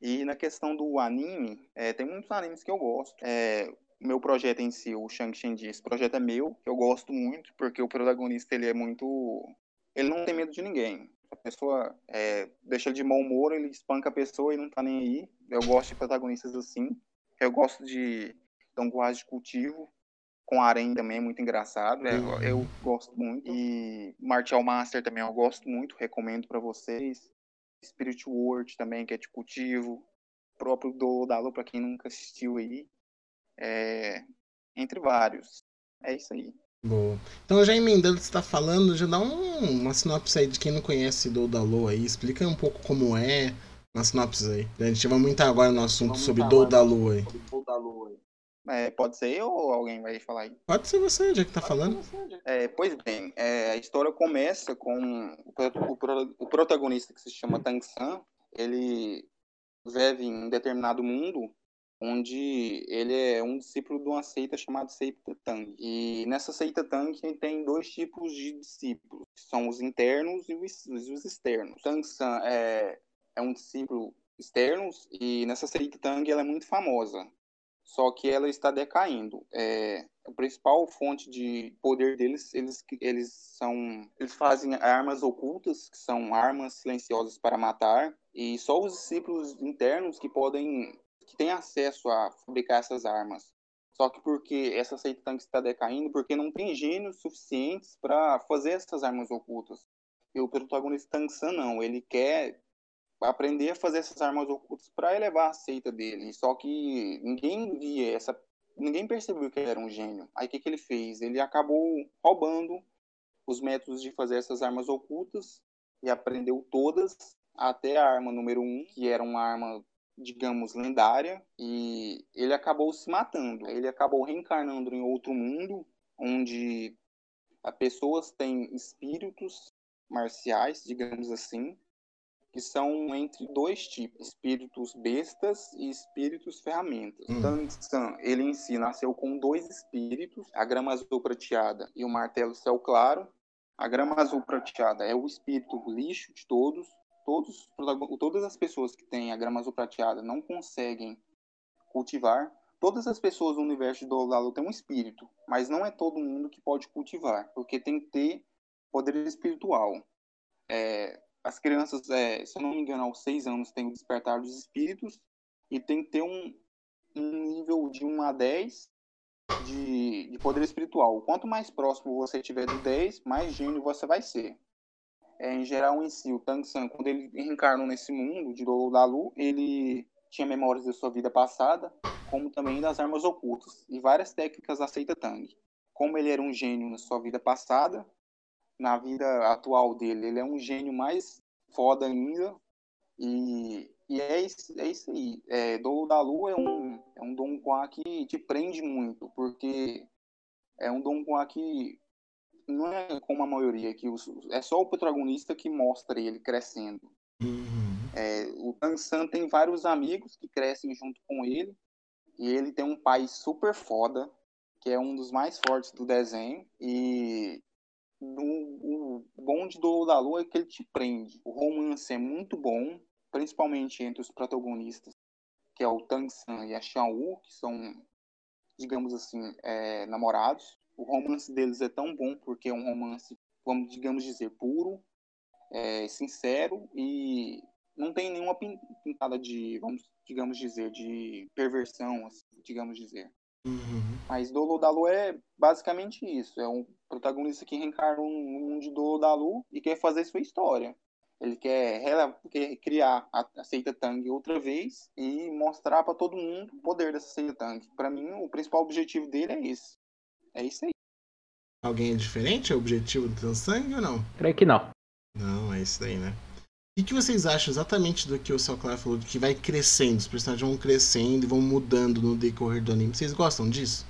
S5: E na questão do anime, é, tem muitos animes que eu gosto. É, meu projeto em si, o Shang Shenji, esse projeto é meu, que eu gosto muito, porque o protagonista ele é muito. Ele não tem medo de ninguém. A pessoa é, deixa ele de mau humor, ele espanca a pessoa e não tá nem aí. Eu gosto de protagonistas assim. Eu gosto de Donguaz de cultivo. Com Arém também é muito engraçado. é,
S1: Uhum.
S5: eu gosto muito. E Martial Master também eu gosto muito, recomendo pra vocês. Spirit World também, que é de cultivo. O próprio do Dalo, pra quem nunca assistiu aí. É, entre vários. É isso aí.
S1: Boa. Então, já emendando o que você tá falando, já dá um- uma sinopse aí de quem não conhece do Dalu aí. Explica um pouco como é, uma sinopse aí. A gente vai muito agora no assunto
S5: Vamos
S1: sobre do
S5: agora
S1: Dalu aí.
S5: É, pode ser eu ou alguém vai falar aí?
S1: Pode ser você, já que tá falando.
S5: É, pois bem, é, a história começa com o, o o protagonista que se chama Tang San. Ele vive em um determinado mundo onde ele é um discípulo de uma seita chamada Seita Tang. E nessa seita Tang tem dois tipos de discípulos, que são os internos e os, os externos. Tang San é, é um discípulo externo e nessa seita Tang ela é muito famosa. Só que ela está decaindo. É, a principal fonte de poder deles, eles, eles são, eles fazem armas ocultas, que são armas silenciosas para matar, e só os discípulos internos que podem, que têm acesso a fabricar essas armas. Só que porque essa seita tanque está decaindo, porque não tem gênios suficientes para fazer essas armas ocultas. E o protagonista Tang San não, ele quer aprender a fazer essas armas ocultas para elevar a seita dele. Só que ninguém via essa, ninguém percebeu que ele era um gênio. Aí o que, que ele fez? Ele acabou roubando os métodos de fazer essas armas ocultas e aprendeu todas até a arma número um, que era uma arma digamos, lendária e ele acabou se matando. Ele acabou reencarnando em outro mundo onde as pessoas têm espíritos marciais, digamos assim, que são entre dois tipos, espíritos bestas e espíritos ferramentas. Hum. Tang ele em si nasceu com dois espíritos, a grama azul prateada e o martelo céu claro. A grama azul prateada é o espírito lixo de todos. Todos, todas as pessoas que têm a grama azul prateada não conseguem cultivar. Todas as pessoas do universo de Dolalo têm um espírito, mas não é todo mundo que pode cultivar, porque tem que ter poder espiritual. É, as crianças, é, se eu não me engano, aos seis anos tem o despertar dos espíritos e tem que ter um, um nível de 1 a 10 de, de poder espiritual. Quanto mais próximo você tiver do 10, mais gênio você vai ser. É, em geral, em si, o Tang San, quando ele reencarnou nesse mundo de Dolo da Lu, ele tinha memórias da sua vida passada, como também das armas ocultas, e várias técnicas aceita Tang. Como ele era um gênio na sua vida passada, na vida atual dele. Ele é um gênio mais foda ainda. E, e é, isso, é isso aí. É, Lua é um, é um Don Juan que te prende muito, porque é um Don Juan que não é como a maioria, que os, é só o protagonista que mostra ele crescendo. Uhum. É, o Tansan tem vários amigos que crescem junto com ele, e ele tem um pai super foda, que é um dos mais fortes do desenho, e o, o bom de Dolo da Lua é que ele te prende. O romance é muito bom, principalmente entre os protagonistas, que é o Tang San e a Xiao Wu, que são, digamos assim, é, namorados. O romance deles é tão bom porque é um romance, vamos digamos dizer, puro, é, sincero e não tem nenhuma pintada de, vamos digamos dizer, de perversão, assim, digamos dizer. Uhum. Mas Dolo é basicamente isso. É um protagonista que reencarna no mundo de Dolo e quer fazer sua história. Ele quer, quer criar a Seita Tang outra vez e mostrar para todo mundo o poder dessa Seita Tang. Para mim, o principal objetivo dele é esse. É isso aí.
S1: Alguém é diferente? É o objetivo do Tansang ou não?
S9: Creio que não.
S1: Não, é isso daí, né? O que vocês acham exatamente do que o Céu Claro falou, que vai crescendo, os personagens vão crescendo e vão mudando no decorrer do anime? Vocês gostam disso?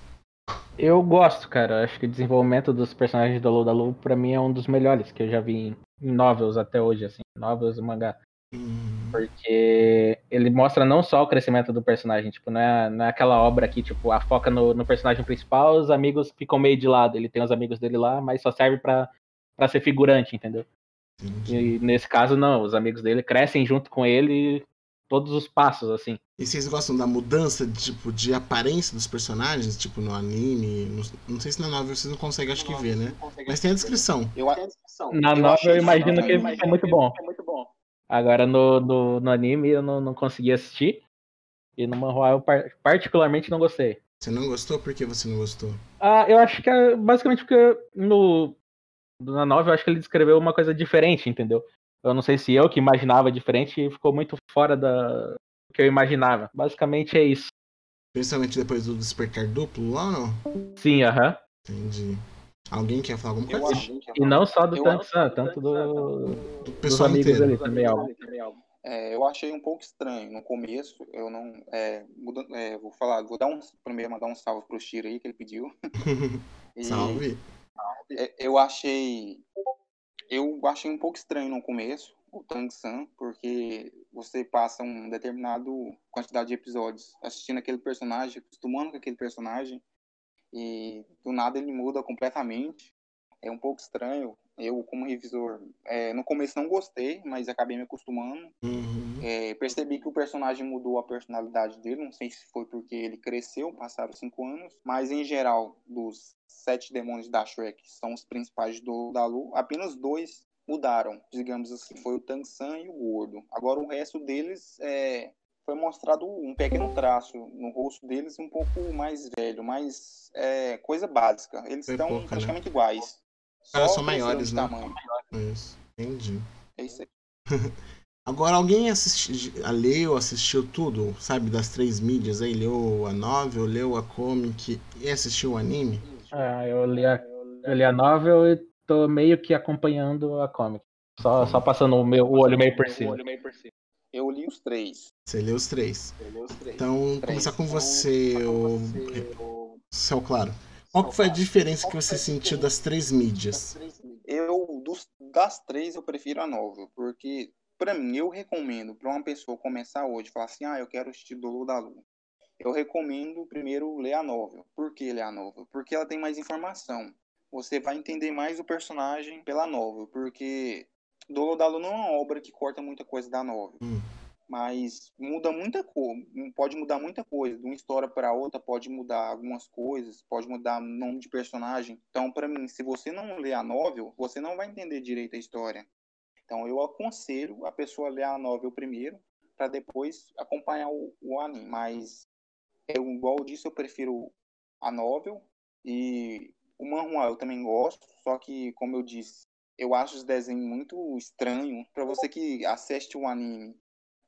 S9: Eu gosto, cara. Acho que o desenvolvimento dos personagens do Lou da Lu, pra mim, é um dos melhores que eu já vi em novels até hoje, assim, novels e mangá. Porque ele mostra não só o crescimento do personagem, tipo, não é, não é aquela obra que, tipo, a foca no, no, personagem principal, os amigos ficam meio de lado. Ele tem os amigos dele lá, mas só serve para ser figurante, entendeu? E nesse caso, não, os amigos dele crescem junto com ele todos os passos, assim.
S1: E vocês gostam da mudança de, tipo, de aparência dos personagens, tipo, no anime? No, não sei se na novel vocês não conseguem, acho que ver, né? Mas tem a descrição.
S9: Eu, na novel eu imagino que é muito bom. Agora no, no, no, anime eu não, não consegui assistir. E no manhwa eu particularmente não gostei.
S1: Você não gostou? Por que você não gostou?
S9: Ah, eu acho que é basicamente porque no, na novel, eu acho que ele descreveu uma coisa diferente, entendeu? Eu não sei se eu que imaginava diferente e ficou muito fora da do que eu imaginava. Basicamente é isso.
S1: Principalmente depois do despertar duplo lá não?
S9: Sim, aham.
S1: Entendi. Alguém quer falar alguma coisa? Acho,
S9: e não só do Tansan, tanto do, do dos amigos inteiro. ali também, algo.
S5: É, eu achei um pouco estranho no começo. Eu não. É, muda, é, vou falar, vou dar um. Primeiro mandar um salve pro Shiro aí que ele pediu. *laughs*
S1: e, Salve!
S5: É, eu achei. Eu achei um pouco estranho no começo o Tang San, porque você passa um determinado quantidade de episódios assistindo aquele personagem, acostumando com aquele personagem, e do nada ele muda completamente. É um pouco estranho. Eu, como revisor, é, no começo não gostei, mas acabei me acostumando. Uhum. É, percebi que o personagem mudou a personalidade dele. Não sei se foi porque ele cresceu, passaram cinco anos. Mas, em geral, dos sete demônios da Shrek, que são os principais do da Lu, apenas dois mudaram, digamos assim. Foi o Tang San e o Gordo. Agora, o resto deles é, foi mostrado um pequeno traço no rosto deles um pouco mais velho, mais é, coisa básica. Eles foi estão pouca, né? praticamente né? iguais.
S1: Só são maiores, né? Tamanho. Isso, entendi. É isso aí. *laughs* Agora, alguém assistiu, leu, assistiu tudo, sabe, das três mídias aí? Leu a novel, leu a comic e assistiu o anime?
S9: Ah, eu li a, eu li a novel e tô meio que acompanhando a comic. Só, só passando o, meu, o olho meio por cima.
S5: Eu li os três.
S1: Você leu os três.
S5: Eu os três.
S1: Então,
S5: três.
S1: começar com então, você, o... Céu Claro. Qual foi a diferença que você sentiu das três mídias?
S5: Eu, dos, das três, eu prefiro a novel, porque, para mim, eu recomendo para uma pessoa começar hoje, falar assim, ah, eu quero assistir Dolo da Lua. Eu recomendo primeiro ler a novel. Por que ler a novel? Porque ela tem mais informação. Você vai entender mais o personagem pela novel, porque Dolo da Lua não é uma obra que corta muita coisa da novel. Hum mas muda muita coisa, pode mudar muita coisa, de uma história para outra pode mudar algumas coisas, pode mudar o nome de personagem. Então, para mim, se você não ler a novel, você não vai entender direito a história. Então, eu aconselho a pessoa ler a novel primeiro, para depois acompanhar o, o, anime. Mas, eu, igual eu disse, eu prefiro a novel e o manhwa eu também gosto, só que, como eu disse, eu acho os desenhos muito estranhos. Para você que assiste o anime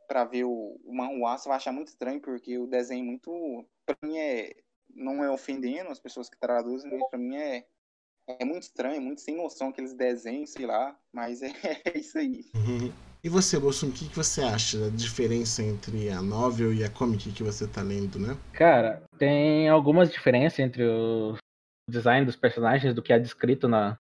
S5: para ver o, o manhua, você vai achar muito estranho, porque o desenho muito. Pra mim é. Não é ofendendo as pessoas que traduzem, mas pra mim é. É muito estranho, muito sem noção aqueles desenhos, sei lá, mas é, *laughs* é isso aí.
S1: Uhum. E você, Bolson, o que, que você acha da diferença entre a novel e a comic que você tá lendo, né?
S9: Cara, tem algumas diferenças entre o design dos personagens do que é descrito na,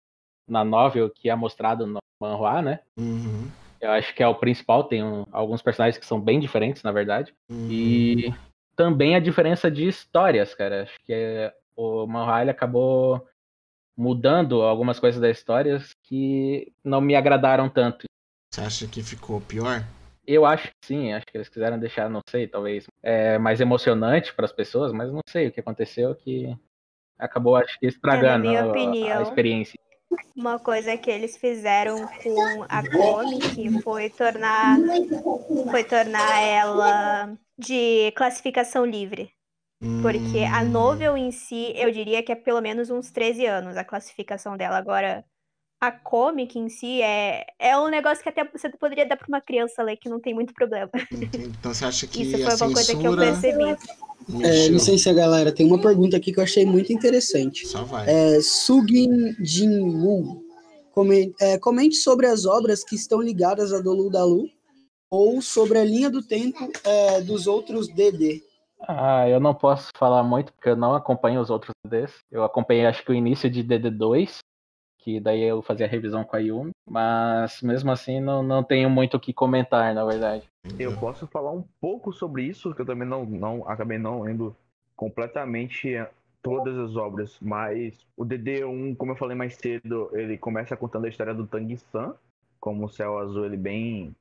S9: na novel que é mostrado no manhua, né?
S1: Uhum.
S9: Eu acho que é o principal, tem um, alguns personagens que são bem diferentes, na verdade. Uhum. E também a diferença de histórias, cara. Acho que é, o Manhwa acabou mudando algumas coisas das histórias que não me agradaram tanto.
S1: Você acha que ficou pior?
S9: Eu acho que sim, acho que eles quiseram deixar, não sei, talvez é, mais emocionante para as pessoas, mas não sei o que aconteceu que acabou, acho que, estragando é, a, a experiência.
S2: Uma coisa que eles fizeram com a Comic foi tornar, foi tornar ela de classificação livre. Porque a hum. novel em si, eu diria que é pelo menos uns 13 anos a classificação dela. Agora, a comic em si é, é um negócio que até você poderia dar para uma criança ler, que não tem muito problema.
S1: Então você acha que
S2: Isso foi uma censura... coisa que eu percebi.
S8: É, licença, galera. Tem uma pergunta aqui que eu achei muito interessante.
S1: Só vai.
S8: É, Sugin Jinwoo. Comente, é, comente sobre as obras que estão ligadas a Dolu Dalu ou sobre a linha do tempo é, dos outros DD.
S9: Ah, eu não posso falar muito porque eu não acompanho os outros DDs. Eu acompanhei acho que o início de DD2, que daí eu fazia a revisão com a Yumi, mas mesmo assim não, não tenho muito o que comentar, na verdade.
S6: Eu posso falar um pouco sobre isso, que eu também não, não acabei não lendo completamente todas as obras, mas o DD1, como eu falei mais cedo, ele começa contando a história do Tang San, como o Céu Azul ele bem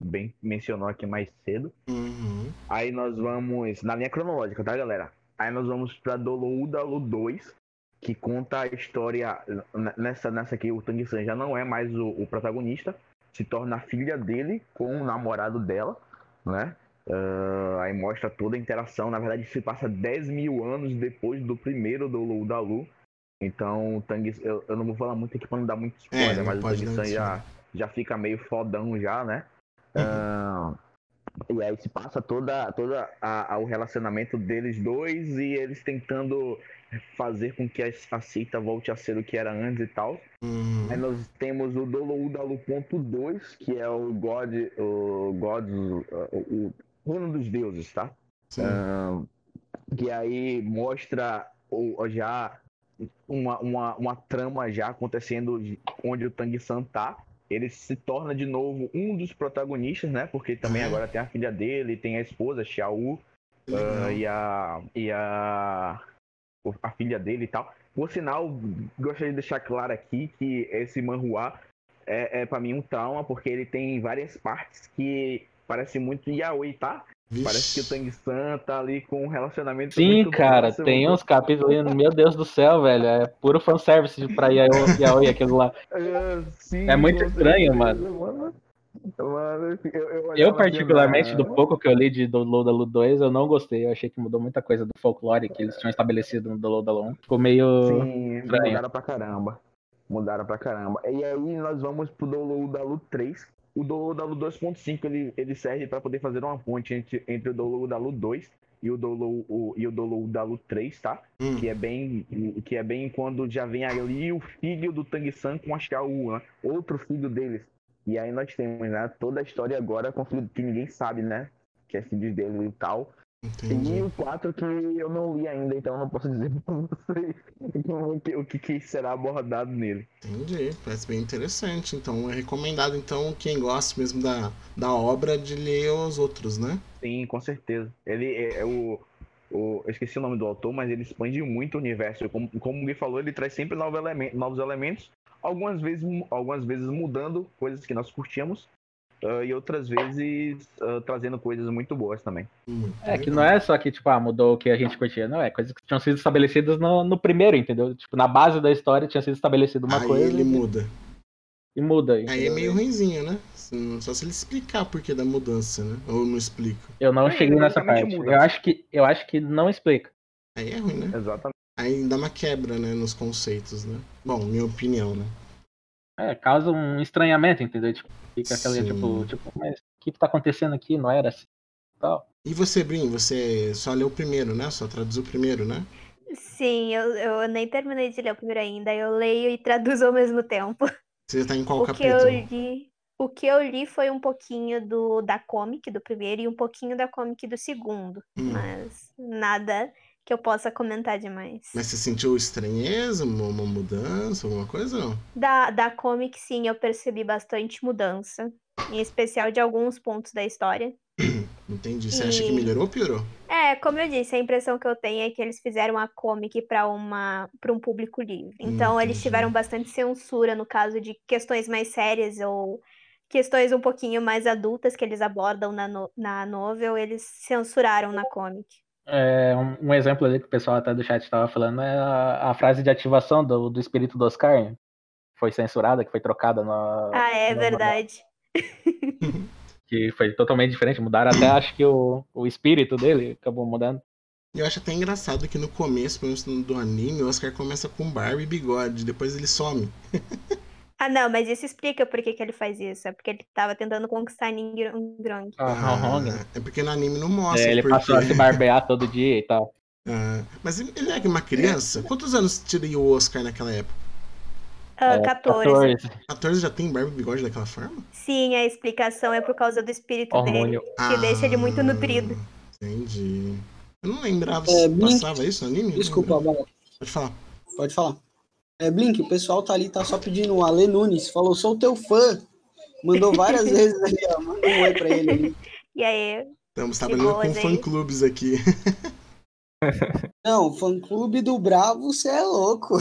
S6: bem mencionou aqui mais cedo.
S1: Uhum.
S6: Aí nós vamos na linha cronológica, tá, galera? Aí nós vamos para Dolo Dalu 2, que conta a história nessa nessa aqui o Tang San já não é mais o, o protagonista, se torna a filha dele com o namorado dela, né? Uh, aí mostra toda a interação. Na verdade, se passa 10 mil anos depois do primeiro do da Lu. Então, o Tang, eu, eu, não vou falar muito aqui pra não dar muito spoiler, é, mas o Tang San já, já fica meio fodão já, né? Uhum. Uh, e aí se passa toda, toda a, a, o relacionamento deles dois e eles tentando fazer com que a Cita volte a ser o que era antes e tal.
S1: Uhum.
S6: Aí nós temos o Doloudalu.2, que é o God, o God, o, o dos Deuses, tá? Uh, que aí mostra o, já uma, uma, uma trama já acontecendo onde o Tang San tá. Ele se torna de novo um dos protagonistas, né? Porque também uhum. agora tem a filha dele, tem a esposa, Xiao, uh, e a. E a a filha dele e tal. Por sinal, gostaria de deixar claro aqui que esse manhua é, é para mim um trauma, porque ele tem várias partes que parece muito yaoi, tá? Vixe. Parece que o Tang San tá ali com um relacionamento
S9: Sim, cara, tem uns capítulos, meu Deus do céu, velho, é puro fanservice pra yaoi, yaoi aquilo lá. *laughs*
S6: É, sim,
S9: é muito estranho, mano.
S6: Mano, eu, eu,
S9: eu particularmente, do pouco que eu li de do Lu 2, eu não gostei. Eu achei que mudou muita coisa do folclore que eles tinham estabelecido no Dolo 1. Ficou meio.
S6: Sim, estranho. mudaram pra caramba. Mudaram pra caramba. E aí nós vamos pro Dolo da Lu 3. O Dolo da Lu 2.5 ele, ele serve para poder fazer uma ponte entre, entre o Dolo da Lu 2 e o Dolo, o, e o Dolo da Lu 3, tá? Hum. Que é bem que é bem quando já vem ali o filho do Tang San com a Xiao né? outro filho deles E aí nós temos, né, toda a história agora construída que ninguém sabe, né? Que é filhos dele e tal. Entendi. E o 4 que eu não li ainda, então eu não posso dizer *laughs* pra vocês o que, o que será abordado nele.
S1: Entendi, parece bem interessante. Então é recomendado então quem gosta mesmo da, da obra de ler os outros, né?
S6: Sim, com certeza. Ele é, é o, o. Eu esqueci o nome do autor, mas ele expande muito o universo. Como, como o Gui falou, ele traz sempre novos elementos, novos elementos, algumas vezes, algumas vezes mudando coisas que nós curtíamos Uh, e outras vezes uh, trazendo coisas muito boas também.
S9: É que não é só que, tipo, ah, mudou o que a gente curtia, não, é coisas que tinham sido estabelecidas no, no primeiro, entendeu? Tipo, na base da história tinha sido estabelecida uma
S1: Aí
S9: coisa.
S1: ele e... muda.
S9: E muda.
S1: Entendeu? Aí é meio ruimzinho, né? Só se ele explicar por que da mudança, né? Ou não explica.
S9: Eu não é, cheguei nessa parte. Muda. Eu acho, que, eu acho que não explica.
S1: Aí é ruim, né?
S6: Exatamente.
S1: Aí dá uma quebra, né, nos conceitos, né? Bom, minha opinião, né?
S9: É, causa um estranhamento, entendeu? Tipo, fica aquele tipo, tipo, mas o que tá acontecendo aqui? Não era assim. Tal.
S1: E você, Brin, você só leu o primeiro, né? Só traduziu o primeiro, né?
S2: Sim, eu, eu nem terminei de ler o primeiro ainda. Eu leio e traduzo ao mesmo tempo.
S1: Você tá em qual
S2: o
S1: capítulo?
S2: Que eu li, o que eu li foi um pouquinho do da comic do primeiro e um pouquinho da comic do segundo. Hum. Mas nada que eu possa comentar demais.
S1: Mas você sentiu estranheza, uma mudança, alguma coisa não?
S2: Da, da comic, sim, eu percebi bastante mudança. Em especial de alguns pontos da história. *clears throat*
S1: Entendi. Você e... acha que melhorou ou piorou?
S2: É, como eu disse, a impressão que eu tenho é que eles fizeram a comic para uma para um público livre. Então Entendi. eles tiveram bastante censura no caso de questões mais sérias ou questões um pouquinho mais adultas que eles abordam na, no, na novel, eles censuraram na comic.
S9: É, um, um, exemplo ali que o pessoal até do chat estava falando é a, a, frase de ativação do, do espírito do Oscar. Foi censurada, que foi trocada na.
S2: Ah, é
S9: na,
S2: verdade. *laughs*
S9: que foi totalmente diferente. Mudaram até, acho que o, o espírito dele acabou mudando.
S1: Eu acho até engraçado que no começo, pelo menos do anime, o Oscar começa com barba e bigode, depois ele some. *laughs*
S2: Ah, não, mas isso explica por que, que ele faz isso. É porque ele tava tentando conquistar Ningrong.
S1: Ah, é porque no anime não mostra.
S9: É, ele
S1: porque...
S9: passou a se barbear todo dia e tal. *laughs*
S1: Ah, mas ele é uma criança? Quantos anos teria o Oscar naquela época?
S2: Uh, 14. 14.
S1: 14 já tem barba e bigode daquela forma?
S2: Sim, a explicação é por causa do espírito Hormônio. dele, que ah, deixa ele muito nutrido.
S1: Entendi. Eu não lembrava se é, passava isso no anime.
S8: Desculpa,
S1: Pode falar.
S8: Pode falar. É, Blink, o pessoal tá ali, tá só pedindo o Ale Nunes, falou, sou teu fã. Mandou várias *laughs* vezes ali, ó. Manda um oi pra ele ali.
S2: E aí?
S1: Estamos trabalhando com fã-clubes aqui. *laughs* *laughs*
S8: Não, fã-clube do Bravo, você é louco.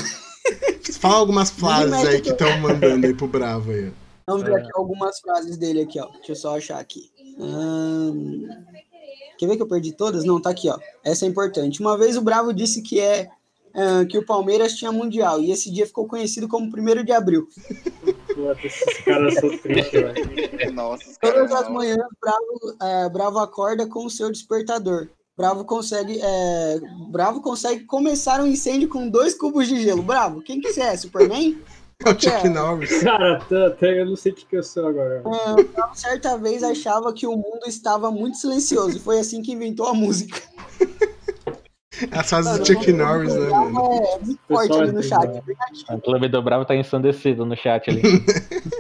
S1: Fala algumas frases aí que estão mandando aí pro Bravo aí.
S8: Vamos ver aqui algumas frases dele aqui, ó. Deixa eu só achar aqui. Hum... Quer ver que eu perdi todas? Não, tá aqui, ó. Essa é importante. Uma vez o Bravo disse que é uh, que o Palmeiras tinha Mundial. E esse dia ficou conhecido como 1 de abril.
S3: esses caras são tristes, velho.
S8: Nossa, Todas as manhãs, Bravo, é, Bravo acorda com o seu despertador. Bravo consegue, é, Bravo consegue começar um incêndio com dois cubos de gelo. Bravo, quem que você é? Superman?
S1: É o Chuck? Norris.
S3: Cara, até eu não sei o que eu sou agora.
S8: É, Bravo certa vez achava que o mundo estava muito silencioso. E foi assim que inventou a música. *laughs*
S1: As frases do Chuck Norris, né, mano?
S8: É, muito forte ali no chat.
S9: É o Clube do Bravo tá ensandecido no chat ali. *laughs*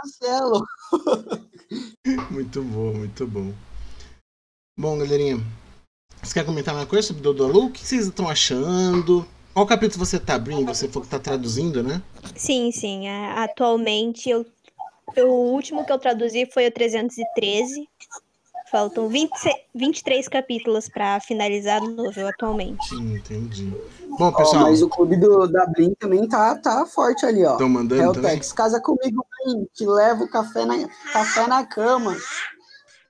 S8: Marcelo. *laughs*
S1: muito bom, muito bom. Bom, galerinha, você quer comentar uma coisa sobre Dodolu? O que vocês estão achando? Qual capítulo você tá abrindo? Você falou que tá traduzindo, né?
S2: Sim, sim. É, atualmente, eu, eu, o último que eu traduzi foi o 313. Faltam 20, 23 capítulos para finalizar o novel atualmente.
S1: Entendi. Bom, pessoal.
S8: Oh, mas o clube do, da Blin também tá, tá forte ali, ó.
S1: Estão mandando.
S8: Helltex, casa comigo, Blin, que leva o café na, café na cama.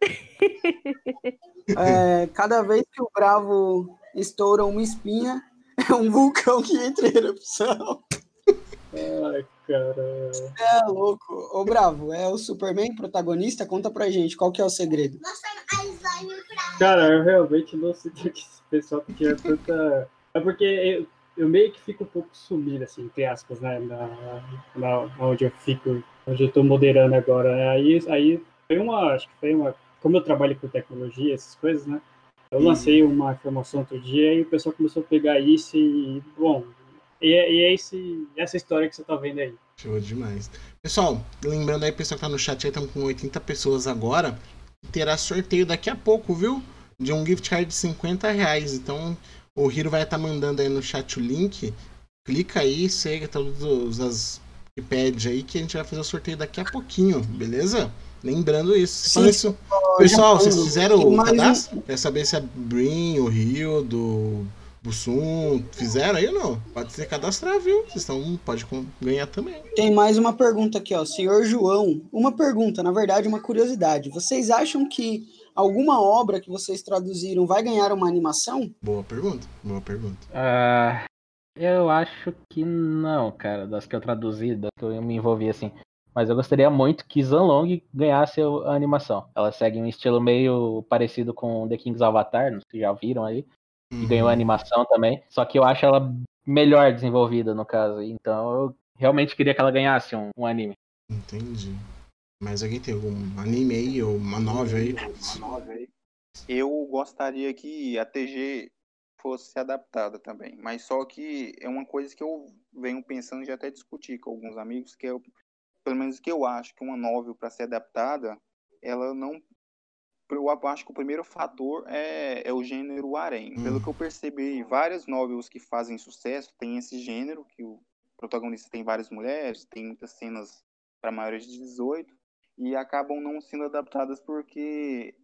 S8: *laughs* é, cada vez que o Bravo estoura uma espinha, *laughs* é um vulcão que entra em erupção.
S3: Ai, cara.
S8: É louco. Ô, Bravo, é o Superman protagonista? Conta pra gente, qual que é o segredo?
S3: Cara, eu realmente não sei *laughs* que esse pessoal tinha tanta... É porque eu, eu, meio que fico um pouco sumido, assim, entre aspas, né? Na, na, onde eu fico, onde eu tô moderando agora. Né? Aí, aí foi uma, acho que foi uma... Como eu trabalho com tecnologia, essas coisas, né? Eu lancei uma informação outro dia e o pessoal começou a pegar isso e, bom, E é, e é esse, essa história que você tá vendo aí.
S1: Show demais. Pessoal, lembrando aí, pessoal que tá no chat aí, estamos com 80 pessoas agora. Terá sorteio daqui a pouco, viu? De um gift card de 50 reais. Então, o Hiro vai estar tá mandando aí no chat o link. Clica aí, segue todas as que pede aí que a gente vai fazer o sorteio daqui a pouquinho, beleza? Lembrando isso. Sim, isso. Pessoal, vocês fizeram o cadastro? Um... Quer saber se é Brin, o Rio, do Bussum, fizeram aí ou não? Pode ser cadastrar, viu? Vocês estão, pode ganhar também.
S8: Tem mais uma pergunta aqui, ó. Senhor João, uma pergunta, na verdade, uma curiosidade. Vocês acham que alguma obra que vocês traduziram vai ganhar uma animação?
S1: Boa pergunta, boa pergunta.
S9: Uh, eu acho que não, cara, das que eu traduzi, das que eu me envolvi assim. Mas eu gostaria muito que Zanlong ganhasse a animação. Ela segue um estilo meio parecido com The King's Avatar, não sei se já viram aí. Uhum. E ganhou a animação também. Só que eu acho ela melhor desenvolvida, no caso. Então eu realmente queria que ela ganhasse um, um anime.
S1: Entendi. Mas alguém tem algum anime aí, ou uma novel aí?
S5: Eu gostaria que a TG fosse adaptada também. Mas só que é uma coisa que eu venho pensando e até discutir com alguns amigos, que é pelo menos que eu acho que uma novel para ser adaptada, ela não eu acho que o primeiro fator é, é o gênero harém. Hum. Pelo que eu percebi, várias novels que fazem sucesso têm esse gênero, que o protagonista tem várias mulheres, tem muitas cenas para maiores de 18, e acabam não sendo adaptadas porque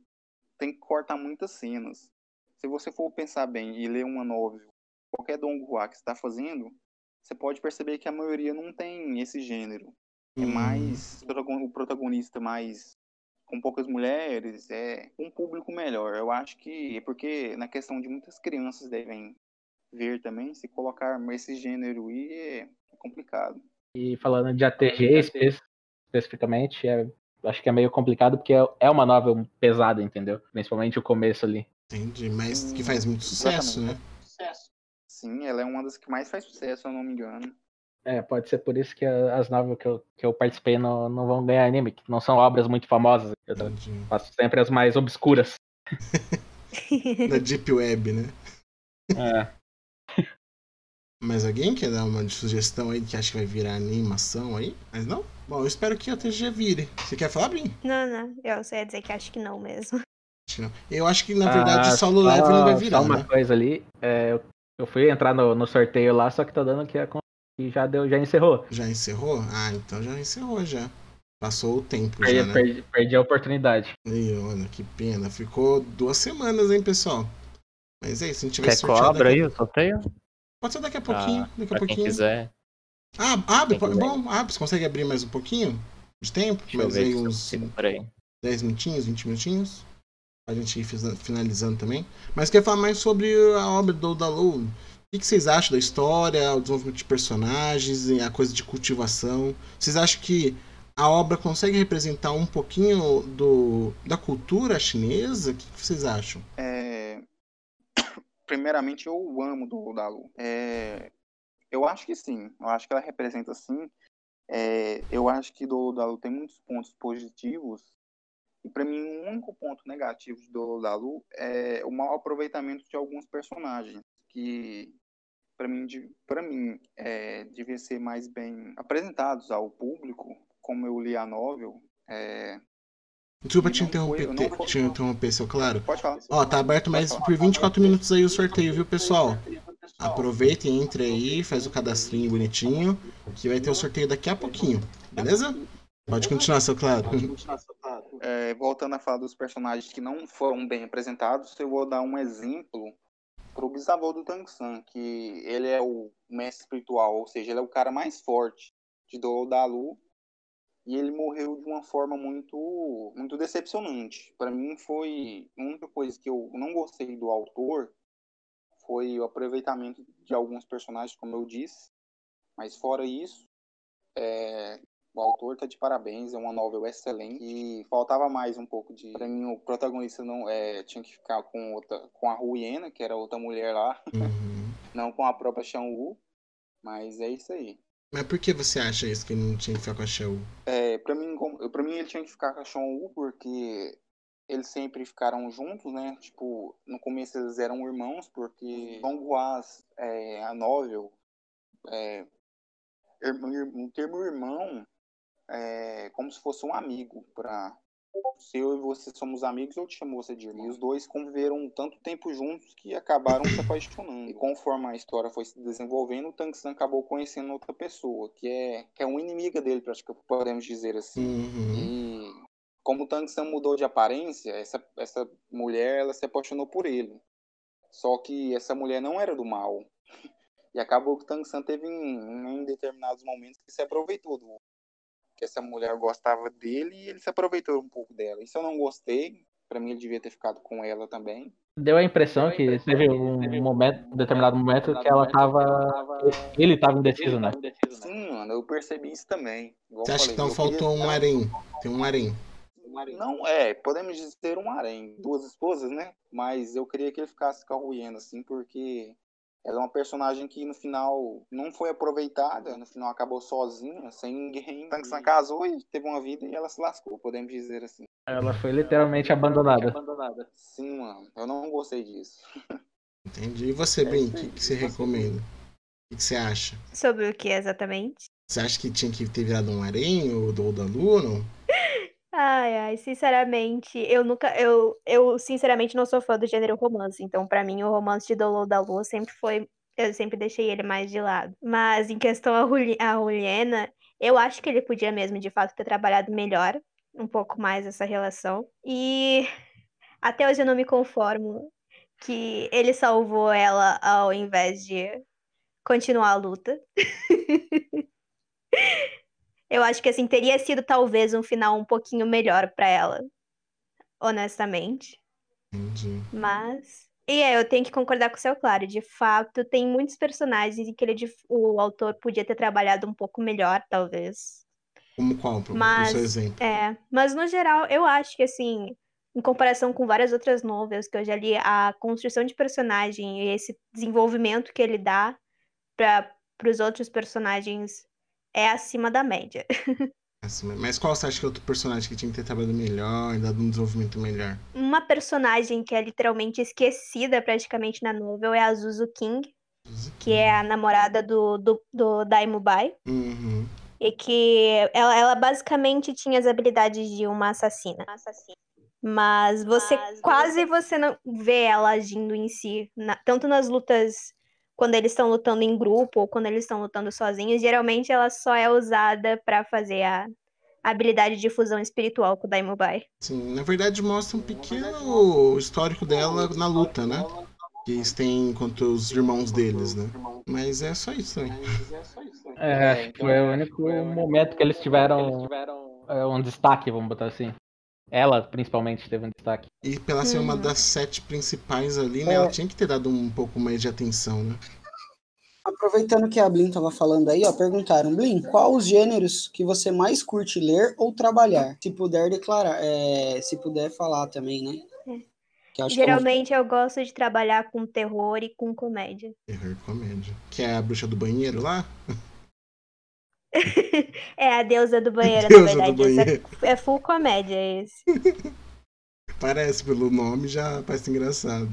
S5: tem que cortar muitas cenas. Se você for pensar bem e ler uma novel, qualquer Donghua que está fazendo, você pode perceber que a maioria não tem esse gênero. É uhum. mais o protagonista mais com poucas mulheres, é um público melhor. Eu acho que é porque na questão de muitas crianças devem ver também, se colocar esse gênero aí é complicado.
S9: E falando de ATG espe especificamente, é, acho que é meio complicado porque é, é uma novel pesada, entendeu? Principalmente o começo ali.
S1: Entendi, mas que faz muito sucesso, Exatamente. né?
S5: Sim, ela é uma das que mais faz sucesso, se eu não me engano.
S9: É, pode ser por isso que as novas que eu, que eu participei não, não vão ganhar anime, que não são obras muito famosas. Eu faço sempre as mais obscuras. *laughs*
S1: da Deep Web, né?
S9: É. *laughs*
S1: Mas alguém quer dar uma sugestão aí que acha que vai virar animação aí? Mas não? Bom, eu espero que a TG vire. Você quer falar, Brin?
S2: Não, não. Eu só ia dizer que acho que não mesmo. *laughs*
S1: Eu acho que, na verdade, ah, solo level não vai virar,
S9: só uma
S1: né?
S9: coisa ali. É, eu fui entrar no, no sorteio lá, só que tá dando que a e já deu, já encerrou.
S1: Já encerrou? Ah, então já encerrou já. Passou o tempo
S9: perdi,
S1: já, né?
S9: perdi, perdi, a oportunidade.
S1: E olha, que pena. Ficou duas semanas, hein, pessoal? Mas é isso, a gente vai
S10: Quer cobra
S1: daqui...
S10: aí o sorteio?
S1: Pode ser daqui a pouquinho,
S10: ah,
S1: daqui a pouquinho.
S10: Quem quiser.
S1: Ah, abre, quem bom, quiser. abre. Você consegue abrir mais um pouquinho de tempo?
S10: Deixa
S1: mais
S10: aí
S1: uns 10 minutinhos, 20 minutinhos. A gente ir finalizando também. Mas quer falar mais sobre a obra do Dalu? O que vocês acham da história, o desenvolvimento de personagens, a coisa de cultivação? Vocês acham que a obra consegue representar um pouquinho do, da cultura chinesa? O que vocês acham?
S5: É... *coughs* Primeiramente, eu amo do Dalu. É... Eu acho que sim. Eu acho que ela representa sim. É... Eu acho que do Dalu tem muitos pontos positivos. E para mim, o um único ponto negativo do Dalu é o mau aproveitamento de alguns personagens que para mim, para mim é, devia ser mais bem apresentados ao público, como eu li a novel. É...
S1: Desculpa te interromper, foi, te, te interromper, seu claro.
S5: Pode falar.
S1: Ó, tá aberto mais por 24 minutos aí o sorteio, viu, pessoal? Aproveitem, entre aí, faz o cadastrinho bonitinho, que vai ter o sorteio daqui a pouquinho, beleza? Pode continuar, seu claro.
S5: É, voltando a falar dos personagens que não foram bem apresentados, eu vou dar um exemplo pro bisavô do Tang San, que ele é o mestre espiritual, ou seja, ele é o cara mais forte de do Dalu, e ele morreu de uma forma muito muito decepcionante. Para mim foi a única coisa que eu não gostei do autor foi o aproveitamento de alguns personagens, como eu disse, mas fora isso, é, o autor tá de parabéns, é uma novela excelente e faltava mais um pouco de. Pra mim, o protagonista não é, tinha que ficar com outra, com a Ruiena, que era outra mulher lá,
S1: uhum.
S5: não com a própria Wu. Mas é isso aí.
S1: Mas por que você acha isso que ele não tinha que ficar com a Xiao?
S5: É, pra mim, pra mim ele tinha que ficar com a Wu porque eles sempre ficaram juntos, né? Tipo, no começo eles eram irmãos, porque Long Guas, é, a novel, é, o termo irmão é como se fosse um amigo para se eu e você somos amigos, eu te chamo você de irmão. E os dois conviveram tanto tempo juntos que acabaram se apaixonando. E conforme a história foi se desenvolvendo, o Tang-san acabou conhecendo outra pessoa, que é, que é uma inimiga dele, praticamente, podemos dizer assim. Uhum. E como o Tang-san mudou de aparência, essa, essa mulher ela se apaixonou por ele. Só que essa mulher não era do mal. *laughs* E acabou que o Tang-san teve em, em determinados momentos que se aproveitou do, que essa mulher gostava dele e ele se aproveitou um pouco dela. Isso eu não gostei. Para mim, ele devia ter ficado com ela também.
S9: Deu a impressão que teve um momento, um determinado momento que ela tava. Ele tava indeciso, né?
S5: Sim, mano, eu percebi isso também.
S1: Você acha que então faltou um harém? Tem um harém.
S5: Não, é, podemos dizer um harém. Duas esposas, né? Mas eu queria que ele ficasse com a Ruiena, assim, porque ela é uma personagem que no final não foi aproveitada, no final acabou sozinha, sem ninguém. Tang-san casou e teve uma vida e ela se lascou, podemos dizer assim.
S9: Ela foi literalmente abandonada.
S5: Sim, mano, eu não gostei disso.
S1: Entendi. E você, é Brin, o que, que você recomenda? O que, você acha?
S2: Sobre o que exatamente?
S1: Você acha que tinha que ter virado um harém ou do da Lua, não?
S2: Ai, ai, sinceramente, eu nunca, eu, eu sinceramente não sou fã do gênero romance, então pra mim o romance de Dolor da Lua sempre foi, eu sempre deixei ele mais de lado. Mas em questão a, Juli, a Juliana, eu acho que ele podia mesmo, de fato, ter trabalhado melhor, um pouco mais essa relação. E até hoje eu não me conformo que ele salvou ela ao invés de continuar a luta. *laughs* Eu acho que assim teria sido talvez um final um pouquinho melhor para ela, honestamente.
S1: Entendi.
S2: Mas e é, eu tenho que concordar com o seu claro. De fato, tem muitos personagens em que ele, o autor podia ter trabalhado um pouco melhor, talvez.
S1: Como qual, mas, seu exemplo?
S2: É, mas no geral, eu acho que assim, em comparação com várias outras novelas que eu já li, a construção de personagem e esse desenvolvimento que ele dá para os outros personagens é acima da média. *laughs*
S1: Mas qual você acha que é outro personagem que tinha que ter trabalhado melhor, dado um desenvolvimento melhor?
S2: Uma personagem que é literalmente esquecida praticamente na novel é a Zuzu King, Zuzu que é a namorada do, do, do Daimubai.
S1: Uhum.
S2: E que ela, ela basicamente tinha as habilidades de uma assassina. assassina. Mas você Mas quase você... você não vê ela agindo em si, na, tanto nas lutas quando eles estão lutando em grupo ou quando eles estão lutando sozinhos, geralmente ela só é usada para fazer a habilidade de fusão espiritual com o Daimubai.
S1: Sim, na verdade mostra um pequeno histórico dela na luta, né? Que eles têm contra os irmãos deles, né? Mas é só isso também.
S9: É, foi o único momento que eles tiveram é, um destaque, vamos botar assim. Ela, principalmente, teve um destaque.
S1: E pela ser uma das sete principais ali, né? É. Ela tinha que ter dado um pouco mais de atenção, né?
S8: Aproveitando que a Blin estava falando aí, ó, perguntaram, Blin, qual os gêneros que você mais curte ler ou trabalhar? Se puder declarar, é, se puder falar também, né?
S2: É. Geralmente eu... eu gosto de trabalhar com terror e com comédia.
S1: Terror e comédia. Que é a bruxa do banheiro lá? *laughs* *laughs*
S2: é a deusa do banheiro, deusa na verdade. Banheiro. É, é full comédia esse. *laughs*
S1: Parece pelo nome, já parece engraçado.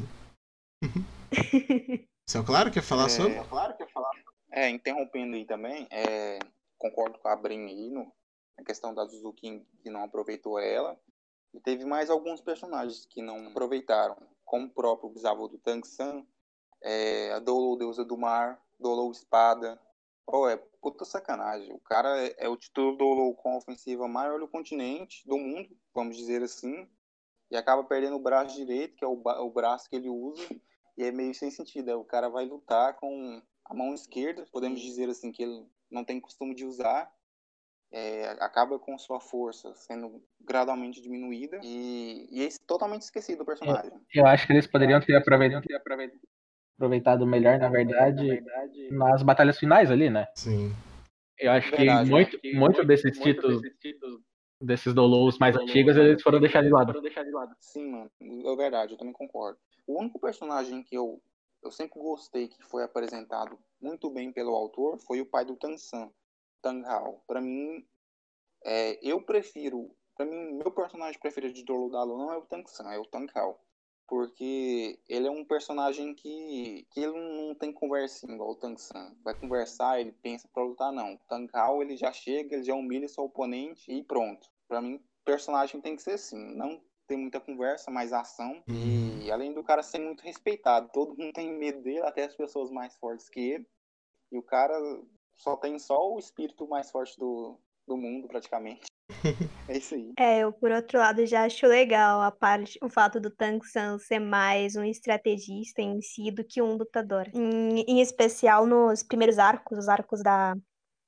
S1: *laughs* Céu Claro quer falar é, sobre?
S5: Céu Claro quer falar. É, interrompendo aí também, é, concordo com a Brin aí no, na questão da Suzuki que não aproveitou ela. E teve mais alguns personagens que não aproveitaram, como o próprio bisavô do Tang San, é, a Dolo, deusa do mar, Dolo Espada, Oh, é puta sacanagem. O cara é, é o titular com a ofensiva maior do continente, do mundo, vamos dizer assim, e acaba perdendo o braço direito, que é o, o braço que ele usa, e é meio sem sentido. É, o cara vai lutar com a mão esquerda, podemos dizer assim, que ele não tem costume de usar, é, acaba com sua força sendo gradualmente diminuída e, e é totalmente esquecido o personagem.
S9: Eu, eu acho que eles poderiam ter aproveitado, aproveitado melhor, na verdade, nas batalhas finais ali, né?
S1: Sim.
S9: Eu acho verdade, que muito, que muito desses muito títulos, desses, títulos, desses dolos mais antigos, eles foram deixados de lado.
S5: Sim, mano, é verdade, eu também concordo. O único personagem que eu, eu sempre gostei que foi apresentado muito bem pelo autor foi o pai do Tang San, Tang Hao. Pra mim, é, eu prefiro, pra mim, meu personagem preferido de Dolo Dalo não é o Tang San, é o Tang Hao porque ele é um personagem que, que ele não tem conversinha igual o Tang San. Vai conversar, ele pensa pra lutar, não. O Tang Hao, ele já chega, ele já humilha seu oponente e pronto. Pra mim, personagem tem que ser assim, não tem muita conversa, mais ação. Uhum. E além do cara ser muito respeitado, todo mundo tem medo dele, até as pessoas mais fortes que ele. E o cara só tem só o espírito mais forte do, do mundo, praticamente. *laughs* É isso aí.
S2: É, eu por outro lado já acho legal a parte, o fato do Tang San ser mais um estrategista em si do que um lutador. Em, em especial nos primeiros arcos, os arcos da,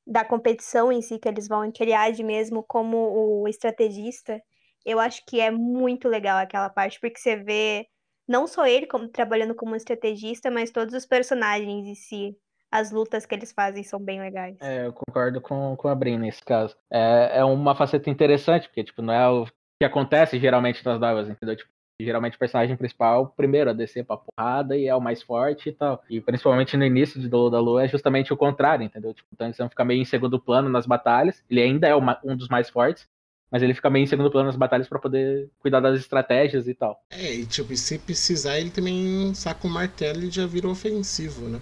S2: da competição em si, que eles vão criar de mesmo como o estrategista. Eu acho que é muito legal aquela parte, porque você vê não só ele como trabalhando como estrategista, mas todos os personagens em si as lutas que eles fazem são bem legais.
S9: É, eu concordo com, com a Brin nesse caso. É, é uma faceta interessante, porque, tipo, não é o que acontece geralmente nas novas, entendeu? Tipo, geralmente o personagem principal, primeiro a descer pra porrada e é o mais forte e tal. E principalmente no início de Dolo da Lua é justamente o contrário, entendeu? Tipo, o Tang fica meio em segundo plano nas batalhas. Ele ainda é uma, um dos mais fortes, mas ele fica meio em segundo plano nas batalhas para poder cuidar das estratégias e tal.
S1: É, e tipo, se precisar, ele também saca o martelo e já vira ofensivo, né?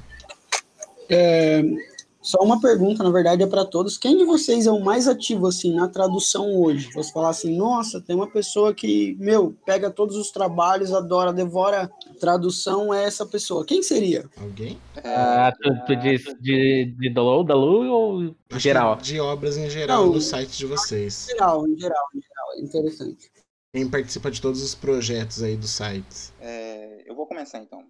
S8: É, só uma pergunta, na verdade, é para todos. Quem de vocês é o mais ativo, assim, na tradução hoje? Você falar assim, nossa, tem uma pessoa que, meu, pega todos os trabalhos, adora, devora tradução, é essa pessoa. Quem seria?
S1: Alguém?
S9: Ah, tu, tu diz de, de Dalu, Dalu ou Acho geral?
S1: De obras em geral Não, no site de vocês.
S8: Em geral, em geral, em geral. É interessante.
S1: Quem participa de todos os projetos aí do site?
S5: É, eu vou começar então.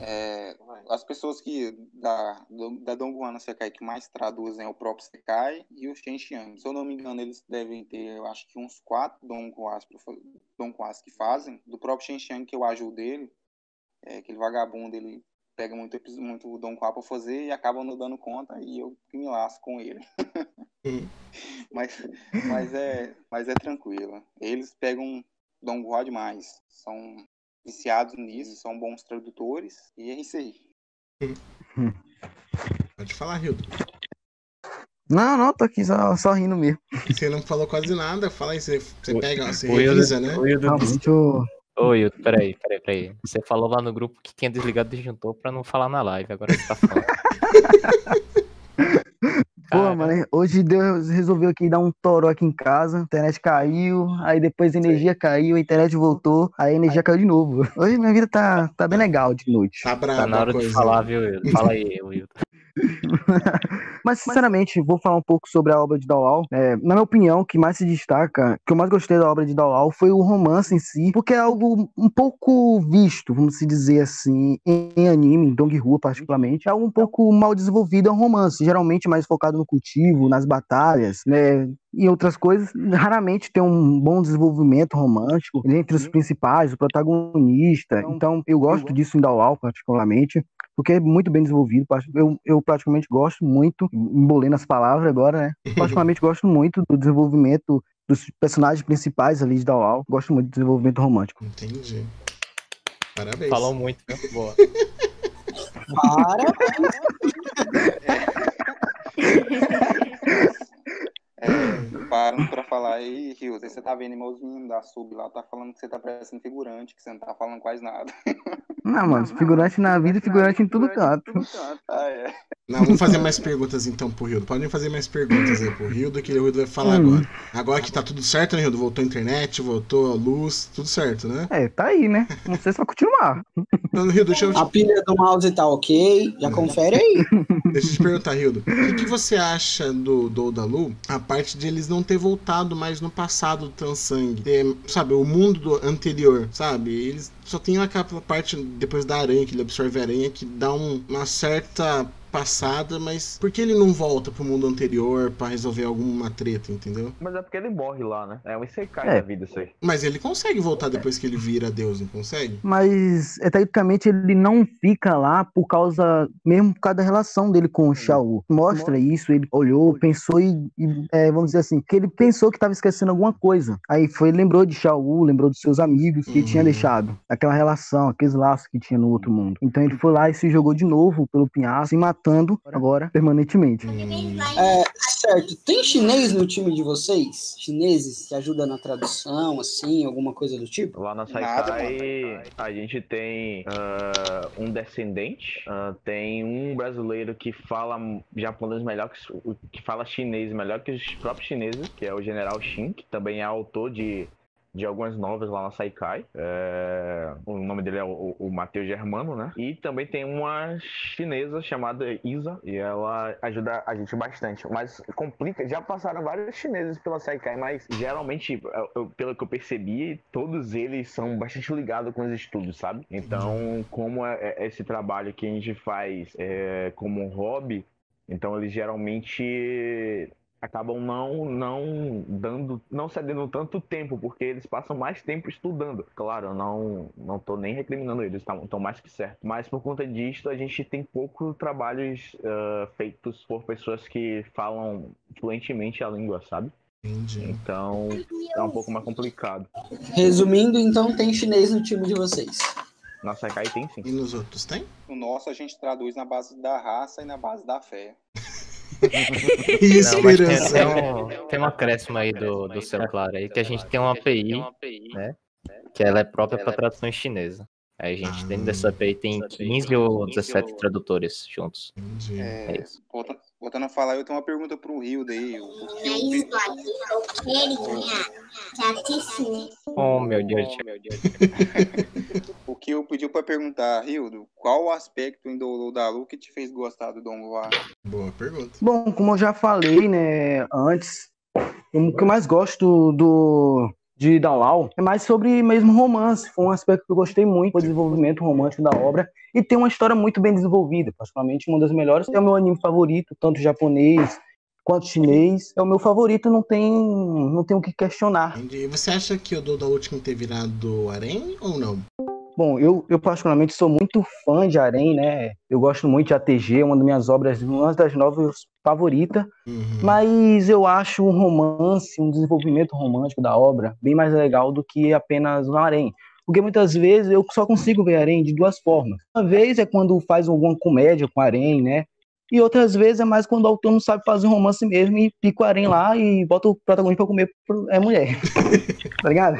S5: É, as pessoas que da, da Dongguan Sekai que mais traduzem é o próprio Sekai e o Shenxiang. Se eu não me engano, eles devem ter, eu acho que uns quatro Dongguas, que fazem. Do próprio Shenxiang, que eu ajudo dele, é, aquele vagabundo, ele pega muito, muito Dongguá para fazer e acaba não dando conta e eu que me lasco com ele. *laughs* mas, mas, é, mas é tranquilo. Eles pegam Dongguá demais. São viciados nisso, são bons tradutores, e é isso aí. *laughs*
S1: Pode falar, Hildo.
S7: Não, não, tô aqui só, só rindo mesmo.
S1: Você não falou quase nada, fala aí, você, você pega, você o revisa, né?
S10: O Hildo eu... Ô, Hildo, peraí, peraí, peraí. Você falou lá no grupo que tinha desligado o disjuntor pra não falar na live, agora você tá falando. *laughs*
S7: Pô, mano, hoje Deus resolveu aqui dar um toró aqui em casa, a internet caiu, aí depois a energia Sim. caiu, a internet voltou, aí a energia caiu de novo. Hoje minha vida tá, tá bem legal de noite.
S1: Tá bravo.
S10: Tá na hora de falar, viu, Wilton? *laughs* Fala aí, Wilton. *laughs*
S7: Mas, sinceramente, vou falar um pouco sobre a obra de Dawal. É, na minha opinião, o que mais se destaca, o que eu mais gostei da obra de Dawal foi o romance em si, porque é algo um pouco visto, vamos dizer assim, em anime, em Dong-Hua particularmente, é algo um pouco mal desenvolvido, é um romance, geralmente mais focado no cultivo, nas batalhas, né, e outras coisas, raramente tem um bom desenvolvimento romântico entre os principais, o protagonista. Então, então eu gosto disso em Dawal, particularmente porque é muito bem desenvolvido. Eu, eu praticamente gosto muito, embolei nas palavras agora, né? *laughs* Particularmente gosto muito do desenvolvimento dos personagens principais ali de Dawal. Gosto muito do desenvolvimento romântico.
S1: Entendi. Parabéns.
S10: Falou muito, né? Boa. *laughs*
S8: Parabéns.
S5: É, *laughs* parando pra falar aí, Rios, você tá vendo meus meninos da sub lá, tá falando que você tá parecendo figurante, que você não tá falando quase nada.
S7: Não, mano, figurante na vida e figurante em tudo canto.
S5: Ah, é.
S1: Não, vamos fazer mais perguntas então pro Rildo. Podem fazer mais perguntas aí pro Rildo, que o Rildo vai falar hum. agora. Agora que tá tudo certo, né, Rildo? Voltou a internet, voltou a luz, tudo certo, né?
S7: É, tá aí, né? Não sei se vai continuar.
S1: Então, Rildo, deixa eu...
S8: A pilha do mouse tá ok, já confere aí. *laughs*
S1: Deixa eu te perguntar, Rildo. O que, você acha do, do Dalu, a parte de eles não ter voltado mais no passado do Tansang? Ter, sabe, o mundo do anterior, sabe? Eles só tem aquela parte depois da aranha, que ele absorve a aranha, que dá um, uma certa passada, mas por que ele não volta pro mundo anterior para resolver alguma treta, entendeu?
S6: Mas é porque ele morre lá, né? É um Isekai é. da vida isso aí.
S1: Mas ele consegue voltar depois que ele vira Deus, não consegue?
S7: Mas, é, tecnicamente, ele não fica lá por causa, mesmo por causa da relação dele com o Shaul. Mostra isso, ele olhou, pensou e, e é, vamos dizer assim, que ele pensou que estava esquecendo alguma coisa. Aí foi, lembrou de Shaul, lembrou dos seus amigos que uhum. tinha deixado. Aquela relação, aqueles laços que tinha no outro mundo. Então ele foi lá e se jogou de novo pelo pinhasco, e matou voltando agora permanentemente.
S8: É, certo. Tem chinês no time de vocês? Chineses que ajudam na tradução, assim, alguma coisa do tipo?
S6: Lá na Saikai a gente tem uh, um descendente, uh, tem um brasileiro que fala japonês melhor que, que fala chinês melhor que os próprios chineses, que é o General Shin, que também é autor de de algumas novas lá na Saikai. É... O nome dele é o, o Matheus Germano, né? E também tem uma chinesa chamada Isa, e ela ajuda a gente bastante. Mas complica, já passaram vários chineses pela Saikai, mas geralmente, eu, pelo que eu percebi, todos eles são bastante ligados com os estudos, sabe? Então, como é, é esse trabalho que a gente faz é, como hobby, então eles geralmente acabam não não dando não cedendo tanto tempo porque eles passam mais tempo estudando claro eu não não tô nem recriminando eles estão mais que certo mas por conta disso a gente tem poucos trabalhos uh, feitos por pessoas que falam fluentemente a língua sabe
S1: Entendi.
S6: então é um pouco mais complicado
S8: resumindo então tem chinês no time de vocês
S6: na Sekai tem sim.
S1: E nos outros tem?
S5: O nosso a gente traduz na base da raça e na base da fé. *laughs*
S1: esperança.
S10: Tem, tem, um, tem um acréscimo aí do, do céu claro aí, que a gente tem uma API, né? Que ela é própria para tradução chinesa. Aí a gente, dentro dessa API, tem 15 ou 17 tradutores juntos.
S5: É, é isso. Voltando a falar, eu tenho uma pergunta pro Rio daí. O, que
S10: eu... Oh, meu Deus. Meu Deus. *laughs*
S5: o que eu pedi para perguntar, Rildo, qual o aspecto em do Dalu que te fez gostar do Dom Luar?
S1: Boa pergunta.
S7: Bom, como eu já falei, né, antes, o que eu mais gosto do de Dalal é mais sobre mesmo romance. Foi um aspecto que eu gostei muito, o desenvolvimento romântico da obra. E tem uma história muito bem desenvolvida, particularmente uma das melhores. É o meu anime favorito, tanto japonês quanto chinês. É o meu favorito, não tem, não tem o que questionar.
S1: E você acha que o Doda Último ter virado harém ou não?
S7: Bom, eu, eu particularmente sou muito fã de Arém, né? Eu gosto muito de ATG, uma das minhas obras, uma das novas favoritas. Uhum. Mas eu acho um romance, um desenvolvimento romântico da obra bem mais legal do que apenas um Arém. Porque muitas vezes eu só consigo ver Arém de duas formas. Uma vez é quando faz alguma comédia com Arém, né? E outras vezes é mais quando o autor não sabe fazer um romance mesmo e pica o harém lá e bota o protagonista pra comer é mulher. *laughs* tá ligado?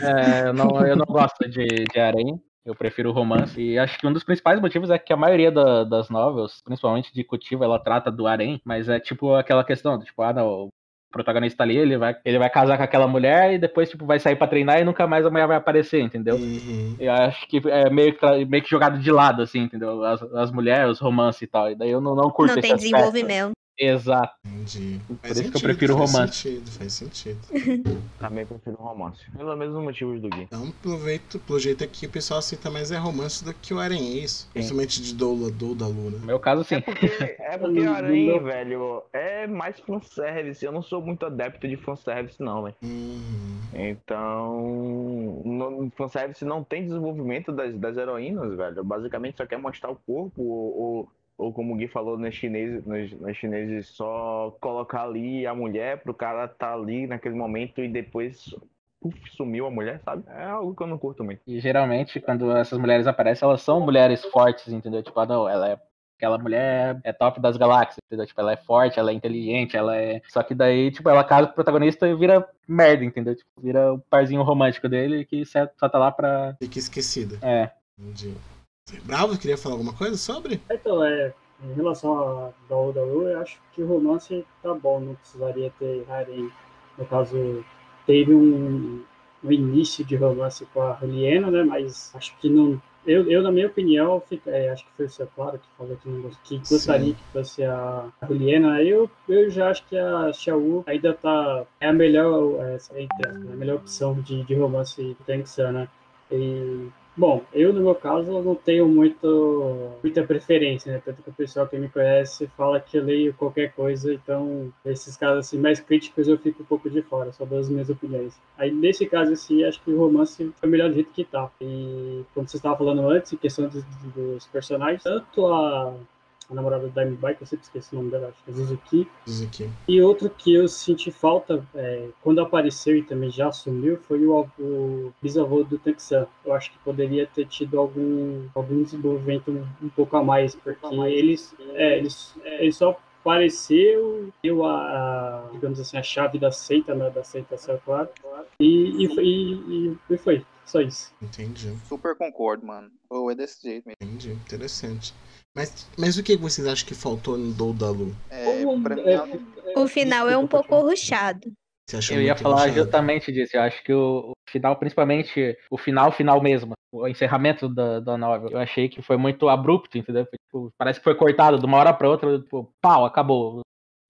S9: É, eu, não, eu não gosto de, de harém. Eu prefiro o romance. E acho que um dos principais motivos é que a maioria da, das novels, principalmente de Cutiva, ela trata do harém, mas é tipo aquela questão, tipo, ah, não, protagonista ali, ele vai, ele vai casar com aquela mulher e depois, tipo, vai sair pra treinar e nunca mais a mulher vai aparecer, entendeu? Uhum. Eu acho que é meio que, meio que jogado de lado, assim, entendeu? As, as mulheres, os romances e tal. E daí eu não, não curto
S2: Não tem desenvolvimento.
S9: Exato.
S1: Entendi.
S9: Por faz isso sentido, que eu prefiro romance.
S1: Sentido, faz sentido. *laughs*
S6: Também prefiro romance. Pelos mesmos motivos do Gui.
S1: Então, pelo jeito, pelo jeito aqui, o pessoal aceita mais é romance do que o Arém, é isso? Sim. Principalmente de Doula, Dou da Luna.
S9: No meu caso, sim. É
S6: porque, é porque *laughs* o Arém, velho, é mais fanservice. Eu não sou muito adepto de fanservice, não, velho. Uhum. Então, no fanservice não tem desenvolvimento das, das heroínas, velho. Basicamente só quer mostrar o corpo ou, ou como o Gui falou nos chineses, nos, nos chineses, só colocar ali a mulher pro cara tá ali naquele momento e depois uf, sumiu a mulher, sabe? É algo que eu não curto muito.
S9: E geralmente, quando essas mulheres aparecem, elas são mulheres fortes, entendeu? Tipo, ah, não, ela é aquela mulher é top das galáxias, entendeu? Tipo, ela é forte, ela é inteligente, ela é. Só que daí, tipo, ela casa com o protagonista e vira merda, entendeu? Tipo, vira o parzinho romântico dele que só tá lá pra.
S1: Fica esquecida.
S9: É.
S1: Entendi. Bravo, queria falar alguma coisa sobre?
S3: Então, é, em relação a Daú Daú, eu acho que o romance tá bom, não precisaria ter harem. No caso, teve um, um início de romance com a Juliana, né? Mas acho que não. Eu, eu na minha opinião, fica, é, acho que foi o seu claro que falou que, não, que gostaria que fosse a Juliana. Eu, eu já acho que a Xiao ainda tá. É a melhor, é, é a melhor opção de, de romance que ser, né? E Bom, eu no meu caso não tenho muito, muita preferência, né? Tanto que o pessoal que me conhece fala que eu leio qualquer coisa, então esses casos assim, mais críticos eu fico um pouco de fora, só das minhas opiniões. Aí nesse caso assim, acho que o romance foi o melhor do jeito que tá. E como você estava falando antes, em questão dos, dos personagens, tanto a a namorada da Diamond Bike, eu sempre esqueci o nome dela, acho que é Suzuki.
S1: Suzuki.
S3: E outro que eu senti falta, é, quando apareceu e também já assumiu, foi o, o bisavô do Texan. Eu acho que poderia ter tido algum, algum desenvolvimento um, um pouco a mais, porque eles, é, eles, eles só apareceu, deu a, a, digamos assim, a chave da seita, né, da seita claro, e, e, e, e foi, só isso.
S1: Entendi.
S5: Super concordo, mano. Ou é desse jeito mesmo.
S1: Entendi, interessante. Mas, mas o que vocês acham que faltou no Dou da Lu?
S5: É, pra mim,
S2: é, o final é um pouco ruchado.
S9: Eu ia falar ruchado? justamente disso. Eu acho que o, o, final, principalmente o final, final mesmo, o encerramento da, da novela, eu achei que foi muito abrupto, entendeu? Tipo, parece que foi cortado de uma hora para outra, tipo, pau, acabou.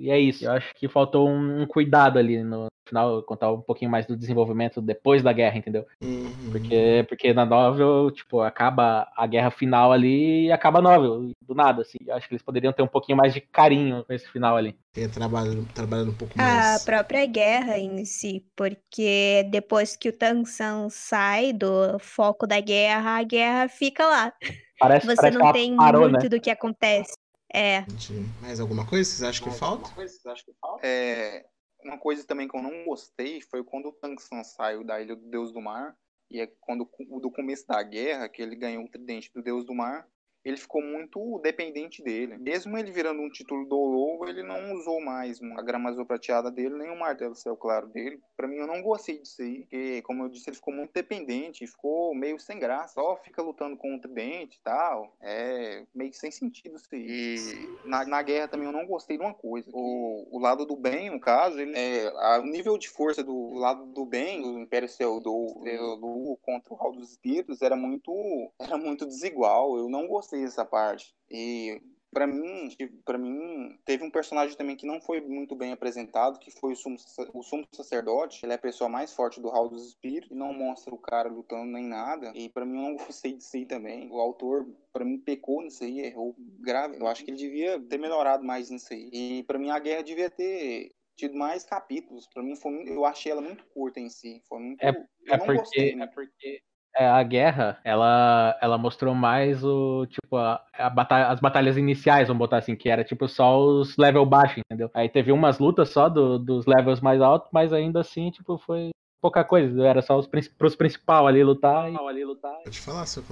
S9: E é isso. Eu acho que faltou um, cuidado ali no final, contar um pouquinho mais do desenvolvimento depois da guerra, entendeu?
S1: Uhum.
S9: Porque, porque na novel, tipo, acaba a guerra final ali e acaba a novel, do nada, assim. Eu acho que eles poderiam ter um pouquinho mais de carinho com esse final ali.
S1: Ter trabalhado, trabalhado um pouco mais.
S2: A própria guerra em si, porque depois que o Tang San sai do foco da guerra, a guerra fica lá.
S9: Parece,
S2: Você
S9: parece
S2: não tem
S9: parou,
S2: muito
S9: né?
S2: do que acontece. É.
S1: Entendi. Mais alguma coisa vocês acham que falta?
S5: É, uma coisa também que eu não gostei foi quando o Tang San saiu da Ilha do Deus do Mar, e é quando do começo da guerra, que ele ganhou o tridente do Deus do Mar, ele ficou muito dependente dele. Mesmo ele virando um título do Lobo, ele não usou mais a grama azul prateada dele, nem o martelo céu claro dele. Para mim, eu não gostei disso aí, porque, como eu disse, ele ficou muito dependente, ficou meio sem graça. Só fica lutando com o tridente e tal. É meio sem sentido isso aí. E na, na guerra também eu não gostei de uma coisa. O, o lado do bem, no caso, ele, é, a, o nível de força do lado do bem, do Império Céu do, do contra o Hall dos Espíritos, era muito, era muito desigual. Eu não gostei essa parte. E para mim, para mim, teve um personagem também que não foi muito bem apresentado, que foi o sumo, o sumo sacerdote. Ele é a pessoa mais forte do Hall dos Espíritos e não mostra o cara lutando nem nada. E para mim, eu não gostei disso aí também. O autor, para mim, pecou nisso aí, errou grave. Eu acho que ele devia ter melhorado mais nisso aí. E para mim, a guerra devia ter tido mais capítulos. Para mim, foi, eu achei ela muito curta em si. Foi muito.
S9: É, é porque,
S5: gostei,
S9: é porque é, a guerra, ela, ela mostrou mais o, tipo, a, a batalha, as batalhas iniciais, vamos botar assim, que era tipo só os level baixo, entendeu? Aí teve umas lutas só do, dos levels mais altos, mas ainda assim, tipo, foi pouca coisa, era só os pros principal ali lutar e ali lutar.
S1: Pode falar, seu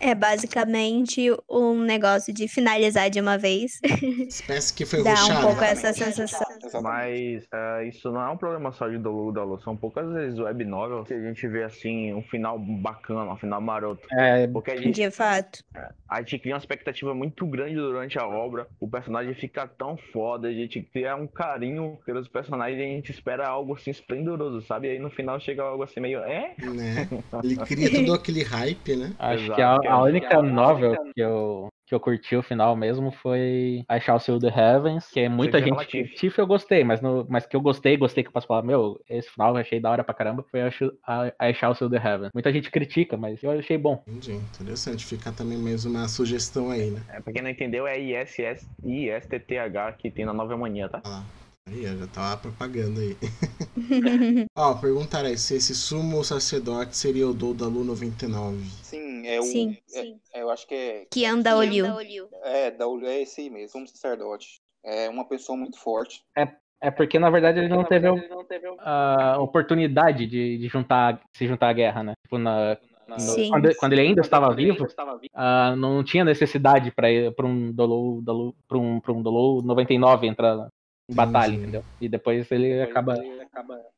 S2: É basicamente um negócio de finalizar de uma vez. *laughs*
S1: Espécie que foi
S2: Dá
S1: ruxado.
S2: um pouco essa sensação.
S6: Mas uh, isso não é um problema só de Dolu Dolu. São poucas vezes web novel que a gente vê assim um final bacana, um final maroto.
S9: É,
S6: Porque a gente,
S2: De fato.
S6: a gente cria uma expectativa muito grande durante a obra. O personagem fica tão foda, a gente cria um carinho pelos personagens e a gente espera algo assim esplendoroso, sabe? E aí no final chega algo assim meio. É?
S1: Né? *laughs* Ele cria todo aquele hype, né?
S9: Acho
S6: Exato,
S9: que a,
S6: que
S9: a única novel que eu, que eu curti o final mesmo foi I Shall Seal the Heavens, que é muita gente.
S6: Tiff?
S9: Tiff eu gostei, mas, no, mas que eu gostei, gostei que eu posso falar, meu, esse final eu achei da hora pra caramba, foi I Shall- Seal the Heavens. Muita gente critica, mas eu achei bom.
S1: Entendi. Interessante. Fica também mais uma sugestão aí, né?
S6: É, pra quem não entendeu, é ISS, ISTTH que tem na Nova Mania, tá?
S1: Lá. Aí, ó, já tá propaganda aí. *laughs* Ó, perguntaram aí se esse sumo sacerdote seria o Dou da Lu 99.
S5: Sim, é o.
S2: Sim,
S5: é- é, eu acho que é.
S2: Que anda olho.
S5: É, da, é esse aí mesmo, como sacerdote. É uma pessoa muito forte.
S9: É porque, na verdade, ele não teve a oportunidade de, de juntar, se juntar à guerra, né? Tipo, na, no-
S2: Sim.
S9: quando, quando ele ainda estava vivo, ah, não tinha necessidade para um Dolo, Dolo, pra um, pra um Dolo 99 entrar em batalha,
S1: Entendi.
S9: entendeu? E depois ele acaba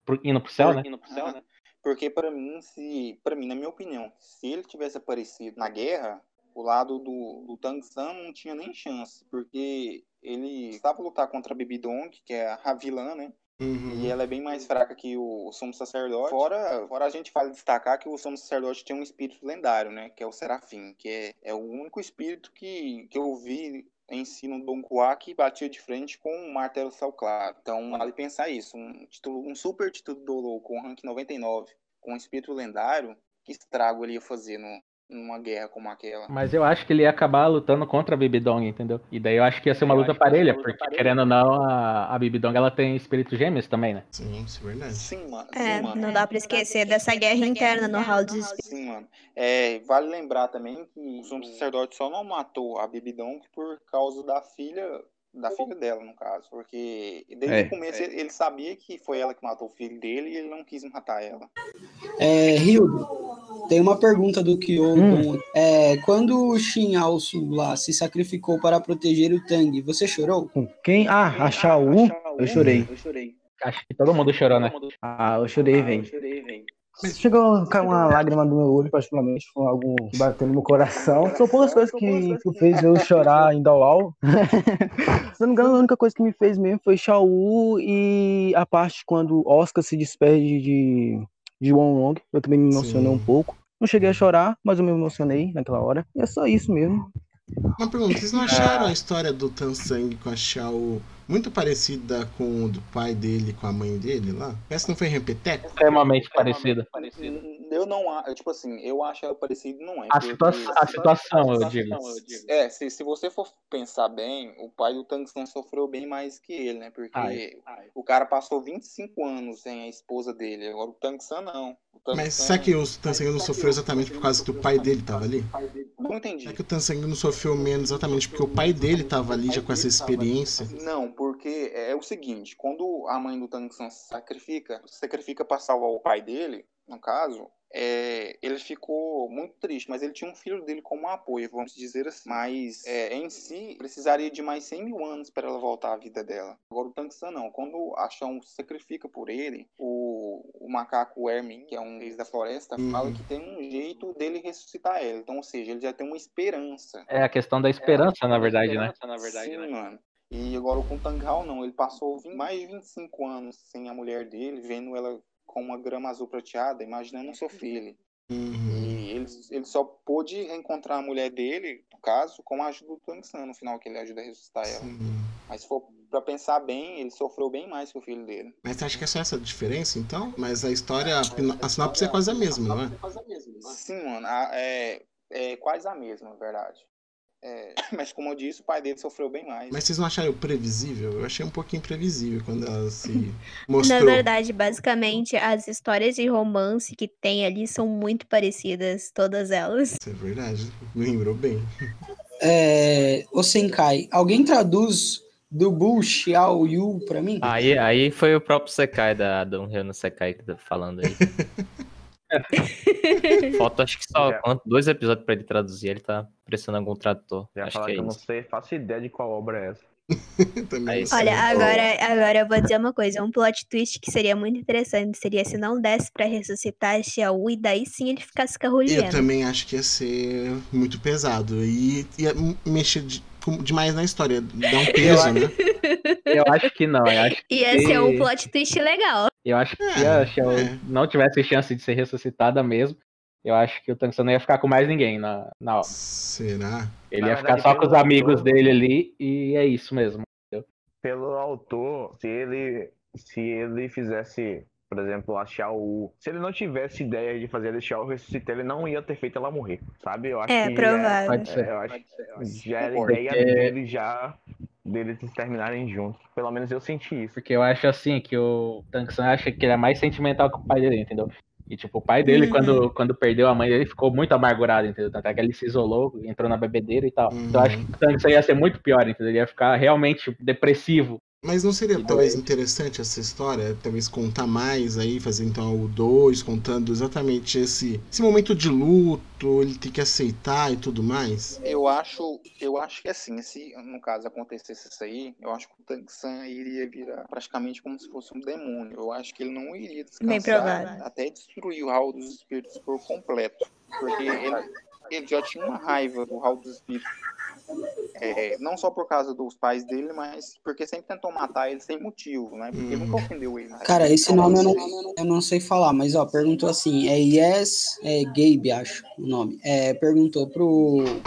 S9: pro- indo pro céu, né?
S5: Aham. Porque para mim, se, para mim, na minha opinião, se ele tivesse aparecido na guerra, o lado do, do Tang San não tinha nem chance, porque ele estava lutar contra a Baby Dong, que é a vilã, né?
S1: Uhum.
S5: E ela é bem mais fraca que o Sumo Sacerdote. Fora, fora a gente vale destacar que o Sumo Sacerdote tem um espírito lendário, né? Que é o Serafim, que é, é o único espírito que, que eu vi em si no Don batia de frente com o Martelo Céu Claro. Então, vale pensar isso. Um, título, um super título do Lou com rank 99, com um espírito lendário, que estrago ele ia fazer no, numa guerra como aquela.
S9: Mas eu acho que ele ia acabar lutando contra a Bibidong, entendeu? E daí eu acho que ia ser uma luta parelha, porque parelha. querendo ou não, a, a Bibidong ela tem espírito gêmeos também, né?
S1: Sim, isso é verdade.
S5: Sim, mano.
S2: É,
S5: sim, mano.
S2: não dá pra esquecer dessa guerra interna no Hall dos Espíritos.
S5: Sim, mano. É, vale lembrar também que o sumo sacerdote só não matou a Bibidong por causa da filha da filha dela, no caso. Porque desde é, o começo é. ele sabia que foi ela que matou o filho dele e ele não quis matar ela.
S8: É, Hildo, tem uma pergunta do Kyodon. Hum. É, quando o Shin Alsu lá se sacrificou para proteger o Tang, você chorou?
S7: Com quem? Ah, a Shao? Eu chorei.
S5: Eu chorei.
S9: Acho que todo mundo chorou, né?
S7: Ah, eu chorei, velho. Chegou a cair uma lágrima no meu olho, particularmente, foi algo que bateu no meu coração. São poucas coisas que, que fez eu chorar em Dawal. *laughs* Se não me engano, a única coisa que me fez mesmo foi Shao e a parte quando Oscar se despede de, de Wong Eu também me emocionei Sim. um pouco. Não cheguei a chorar, mas eu me emocionei naquela hora. E é só isso mesmo.
S1: Uma pergunta, vocês não acharam a história do Tansang com a Shao muito parecida com o do pai dele com a mãe dele lá. Essa não foi repeteco?
S9: Extremamente parecida.
S5: Eu não acho, tipo assim, eu acho ela parecida não é.
S9: A, situa a situação, eu digo.
S5: É, se, se você for pensar bem, o pai do Tungsten sofreu bem mais que ele, né? Porque ai, ai. o cara passou 25 anos sem a esposa dele, agora o Tungsten não.
S1: Mas será que o Tansang não sofreu exatamente por causa que o pai dele tava ali?
S5: Não entendi.
S1: Será que o Tansang não sofreu menos exatamente porque o pai dele tava ali já com essa experiência?
S5: Não, porque é o seguinte, quando a mãe do Tang San sacrifica, sacrifica para salvar o pai dele, no caso, é, ele ficou muito triste, mas ele tinha um filho dele como apoio, vamos dizer assim. Mas é, em si, precisaria de mais 100 mil anos para ela voltar à vida dela. Agora o Tangsan não. Quando a Shão sacrifica por ele, o, o macaco Ermin, que é um ex da floresta, uhum. fala que tem um jeito dele ressuscitar ela. Então, ou seja, ele já tem uma esperança.
S9: É a questão da esperança, é, na verdade, né?
S5: Na verdade, Sim, né? mano. E agora com o Tang Hao não, ele passou mais de 25 anos sem a mulher dele, vendo ela com uma grama azul prateada, imaginando sua filha. Uhum. E ele, ele só pôde reencontrar a mulher dele, no caso, com a ajuda do Tang San, no final, que ele ajuda a ressuscitar ela. Sim. Mas se for pra pensar bem, ele sofreu bem mais que o filho dele.
S1: Mas você acha que é só essa diferença, então? Mas a história, a sinopse é quase a mesma, não é?
S5: Sim, mano, é, é quase a mesma, na verdade. É, mas como eu disse, o pai dele sofreu bem mais.
S1: Mas vocês não acharam previsível? Eu achei um pouquinho previsível quando ela se *laughs* mostrou.
S2: Na verdade, basicamente, as histórias de romance que tem ali são muito parecidas, todas elas.
S1: Isso é verdade, me lembrou bem.
S8: É, o Senkai, alguém traduz do Bu Xiao Yu pra mim?
S10: Aí, aí foi o próprio Sekai da Don no Sekai que tá falando aí. *laughs* *laughs* Falta acho que só já. dois episódios pra ele traduzir, ele tá pressionando algum tradutor.
S6: Já
S10: acho que,
S6: é
S10: que eu
S6: não sei, faço ideia de qual obra é essa. *laughs*
S2: é Olha, agora, agora eu vou dizer uma coisa, um plot twist que seria muito interessante seria se não desse para ressuscitar Xiao e daí sim ele ficasse carrolhando.
S1: Eu também acho que ia ser muito pesado e ia mexer de, demais na história, dar um *laughs* peso, né? *laughs*
S9: Eu acho que não, eu acho que...
S2: Ia ser um plot twist legal.
S9: Eu acho que é, se a Xiao é. não tivesse chance de ser ressuscitada mesmo, eu acho que o Tangsan não ia ficar com mais ninguém na, na obra.
S1: Será?
S9: Ele ia ficar só com os amigos autor, dele ali e é isso mesmo. Entendeu?
S6: Pelo autor, se ele, se ele fizesse, por exemplo, a Xiao. Se ele não tivesse ideia de fazer a Xiao ressuscitar, ele não ia ter feito ela morrer, sabe? Eu acho
S2: é,
S6: que
S2: provável.
S6: Já, é, eu acho que já era a ideia dele já deles terminarem juntos. Pelo menos eu senti isso.
S9: Porque eu acho assim que o Tangsan acha que ele é mais sentimental que o pai dele, entendeu? E, tipo, o pai dele, uhum. quando, quando perdeu a mãe dele, ficou muito amargurado, entendeu? Até que ele se isolou, entrou na bebedeira e tal. Uhum. Então, acho que isso ia ser muito pior, entendeu? Ele ia ficar realmente depressivo
S1: mas não seria talvez interessante essa história? Talvez contar mais aí, fazer então o 2, contando exatamente esse, esse momento de luto, ele tem que aceitar e tudo mais?
S5: Eu acho, eu acho que assim, se no caso acontecesse isso aí, eu acho que o Tang-san iria virar praticamente como se fosse um demônio. Eu acho que ele não iria descansar até destruir o Hall dos Espíritos por completo. Porque ele, ele já tinha uma raiva do Hall dos Espíritos É, não só por causa dos pais dele, mas porque sempre tentou matar ele sem motivo, né? Porque
S1: Uhum.
S5: nunca ofendeu ele. né?
S8: Cara, esse nome eu não, eu não sei falar, mas ó, perguntou assim, é Yes é Gabe, acho o nome. É, perguntou pro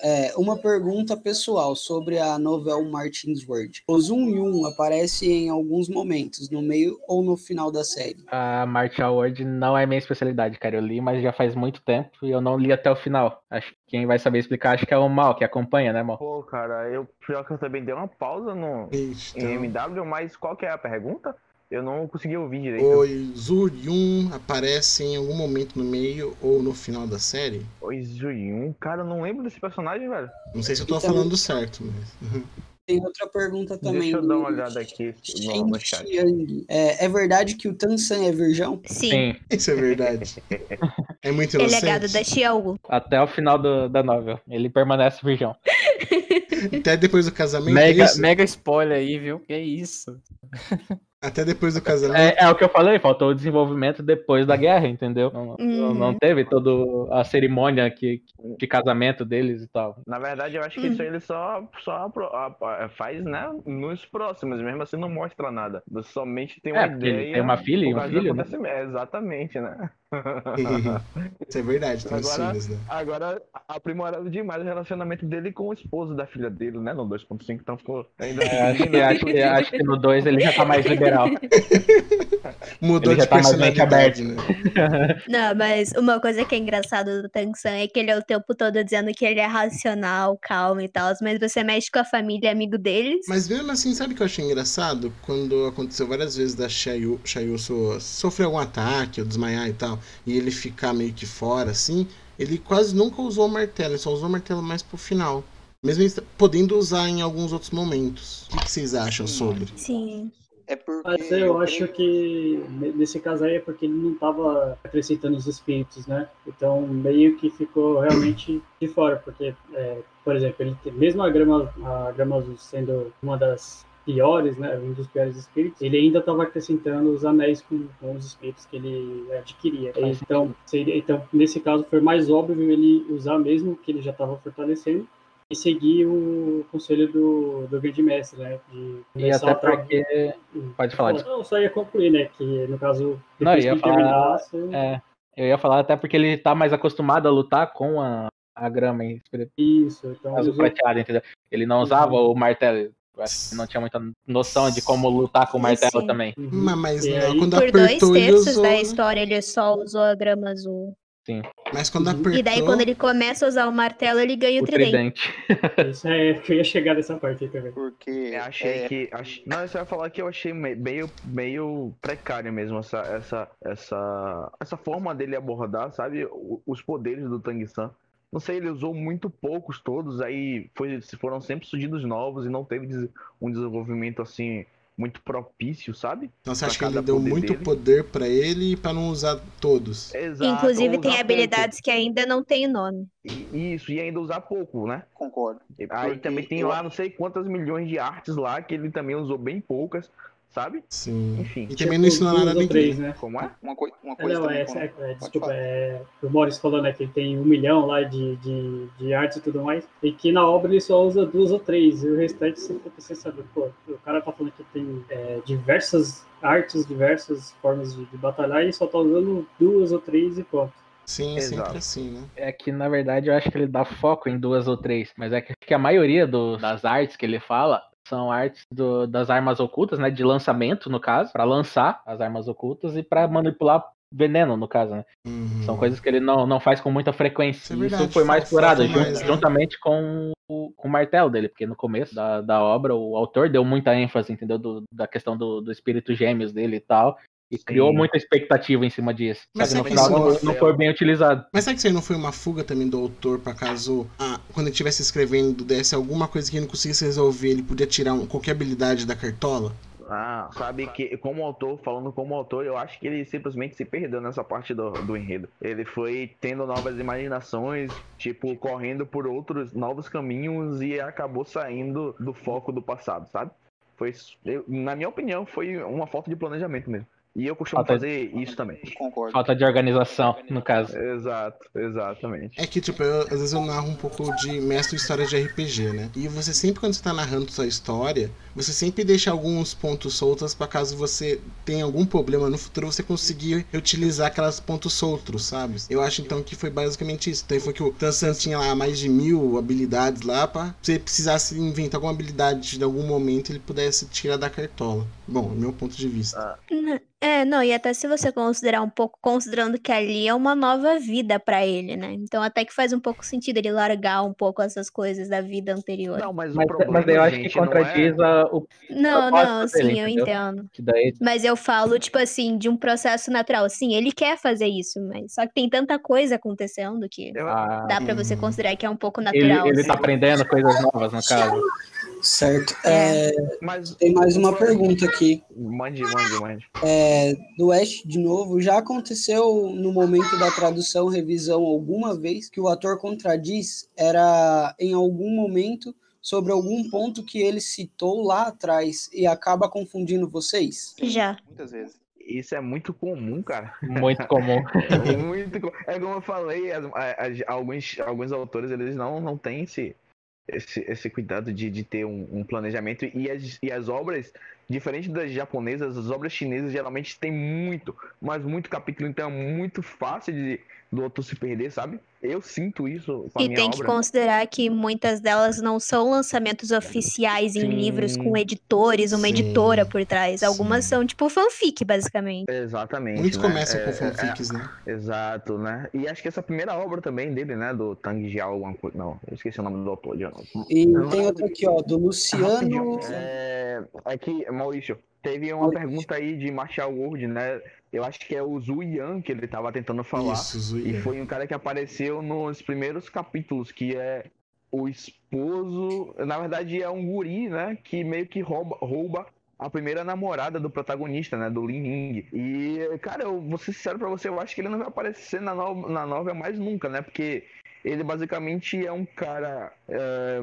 S8: é, uma pergunta pessoal sobre a novela Martin's Word. O Zoom Yun aparece em alguns momentos, no meio ou no final da série.
S9: A Martial Word não é minha especialidade, cara. Eu li, mas já faz muito tempo e eu não li até o final. Acho quem vai saber explicar, acho que é o Mal, que acompanha, né, Mal?
S6: Pô, cara, eu pior que eu também dei uma pausa no
S1: Eita,
S6: MW, mas qual que é a pergunta? Eu não consegui ouvir direito.
S1: o Zuryun aparece em algum momento no meio ou no final da série?
S6: Oi, Zuyun. Cara, eu não lembro desse personagem, velho.
S1: Não sei se eu tô
S8: Então-
S1: falando certo, mas.
S8: Tem outra pergunta também.
S6: Deixa eu dar uma olhada aqui no, chat.
S8: É, é verdade que o Tansan é virgão?
S2: Sim,
S1: Isso é verdade. É muito
S2: ele é
S1: inocente.
S2: gado da Xiaogu.
S9: Até o final do- da novela. Ele permanece virgão.
S1: Até depois do casamento.
S10: Mega,
S1: é
S10: mega spoiler aí, viu? Que isso?
S1: Até depois do casamento.
S9: É, é o que eu falei, faltou o desenvolvimento depois da guerra, entendeu? Não, não- não
S2: Uhum.
S9: teve toda a cerimônia que, de casamento deles e tal.
S6: Na verdade, eu acho que isso aí ele só, só faz, né, nos próximos, mesmo assim não mostra nada. Somente tem uma
S9: É,
S6: ideia.
S9: tem uma filha e um filho, né?
S6: acontecimento. Exatamente, né? *laughs*
S1: Isso é verdade, tem os
S6: Agora-
S1: filhos, né?
S6: Agora, aprimorado demais o relacionamento dele com o esposo da filha dele, né? No 2.5, então ficou ainda
S9: É, acho, que, acho, que, acho que no 2 ele já tá mais liberal. *laughs*
S1: Mudou
S9: Ele
S1: de
S9: tá
S1: personalidade, né? *laughs*
S2: Não, mas uma coisa que é engraçada do Tang-san é que ele é o tempo todo dizendo que ele é racional, calmo e tal, mas você mexe com a família e amigo deles.
S1: Mas mesmo assim, sabe o que eu achei engraçado? Quando aconteceu várias vezes da Shayu, Shayu so- sofrer algum ataque ou desmaiar e tal, e ele ficar meio que fora, assim, ele quase nunca usou o martelo, ele só usou o martelo mais pro final. Mesmo podendo usar em alguns outros momentos. O que, que vocês acham sobre?
S2: Sim.
S5: É porque.
S3: Mas eu acho que ne- nesse caso aí é porque ele não estava acrescentando os espíritos, né? Então meio que ficou realmente de fora, porque, é, por exemplo, ele mesmo a grama, a grama azul sendo uma das piores, né? Um dos piores espíritos, ele ainda estava acrescentando os anéis com, com os espíritos que ele adquiria. Então, seria, então, nesse caso foi mais óbvio ele usar mesmo que ele já estava fortalecendo e seguir o conselho do, do grande mestre, né? De
S9: E até porque. Pode falar,
S3: não, eu só ia concluir, né? Que no caso,
S9: Não, ia falar-
S3: terminasse,
S9: É, eu ia falar até porque ele tá mais acostumado a lutar com a, a grama em
S3: isso, então
S9: azul
S3: usou-
S9: prateado, entendeu? Ele não usava o martelo. Eu acho que não tinha muita noção de como lutar com o martelo
S2: Sim.
S9: também.
S3: Uhum.
S1: Mas, mas
S3: E
S1: não,
S3: aí-
S1: quando
S2: Por dois
S1: apertou, ele
S2: terços
S1: usou.
S2: da
S1: né?
S2: história ele só usou a grama azul.
S1: Mas quando
S3: Uhum.
S1: apertou.
S2: E daí, quando ele começa a usar o martelo, ele ganha o,
S9: O
S2: tridente.
S9: tridente. *laughs*
S3: Isso é que eu ia chegar nessa parte aí também.
S5: Porque.
S6: Eu achei
S5: é,
S6: que. ach- Não, eu só ia falar que eu achei me- meio, meio precário mesmo essa, essa, essa, essa forma dele abordar, sabe? Os poderes do Tang-san. Não sei, ele usou muito poucos todos, aí foi, foram sempre surgidos novos e não teve um desenvolvimento assim muito propício, sabe?
S1: Então você
S6: pra
S1: acha que ele deu
S6: poder
S1: muito
S6: dele.
S1: poder pra ele pra não usar todos?
S6: Exato,
S2: Inclusive, tem habilidades que ainda não tem nome.
S6: pouco. Isso, e ainda usar pouco, né?
S5: Concordo.
S6: Aí
S5: Porque
S6: também tem
S5: eu-
S6: lá não sei quantas milhões de artes lá que ele também usou bem poucas, sabe?
S1: Sim.
S6: Enfim.
S1: E também não ensinou
S3: Duas
S1: nada
S3: ou três, né?
S6: Como é?
S5: Uma, coi uma
S3: É,
S5: coisa
S3: não,
S5: também.
S3: é,
S5: quando-
S3: é, é, desculpa, é, o Boris falou né, que ele tem um milhão lá de, de, de artes e tudo mais, e que na obra ele só usa duas ou três, e o restante você fica saber. Pô, o cara tá falando que tem é, diversas artes, diversas formas de, de batalhar, e só tá usando duas ou três e pronto.
S1: Sim, é sempre
S6: Exato.
S1: assim, né?
S9: É que, na verdade, eu acho que ele dá foco em duas ou três. Mas é que, que a maioria do- das artes que ele fala são artes do- das armas ocultas, né? De lançamento, no caso, pra lançar as armas ocultas e pra manipular veneno, no caso, né?
S1: Uhum.
S9: São coisas que ele não, não faz com muita frequência.
S1: Isso é verdade,
S9: Isso foi mais explorado jun-
S1: mais, né?
S9: juntamente com o, com o martelo dele, porque no começo da, da obra o autor deu muita ênfase, entendeu? Do- da questão do, do espírito gêmeos dele e tal. E criou muita expectativa em cima disso.
S1: Mas
S9: Só que no final não,
S1: isso
S9: não
S6: não-
S9: foi bem utilizado.
S1: Mas será que isso aí não foi uma fuga também do autor pra caso, ah, quando ele estivesse escrevendo, desse alguma coisa que ele não conseguisse resolver, ele podia tirar um- qualquer habilidade da cartola?
S6: Ah, sabe que como autor, falando como autor, eu acho que ele simplesmente se perdeu nessa parte do, do enredo. Ele foi tendo novas imaginações, tipo, correndo por outros novos caminhos e acabou saindo do foco do passado, sabe? Foi, eu- na minha opinião, foi uma falta de planejamento mesmo. E eu costumo Falta fazer de... isso também.
S4: Concordo. Falta de organização, no caso.
S6: Exato, exatamente.
S1: É que, tipo, eu, às vezes eu narro um pouco de mestre história de RPG, né? E você sempre, quando você tá narrando sua história, você sempre deixa alguns pontos soltos para caso você tenha algum problema no futuro, você conseguir utilizar aquelas pontos soltos, sabe? Eu acho então que foi basicamente isso. Então foi que o Tansan tinha lá mais de mil habilidades lá pra se ele precisasse inventar alguma habilidade de algum momento ele pudesse tirar da cartola. Bom, meu ponto de vista.
S2: É, não, e até se você considerar um pouco, considerando que ali é uma nova vida para ele, né? Então até que faz um pouco sentido ele largar um pouco essas coisas da vida anterior.
S4: Não, mas, mas, problema, mas eu acho que contradiz não é... o.
S2: Não, não, sim, dele, eu entendo. Daí... Mas eu falo, tipo assim, de um processo natural. Sim, ele quer fazer isso, mas só que tem tanta coisa acontecendo que ah, dá para você considerar que é um pouco natural.
S4: Ele, ele tá assim. aprendendo coisas novas, no caso.
S8: Certo. É, mas, tem mais uma pergunta aqui.
S6: Mande, mande, mande.
S8: É, do Ash, de novo, já aconteceu no momento da tradução, revisão, alguma vez que o ator contradiz? Era em algum momento sobre algum ponto que ele citou lá atrás e acaba confundindo vocês?
S2: Já.
S5: Muitas vezes.
S6: Isso é muito comum, cara.
S4: Muito *laughs* comum.
S6: é, muito, é como eu falei, as, as, alguns, alguns autores eles não, não têm esse, esse, esse cuidado de, de ter um, um, planejamento e as, e as obras, diferente das japonesas, as obras chinesas geralmente têm muito, mas muito capítulo, então é muito fácil de, do outro se perder, sabe? Eu sinto isso com a
S2: E tem que considerar que muitas delas não são lançamentos oficiais em livros com editores, uma sim, editora por trás. Algumas sim. são tipo fanfic, basicamente.
S6: Exatamente.
S1: Muitos né? começam é, com fanfics, é,
S6: né? Exato, né? E acho que essa primeira obra também dele, né? Do Tang Jiao, alguma coisa. Não, eu esqueci o nome do autor de novo.
S8: E tem outro aqui, ó, do Luciano.
S6: É, aqui, Maurício, teve uma pergunta aí de Marshall Ward, né? Eu acho que é o Zhu Yan que ele tava tentando falar. Isso, e foi um cara que apareceu nos primeiros capítulos, que é o esposo. Na verdade, é um guri, né? Que meio que rouba, rouba a primeira namorada do protagonista, né? Do Lin Ying. E, cara, eu vou ser sincero pra você, eu acho que ele não vai aparecer na, no na novela mais nunca, né? Porque ele basicamente é um cara. É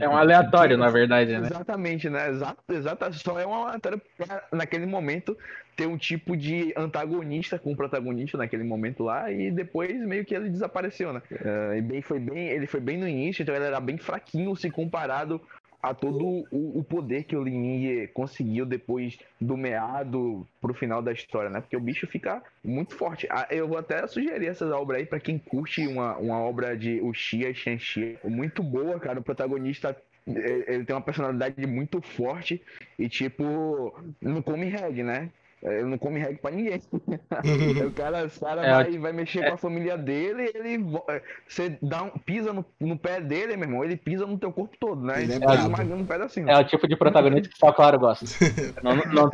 S4: é um aleatório, na verdade, né?
S6: Exatamente, né? Exato, exato. Só é um aleatório pra, naquele momento, ter um tipo de antagonista com o protagonista naquele momento lá, e depois meio que ele desapareceu, né? Uh, e bem, foi bem, ele foi bem no início, então ele era bem fraquinho se comparado a todo o, o poder que o Lin conseguiu depois do meado pro final da história, né? Porque o bicho fica muito forte. Ah, eu vou até sugerir essas obras aí para quem curte uma, uma obra de Uchiha e Shenxi. Muito boa, cara. O protagonista ele tem uma personalidade muito forte e, tipo, não come reggae, né? Ele não come reggae pra ninguém. *laughs* o cara, o cara é, vai, vai mexer é. com a família dele ele. Você dá um, pisa no, no, pé dele, meu irmão, ele pisa no teu corpo todo, né? Ele é,
S4: um pedacinho. é o tipo de protagonista que só claro gosta. *laughs* não, não,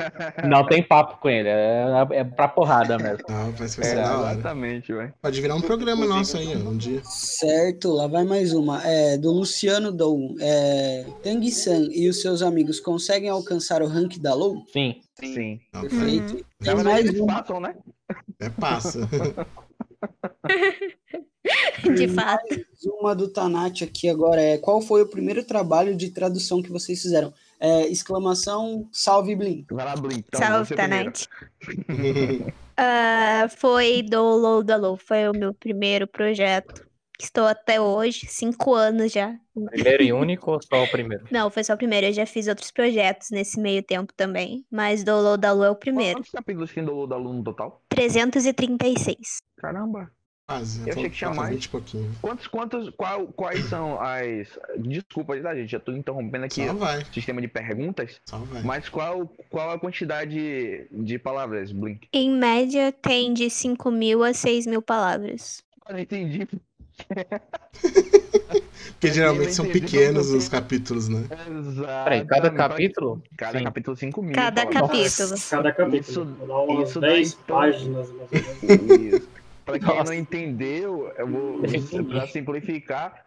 S4: não, tem papo com ele, é, é pra porrada mesmo.
S1: Não, vai ser é,
S6: Exatamente, velho.
S1: Pode virar um programa nosso aí, um dia.
S8: Certo, lá vai mais uma. É, do Luciano Dou. É, Tang-san e os seus amigos conseguem alcançar o rank da Low?
S4: Sim.
S6: Sim. Sim.
S8: Perfeito. Uhum.
S6: Na verdade, eles um... passam, né?
S1: É, passa. *laughs*
S2: de fato.
S8: Uma do Tanat aqui agora é qual foi o primeiro trabalho de tradução que vocês fizeram? É, exclamação, salve Blin.
S6: Vai lá, Blin.
S2: Então, salve, Tanat. uh, *laughs* foi do Low da Low, foi o meu primeiro projeto. Estou até hoje, cinco anos já.
S4: Primeiro e único ou só o primeiro?
S2: Não, foi só o primeiro. Eu já fiz outros projetos nesse meio tempo também. Mas Download da Lu é o primeiro.
S6: Quantos capítulos tem Download da Lu no total?
S2: 336.
S6: Caramba.
S1: Quase.
S6: Eu achei que tinha mais. Quantos, quantos, qual, quais são as. Desculpa, tá, gente? Já tô interrompendo aqui o sistema de perguntas.
S1: Só vai.
S6: Mas qual, qual a quantidade de palavras, Blink?
S2: Em média, tem de 5 mil a 6 mil palavras.
S6: Eu não entendi. *laughs*
S1: Porque geralmente são pequenos os capítulos, né?
S6: Exato.
S4: Peraí, cada capítulo?
S6: Cada Sim. capítulo 5 mil.
S2: Cada capítulo.
S3: Cada capítulo. Isso, isso 10 dá, páginas.
S6: Isso. *laughs* Pra quem Nossa. não entendeu, eu vou, pra simplificar,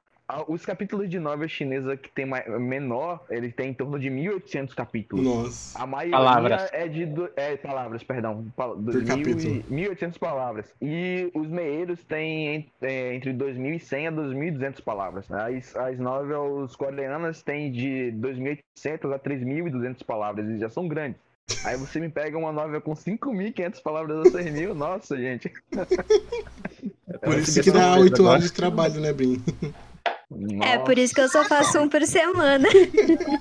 S6: os capítulos de novela chinesa que tem menor, ele tem em torno de 1.800 capítulos.
S1: Nossa.
S6: A maioria palavras. é de é, palavras, perdão, Por 1.800 palavras. E os meieiros têm é, entre 2.100 a 2.200 palavras. As, as novelas coreanas têm de 2.800 a 3.200 palavras, e já são grandes. Aí você me pega uma novela com 5.500 palavras a 6 mil, nossa, gente.
S1: Por isso que dá 8 horas de trabalho, né, Brin? *laughs*
S2: Nossa. É por isso que eu só faço um por semana.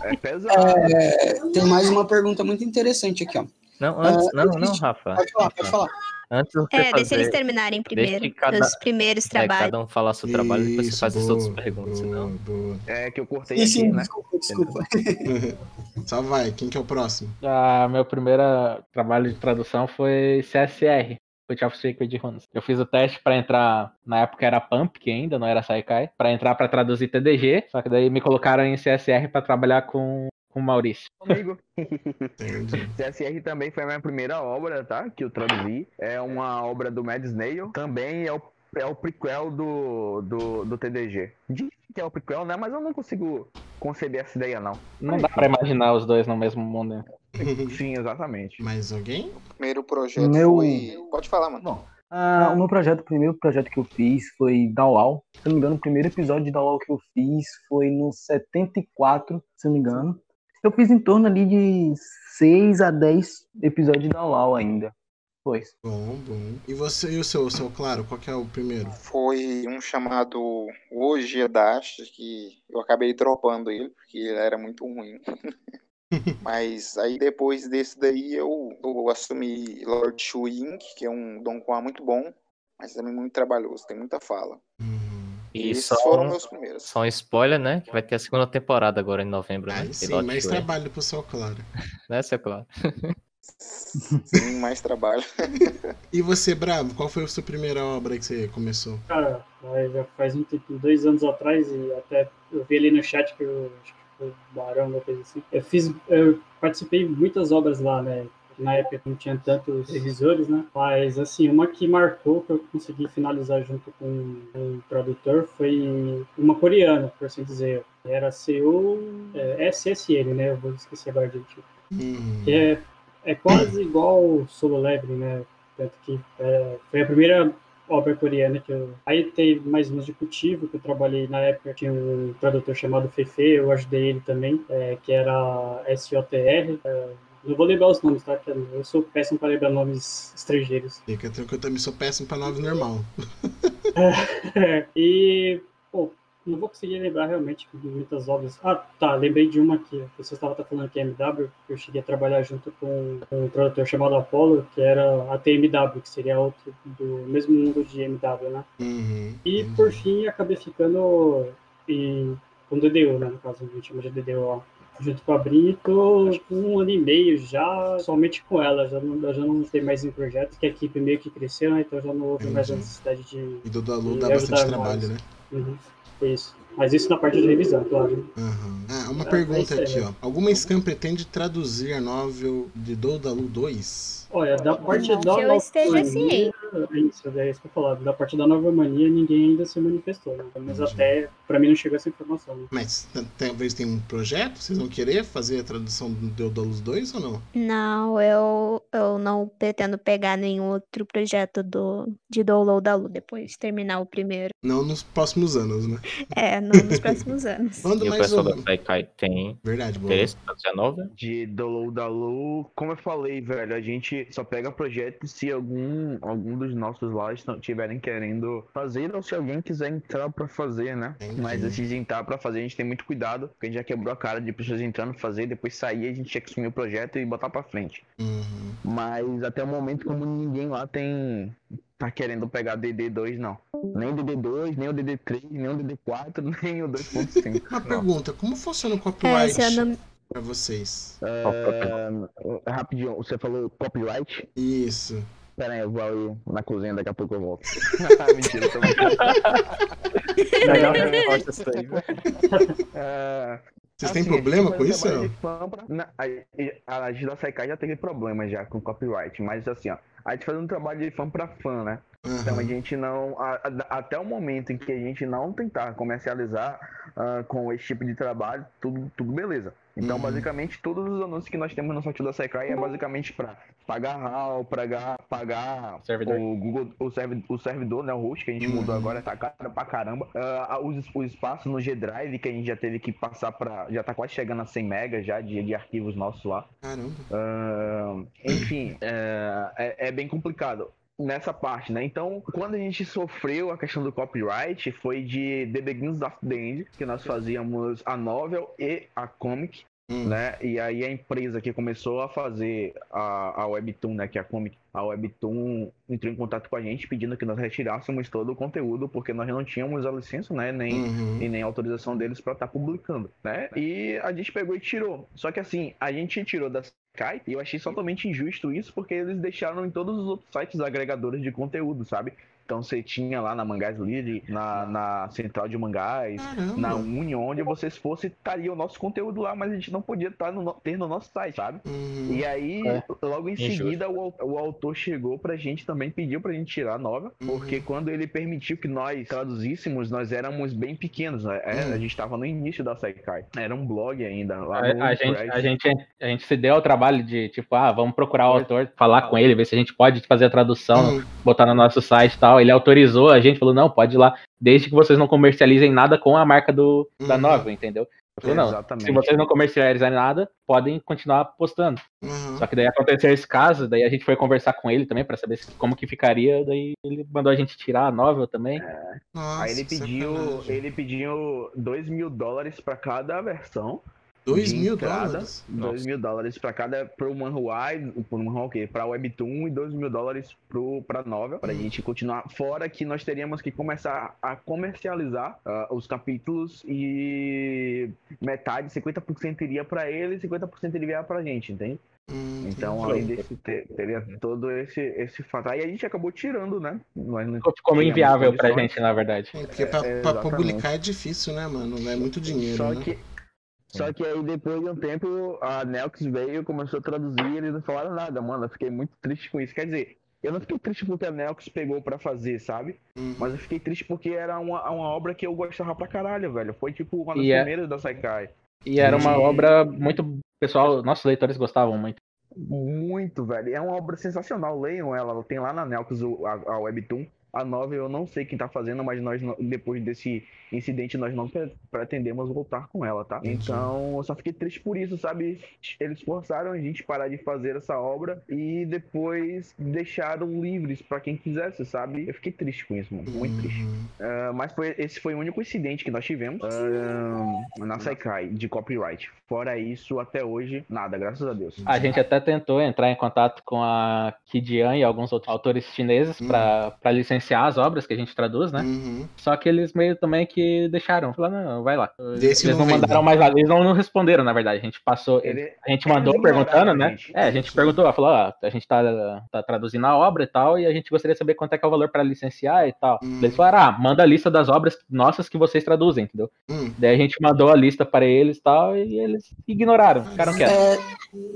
S6: É pesado.
S8: É, tem mais uma pergunta muito interessante aqui, ó.
S10: Não, antes, uh, não, não, Rafa.
S8: Pode falar, pode falar.
S10: Antes de
S2: é, fazer, deixa eles terminarem primeiro. Cada, os primeiros trabalhos. É,
S10: cada um falar seu trabalho e depois você faz as outras perguntas. Boa,
S6: senão... boa. É que eu cortei aqui, sim, né? Desculpa, desculpa. *laughs*
S1: Só vai, quem que é o próximo?
S9: Ah, meu primeiro trabalho de tradução foi CSR. Child Sacred Runes. Eu fiz o teste para entrar, na época era Pump, que ainda não era Saikai, para entrar para traduzir TDG, só que daí me colocaram em CSR para trabalhar com com o Maurício.
S6: Comigo. *laughs* CSR também foi a minha primeira obra, tá? Que eu traduzi. É uma obra do Mad Snail. Também é o, é o prequel do, do, do TDG. Diz que é o prequel, né? Mas eu não consigo conceber essa ideia, não.
S9: Não dá pra imaginar os dois no mesmo mundo. Né? *laughs*
S6: Sim, exatamente.
S1: Mais alguém?
S5: O primeiro projeto meu... foi... Pode falar, mano.
S7: Bom, ah, o meu projeto, o primeiro projeto que eu fiz foi Dawal. Se não me engano, o primeiro episódio de Dawal que eu fiz foi no 74, se não me engano. Eu fiz em torno ali de 6 a 10 episódios da LAU ainda. Pois.
S1: Bom, bom. E você e o seu, o seu, claro, qual que é o primeiro?
S5: Foi um chamado Hoje é Dash, que eu acabei dropando ele, porque ele era muito ruim. *laughs* Mas aí depois desse daí eu, eu assumi Lord Shuing, que é um Don Juan muito bom, mas também muito trabalhoso, tem muita fala.
S1: Uhum.
S10: E Esses só, foram meus primeiros. Só um spoiler, né? Que vai ter a segunda temporada agora em novembro, né?
S1: sim, mais trabalho pro seu Claro. *laughs*
S10: né, seu Claro? *laughs*
S5: Sim, mais trabalho.
S1: e você, Bravo, qual foi a sua primeira obra que você começou?
S3: Cara, já faz um tempo, dois anos atrás, e até eu vi ali no chat que eu acho que Barão, uma coisa assim. Eu fiz, eu participei de muitas obras lá, né? na época não tinha tantos revisores, né? Mas, assim, uma que marcou, que eu consegui finalizar junto com um tradutor, foi uma coreana, por assim dizer. Era Seul é, SSN, né? Eu vou esquecer agora de tipo.
S1: Hum.
S3: Que é, é quase igual Solo Leveling, né? Tanto que é, foi a primeira obra coreana que eu. Aí tem mais uns de cultivo que eu trabalhei na época. Tinha um tradutor chamado Fefe, eu ajudei ele também, é, que era SOTR. É, não vou lembrar os nomes, tá? Eu sou péssimo para lembrar nomes estrangeiros.
S1: Fica tranquilo, eu também sou péssimo para nomes normal. *laughs*
S3: é, e, pô, não vou conseguir lembrar realmente de muitas obras. Ah, tá, lembrei de uma que você estava falando que é MW, que eu cheguei a trabalhar junto com, um tradutor chamado Apollo, que era a TMW, que seria outro do mesmo mundo de MW, né?
S1: Uhum,
S3: e uhum. por fim acabei ficando em, com DDU, né? No caso, a gente chama de DDU junto com a Bri, tô com um ano e meio já somente com ela, já não, já não tem mais em projeto, que a equipe meio que cresceu, né? Então já não houve mais a necessidade de.
S1: E do Dalu dá bastante trabalho,
S3: mais. né? Uhum. Isso. Mas isso na parte de revisão, claro.
S1: Uhum. Ah, uma é, pergunta é aqui, ó. Alguma Scam pretende traduzir a novel de Dodalu 2?
S3: Olha, da parte não, da
S2: que eu esteja assim.
S3: Isso, é isso que eu falava. Da parte da nova mania, ninguém ainda se manifestou. Né? Mas Entendi. até, pra mim, não chegou essa informação. Né?
S1: Mas talvez tenha um projeto? Vocês vão querer fazer a tradução do Deodalos 2 ou não?
S2: Não, eu, eu não pretendo pegar nenhum outro projeto do, de Download da Lu depois de terminar o primeiro.
S1: Não nos próximos anos, né?
S2: É, não nos próximos *laughs* anos.
S10: Quando e mais o pessoal um... da Saikai tem
S1: Verdade, boa.
S10: interesse em nova?
S6: De Download da Lu, como eu falei, velho, a gente só pega projeto se algum, algum dos nossos lá estiverem querendo fazer ou se alguém quiser entrar para fazer, né? Entendi. Mas antes de entrar para fazer, a gente tem muito cuidado, porque a gente já quebrou a cara de pessoas entrando fazer, depois sair, a gente tinha que assumir o projeto e botar para frente.
S1: Uhum.
S6: Mas até o momento, como ninguém lá tem tá querendo pegar DD2, não. Nem o DD2, nem o DD3, nem o DD4, *laughs* nem o 2.5.
S1: Uma pergunta, como funciona o copyright? É, não para vocês?
S6: Uh, rapidinho, você falou copyright?
S1: Isso.
S6: Pera aí, eu vou ali na cozinha, daqui a pouco eu volto. *laughs*
S10: Mentira, tô brincando. Legal que resposta isso aí.
S1: Uh, *laughs* Vocês assim, têm problema com isso?
S6: Pra... Na, a, a, a Gila Saikai já teve problema já com copyright, mas assim, ó, a gente faz um trabalho de fã para fã, né? Uhum. Então a gente não. A, a, até o momento em que a gente não tentar comercializar uh, com esse tipo de trabalho, tudo, tudo beleza. Então, uhum. basicamente, todos os anúncios que nós temos no site da Sekai é basicamente para pagar HAL, pagar, pagar servidor. o Google, o, servi o servidor, né, o host que a gente uhum. mudou agora, tá caro pra caramba. Uh, os, o espaço no G Drive que a gente já teve que passar para já tá quase chegando a 100 megas já de, de arquivos nossos lá.
S1: Caramba.
S6: Uh, enfim, uh, é, é bem complicado nessa parte, né? Então, quando a gente sofreu a questão do copyright, foi de The Beginnings of the End, que nós fazíamos a novel e a comic, hum. né? E aí a empresa que começou a fazer a, a Webtoon, né? Que é a comic, a Webtoon entrou em contato com a gente pedindo que nós retirássemos todo o conteúdo, porque nós não tínhamos a licença, né? Nem, uhum. e nem autorização deles para estar tá publicando, né? E a gente pegou e tirou. Só que assim, a gente tirou das cai. E eu achei totalmente injusto isso, porque eles deixaram em todos os outros sites agregadores de conteúdo, sabe? Então você tinha lá na Mangás Lead, na, na Central de Mangás, Caramba. na União, onde vocês fossem, estaria o nosso conteúdo lá, mas a gente não podia estar no, ter no nosso site, sabe? Uhum. E aí, é. logo em seguida, o, o autor chegou pra gente também, pediu pra gente tirar a nova, uhum. porque quando ele permitiu que nós traduzíssemos, nós éramos bem pequenos, né? É, uhum. A gente estava no início da Saikai. Era um blog ainda. Lá
S9: a, a gente, a, gente, a gente se deu o trabalho de, tipo, ah, vamos procurar o autor, falar com ele, ver se a gente pode fazer a tradução, uhum. botar no nosso site e tal tal. Ele autorizou a gente, falou, não, pode ir lá, desde que vocês não comercializem nada com a marca do, uhum. da Nova, entendeu? Eu falei, não, Exatamente. se vocês não comercializarem nada, podem continuar postando. Uhum. Só que daí aconteceu esse caso, daí a gente foi conversar com ele também para saber como que ficaria, daí ele mandou a gente tirar a novel também. É.
S6: Nossa, Aí ele pediu, ele pediu 2 mil dólares para cada versão.
S1: 2 mil dólares?
S6: 2 mil dólares pra cada, pro Manhua, pro Manhua o quê? Pra Webtoon e 2 mil dólares pro, pra novel, pra hum. gente continuar. Fora que nós teríamos que começar a comercializar uh, os capítulos e metade, 50% iria pra ele e 50% iria pra gente, entende? Hum, então, além desse, ter, teria todo esse, esse fato. Aí a gente acabou tirando, né?
S9: Ficou inviável pra gente, na verdade.
S1: É, porque pra, é, pra publicar é difícil, né, mano? Não é muito dinheiro. Só
S6: né? que só que aí depois de um tempo a Nelx veio, começou a traduzir e eles não falaram nada, mano. Eu fiquei muito triste com isso. Quer dizer, eu não fiquei triste porque a Nelx pegou para fazer, sabe? Uhum. Mas eu fiquei triste porque era uma, uma obra que eu gostava pra caralho, velho. Foi tipo uma das e é primeiras é... da Saikai.
S9: E era uma obra muito. Pessoal, nossos leitores gostavam muito.
S6: Muito, velho. É uma obra sensacional. Leiam ela. Tem lá na Nelx a, a Webtoon. A nova eu não sei quem tá fazendo, mas nós depois desse incidente nós não pretendemos voltar com ela, tá? Então eu só fiquei triste por isso, sabe? Eles forçaram a gente parar de fazer essa obra e depois deixaram livres para quem quisesse, sabe? Eu fiquei triste com isso, mano. Muito triste. Uh, mas foi, esse foi o único incidente que nós tivemos uh, na Saikai de copyright. Fora isso, até hoje, nada, graças a Deus.
S9: A gente até tentou entrar em contato com a Kidian e alguns outros autores chineses para licenciar as obras que a gente traduz, né? Uhum. Só que eles meio também que deixaram. Falaram, não, vai lá. Desse eles não, não mandaram mais nada. Eles não, não, responderam, na verdade. A gente passou. Ele, a gente mandou perguntando, né? Gente. É, a gente perguntou, falou, ah, a gente tá, tá, traduzindo a obra e tal, e a gente gostaria de saber quanto é que é o valor para licenciar e tal. Uhum. Eles falaram, ah, manda a lista das obras nossas que vocês traduzem, entendeu? Uhum. Daí a gente mandou a lista para eles e tal, e eles ignoraram, ficaram quietos. É,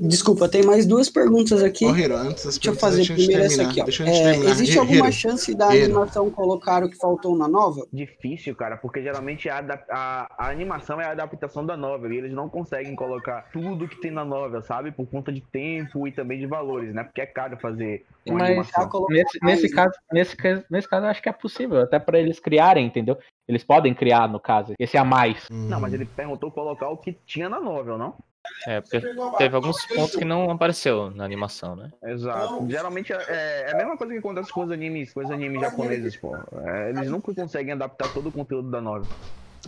S8: desculpa, tem mais duas perguntas aqui.
S1: Hiro, antes das
S8: Deixa eu fazer primeiro essa aqui, ó. É, existe alguma chance da animação colocar o que faltou na nova?
S6: Difícil, cara, porque geralmente a, a, a, animação é a adaptação da novel e eles não conseguem colocar tudo que tem na novel, sabe? Por conta de tempo e também de valores, né? Porque é caro fazer
S9: uma Mas animação. Nesse, nesse, caso, nesse, nesse caso, eu acho que é possível, até para eles criarem, entendeu? Eles podem criar, no caso, esse a mais.
S6: Não, mas ele perguntou colocar o que tinha na novel, não?
S10: É, porque teve alguns pontos que não apareceu na animação, né?
S6: Exato. Geralmente é, é a mesma coisa que acontece com os animes, com os animes japoneses, pô. É, eles nunca conseguem adaptar todo o conteúdo da novel.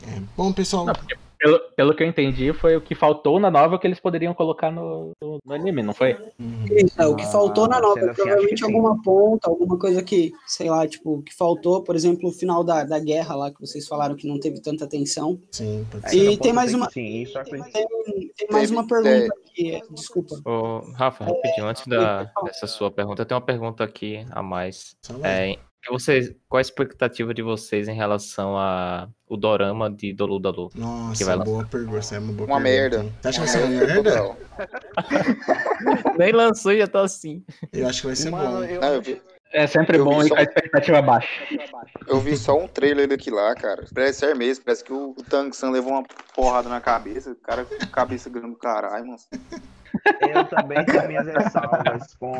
S1: É. Bom, pessoal. Não,
S9: pelo, pelo que eu entendi, foi o que faltou na novel que eles poderiam colocar no, no, no anime, não foi?
S8: Isso, é, o que faltou na novel, provavelmente alguma ponta, alguma coisa que, sei lá, tipo, que faltou, por exemplo, o final da, da guerra lá, que vocês falaram que não teve tanta atenção.
S1: Sim,
S8: E tem mais uma. Sim, isso tem, tem mais uma pergunta aqui, desculpa.
S10: Ô, Rafa, rapidinho, antes da, dessa sua pergunta, tenho uma pergunta aqui a mais. É, vocês, qual a expectativa de vocês em relação a o dorama de Dolu Dalu?
S1: Nossa, que vai boa pergunta. Essa é uma boa
S5: uma
S1: pergunta.
S5: merda.
S1: Você acha que vai ser uma merda? *laughs*
S10: Nem lançou e já tá assim.
S1: Eu acho que vai ser Mano, bom.
S5: Eu... Não, eu, vi,
S4: É sempre eu bom ir com a expectativa baixa.
S5: Eu vi só um trailer daqui lá, cara. Parece ser mesmo, parece que o, o Tang San levou uma porrada na cabeça. O cara com cabeça grande do caralho, mano.
S6: Eu também tenho minhas ressalvas com,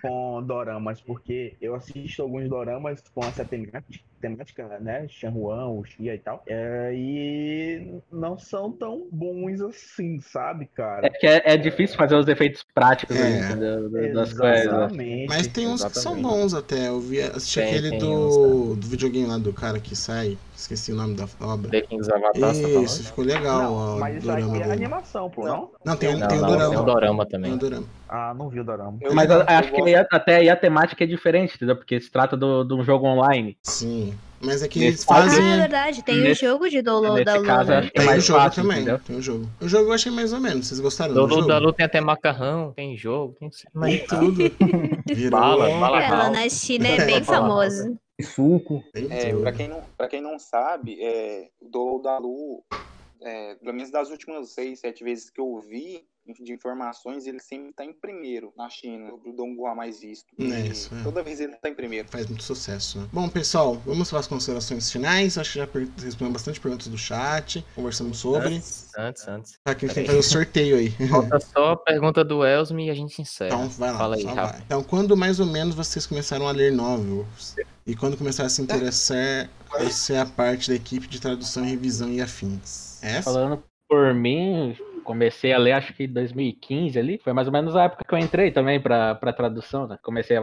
S6: com doramas, porque eu assisto alguns doramas com essa temática, temática né? Shanhuan, o Xia e tal. É, e não são tão bons assim, sabe, cara?
S4: É que é, é difícil fazer os efeitos práticos é.
S6: ali, das coisas.
S1: Mas tem uns exatamente. que são bons até. Eu vi, assisti tem, aquele tem do, do videogame lá do cara que sai. Esqueci o nome da obra.
S10: The King's Avatar.
S1: Isso, ficou legal.
S6: Não, ó, mas isso aí é animação, pô, não?
S1: Não, tem,
S10: não,
S1: tem
S10: não,
S1: o dorama.
S10: Tem o dorama também.
S1: Tem o dorama.
S6: Ah, não vi o dorama.
S4: Eu mas eu, acho que até aí a temática é diferente, entendeu? Porque se trata de um jogo online.
S1: Sim. Mas é que eles fazem.
S2: Ah, é verdade, tem nesse, o jogo de download da Lua.
S1: Caso, tem o jogo fácil, também. Entendeu? Tem o jogo. O jogo eu achei mais ou menos. Vocês gostaram
S10: do,
S1: do jogo?
S10: da Lua tem até macarrão, tem jogo, tem,
S1: tem tudo. *laughs*
S10: Virou... Bala, bala.
S2: Ela na China é bem *laughs* famoso.
S7: Suco.
S5: É, pra, quem não, pra quem não sabe, é, o Download da Lu, é, pelo menos das últimas seis, sete vezes que eu vi, de informações, ele sempre está em primeiro na China, o Donghua mais visto.
S1: É isso, é.
S5: Toda vez ele está em primeiro.
S1: Faz muito sucesso, né? Bom, pessoal, vamos para as considerações finais. Acho que já respondemos bastante perguntas do chat, conversamos sobre.
S10: Antes, antes. antes.
S1: Tá, que a gente tem que fazer o sorteio aí. *laughs*
S10: Falta só a pergunta do Elsme e a gente encerra.
S1: Então, vai lá.
S10: Fala aí, vai.
S1: Então, quando mais ou menos vocês começaram a ler novels? E quando começaram a se interessar a ser a parte da equipe de tradução, revisão e afins?
S4: Essa? Falando por mim, comecei a ler acho que em 2015 ali. Foi mais ou menos a época que eu entrei também pra tradução, né? Comecei a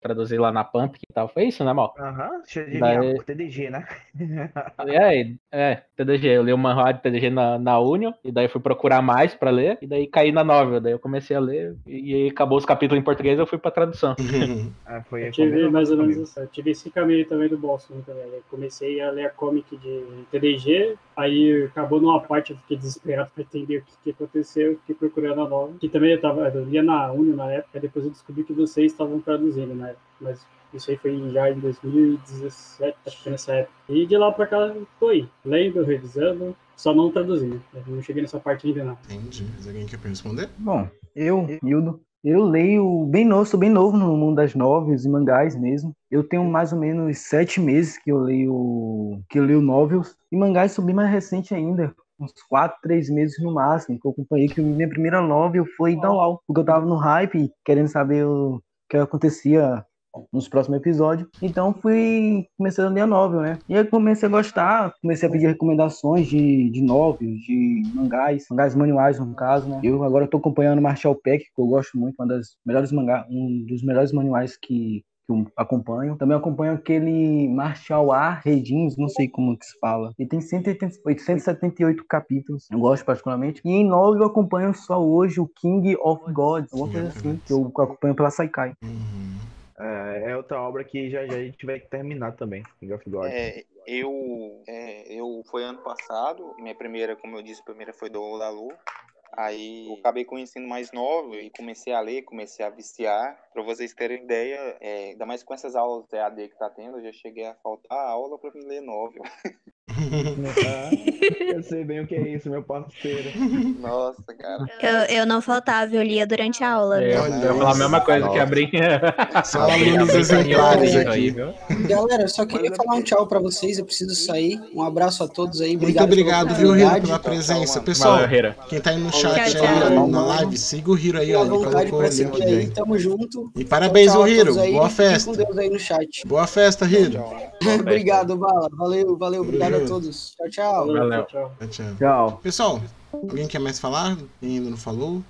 S4: traduzir lá na Pump e tal. Foi isso, né, Mal?
S6: Aham, uhum, de Daí... TDG, né? *laughs*
S4: é, é, TDG. Eu li o manhwa de TDG na, na Union, e daí fui procurar mais pra ler, e daí caí na novel. Daí eu comecei a ler, e aí acabou os capítulos em português eu fui pra tradução. *laughs*
S3: ah, foi, eu tive mais ou menos isso. Eu tive esse caminho também do Boston também. Eu comecei a ler a comic de TDG, aí acabou numa parte, eu fiquei desesperado pra entender o que, que aconteceu, fiquei procurando a nova. Que também eu tava, eu lia na Union na época, depois eu descobri que vocês estavam traduzindo, né? Mas isso aí foi já em 2017, acho que foi nessa época. E de lá pra cá, tô aí, lendo, revisando, só não traduzindo. Eu não cheguei nessa parte ainda não.
S1: Entendi. Mas alguém quer responder?
S7: Bom, eu, Hildo, eu leio bem novo, sou bem novo no mundo das novels e mangás mesmo. Eu tenho mais ou menos sete meses que eu leio que eu leio novels e mangás sou bem mais recente ainda. Uns quatro, três meses no máximo, que eu acompanhei que minha primeira novel foi Dawal, porque eu tava no hype, querendo saber o que acontecia nos próximos episódios. Então fui comecei a ler novel, né? E aí comecei a gostar, comecei a pedir recomendações de, de novels, de mangás, mangás manuais no caso, né? Eu agora estou acompanhando Marshall Peck, que eu gosto muito, uma das melhores mangás, um dos melhores manuais que que eu acompanho. Também acompanho aquele Marshall A. Redins, não sei como que se fala. Ele tem 878 capítulos, eu gosto particularmente. E em novel eu acompanho só hoje o King of Gods, alguma coisa assim, que eu acompanho pela Saikai.
S1: Uhum.
S6: É, é, outra obra que já, já a gente vai terminar também, King of God.
S5: É, eu, é, eu foi ano passado, minha primeira, como eu disse, a primeira foi do Lalu. Aí eu acabei conhecendo mais novo e comecei a ler, comecei a viciar. Para vocês terem ideia, é, ainda mais com essas aulas EAD que tá tendo, eu já cheguei a faltar aula para ler novel. *laughs*
S6: ah, eu sei bem o que é isso, meu parceiro.
S5: Nossa, cara.
S2: Eu, eu não faltava, eu lia durante a aula.
S4: É, eu ia falar a mesma coisa Nossa. que abri.
S1: São alunos exemplares aqui.
S8: Galera, só queria falar um tchau pra vocês, eu preciso sair. Um abraço a todos aí. Obrigado
S1: Muito obrigado, viu, Hiro, pela presença. Pessoal, quem tá aí no chat tchau, tchau. aí na live, siga o Hiro aí, ó. Ele colocou o link
S8: aí. Tamo junto.
S1: E parabéns, o Hiro. Boa festa.
S8: Com Deus aí no chat.
S1: Boa festa, Hiro. *laughs*
S8: Obrigado, Bala. Valeu, valeu. Obrigado a todos. Tchau, tchau.
S4: Valeu.
S1: Tchau. tchau. Pessoal, alguém quer mais falar? Quem ainda não falou?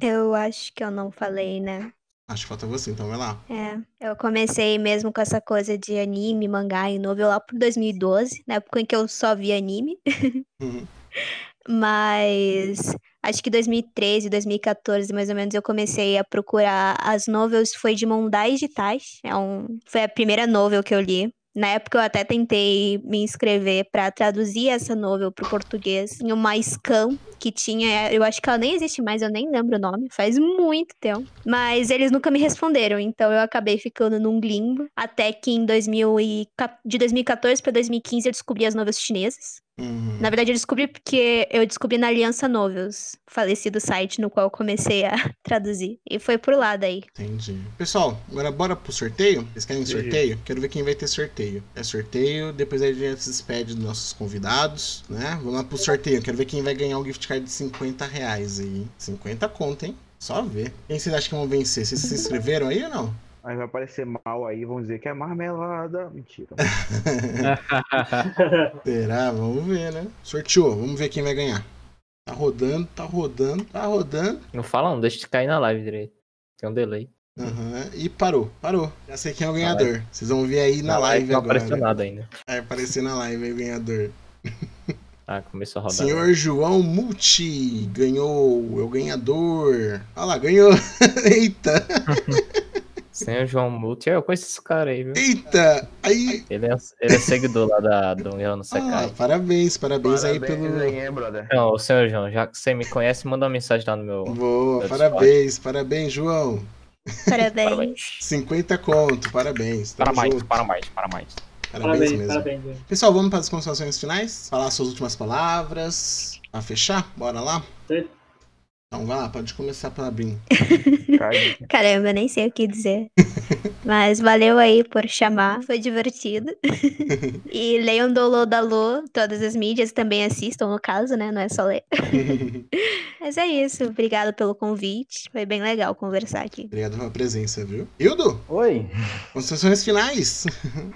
S2: Eu acho que eu não falei, né?
S1: Acho que falta você, então vai lá.
S2: É, eu comecei mesmo com essa coisa de anime, mangá e novel lá por 2012, na época em que eu só via anime.
S1: Uhum. *laughs*
S2: Mas acho que 2013, 2014, mais ou menos, eu comecei a procurar as novels, foi de Mondai Digitais. É um, foi a primeira novel que eu li. Na época eu até tentei me inscrever para traduzir essa novel para o português em uma scan que tinha, eu acho que ela nem existe mais, eu nem lembro o nome, faz muito tempo. Mas eles nunca me responderam, então eu acabei ficando num limbo até que em 2000 e, de 2014 para 2015 eu descobri as novelas chinesas. Uhum. Na verdade, eu descobri porque eu descobri na Aliança Novels, falecido site no qual eu comecei a *laughs* traduzir. E foi por lá daí.
S1: Entendi. Pessoal, agora bora pro sorteio? Vocês querem sorteio? Uhum. Quero ver quem vai ter sorteio. É sorteio, depois a gente se despede dos nossos convidados, né? Vamos lá pro sorteio. Quero ver quem vai ganhar o um gift card de 50 reais aí. 50 conto, hein? Só ver. Quem vocês acham que vão vencer? Vocês se inscreveram aí ou não?
S6: Aí vai aparecer mal aí, vão dizer que é marmelada. Mentira. *laughs*
S1: Será? Vamos ver, né? Sorteou, vamos ver quem vai ganhar. Tá rodando, tá rodando, tá rodando.
S10: Não fala não, deixa de cair na live direito. Tem um delay.
S1: Uhum. E parou, parou. Já sei quem é o ganhador. Vocês vão ver aí na, na live, live não agora.
S10: Não apareceu nada ainda.
S1: Vai aparecer na live aí o ganhador. *laughs*
S10: Ah, começou a rodar.
S1: Senhor João Multi ganhou, é o ganhador. Olha lá, ganhou. *laughs* Eita.
S10: Senhor João Multi, eu conheço esse cara aí, viu?
S1: Eita! Aí...
S10: Ele, é, ele é seguidor lá da, do Eu Não Secai. Ah,
S1: parabéns, parabéns, parabéns aí pelo.
S6: Aí, brother.
S10: Não, o senhor João, já que você me conhece, manda uma mensagem lá no meu.
S1: Boa, meu parabéns, parabéns, João.
S2: Parabéns.
S1: 50 conto, parabéns.
S10: Para mais, para mais, para mais.
S1: Parabéns, parabéns mesmo. Parabéns, Pessoal, vamos para as considerações finais? Falar suas últimas palavras. Pra fechar? Bora lá? Sim. Então vai lá, pode começar pela Brin. *laughs*
S2: Caramba, nem sei o que dizer. *laughs* Mas valeu aí por chamar, foi divertido. *laughs* e leiam Dolô da Lô, todas as mídias também assistam, no caso, né? Não é só ler. Mas é isso, obrigado pelo convite. Foi bem legal conversar aqui.
S1: Obrigado pela presença, viu? Hildo?
S7: Oi.
S1: Considerações finais.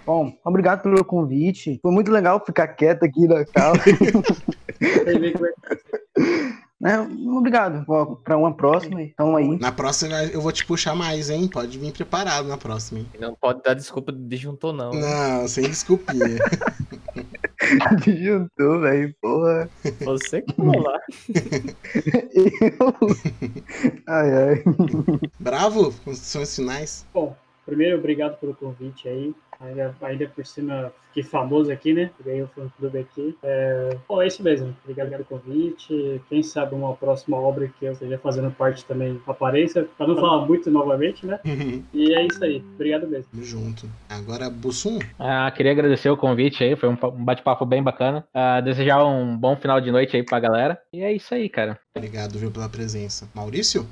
S7: Bom, obrigado pelo convite. Foi muito legal ficar quieto aqui na sala. É, obrigado. Para uma próxima, então aí.
S1: Na próxima eu vou te puxar mais, hein? Pode vir preparado na próxima. Hein?
S10: Não pode dar desculpa de disjuntor, não.
S1: Não, sem desculpinha. *laughs*
S7: disjuntor, velho, porra.
S10: Você que falou lá. *laughs*
S7: eu. *laughs* Ai, ai.
S1: Bravo, construções finais.
S3: Bom, primeiro, obrigado pelo convite aí. Ainda, ainda por cima fiquei famoso aqui, né? Ganhei o fã clube aqui. É... Bom, é isso mesmo. Obrigado pelo convite. Quem sabe uma próxima obra que eu esteja fazendo parte também apareça, para não falar muito novamente, né? e é isso aí. Obrigado mesmo.
S1: Tamo junto. Agora, Bussum.
S9: Ah, queria agradecer o convite aí. Foi um bate-papo bem bacana. Ah, desejar um bom final de noite aí pra galera. E é isso aí, cara.
S1: Obrigado, viu, pela presença. Maurício?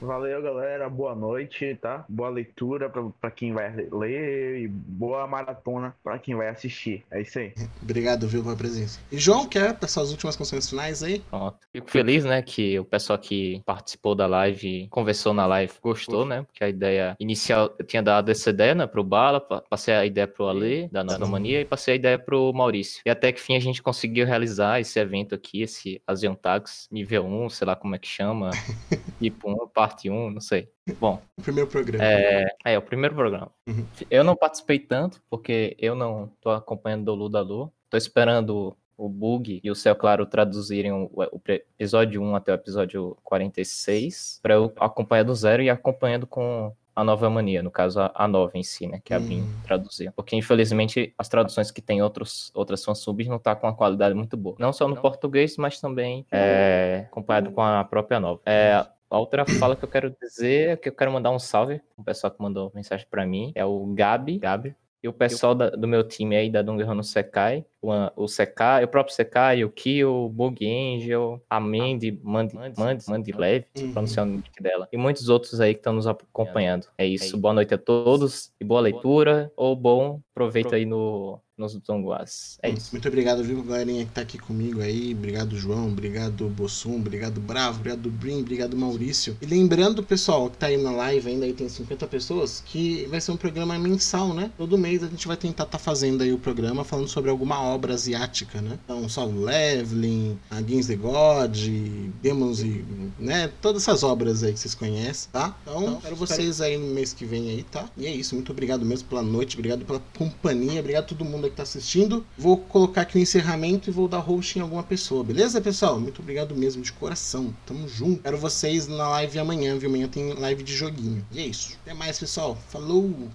S6: Valeu, galera. Boa noite, tá? Boa leitura para quem vai ler e boa maratona para quem vai assistir. É isso aí.
S1: Obrigado, viu, pela presença. E João, quer passar as últimas considerações finais aí?
S10: Pronto. Fico feliz, né, que o pessoal que participou da live, conversou na live, gostou, né? Porque a ideia inicial, eu tinha dado essa ideia, né, pro Bala, passei a ideia pro Ale, da Nanomania, e passei a ideia pro Maurício. E até que fim a gente conseguiu realizar esse evento aqui, esse Asian Tags nível 1, sei lá como é que chama, *laughs* tipo 1, parte 1, não sei. Bom.
S1: O primeiro programa.
S10: É, é o primeiro programa. Uhum. Eu não participei tanto, porque eu não tô acompanhando do Lu da Lu. Tô esperando o Bug e o Céu Claro traduzirem o, o, episódio 1 até o episódio 46, para eu acompanhar do zero e acompanhando com a nova mania, no caso a, a nova em si, né, que a Brin hum. traduziu. Porque infelizmente as traduções que tem outros, outras fansubs não tá com uma qualidade muito boa. Não só no português, mas também é, acompanhado com a própria nova. É, a outra fala que eu quero dizer é que eu quero mandar um salve o pessoal que mandou mensagem para mim. É o Gabi, Gabi. E o pessoal da, do meu time aí, da Dungeon Sekai, o, o Sekai, o próprio Sekai, o Kyo, o Bug Angel, a Mandy, Mandy, Mandy, Mandy Leve, uhum. pronunciando o nick dela. E muitos outros aí que estão nos acompanhando. É isso. Boa noite a todos e boa leitura ou bom proveito aí no, nos Tonguás. É isso.
S1: Muito obrigado, viu, galerinha que tá aqui comigo aí. Obrigado, João. Obrigado, Bossum. Obrigado, Bravo. Obrigado, Brim. Obrigado, Maurício. E lembrando, pessoal, que tá aí na live ainda, aí tem 50 pessoas, que vai ser um programa mensal, né? Todo mês a gente vai tentar tá fazendo aí o programa falando sobre alguma obra asiática, né? Então, só o Leveling, a Games the God, Demons e, né? Todas essas obras aí que vocês conhecem, tá? Então, então quero vocês aí no mês que vem aí, tá? E é isso. Muito obrigado mesmo pela noite. Obrigado pela companhia. Obrigado a todo mundo que está assistindo. Vou colocar aqui o encerramento e vou dar host em alguma pessoa, beleza, pessoal? Muito obrigado mesmo, de coração. Tamo junto. Quero vocês na live amanhã, viu? Amanhã tem live de joguinho. E é isso. Até mais, pessoal. Falou!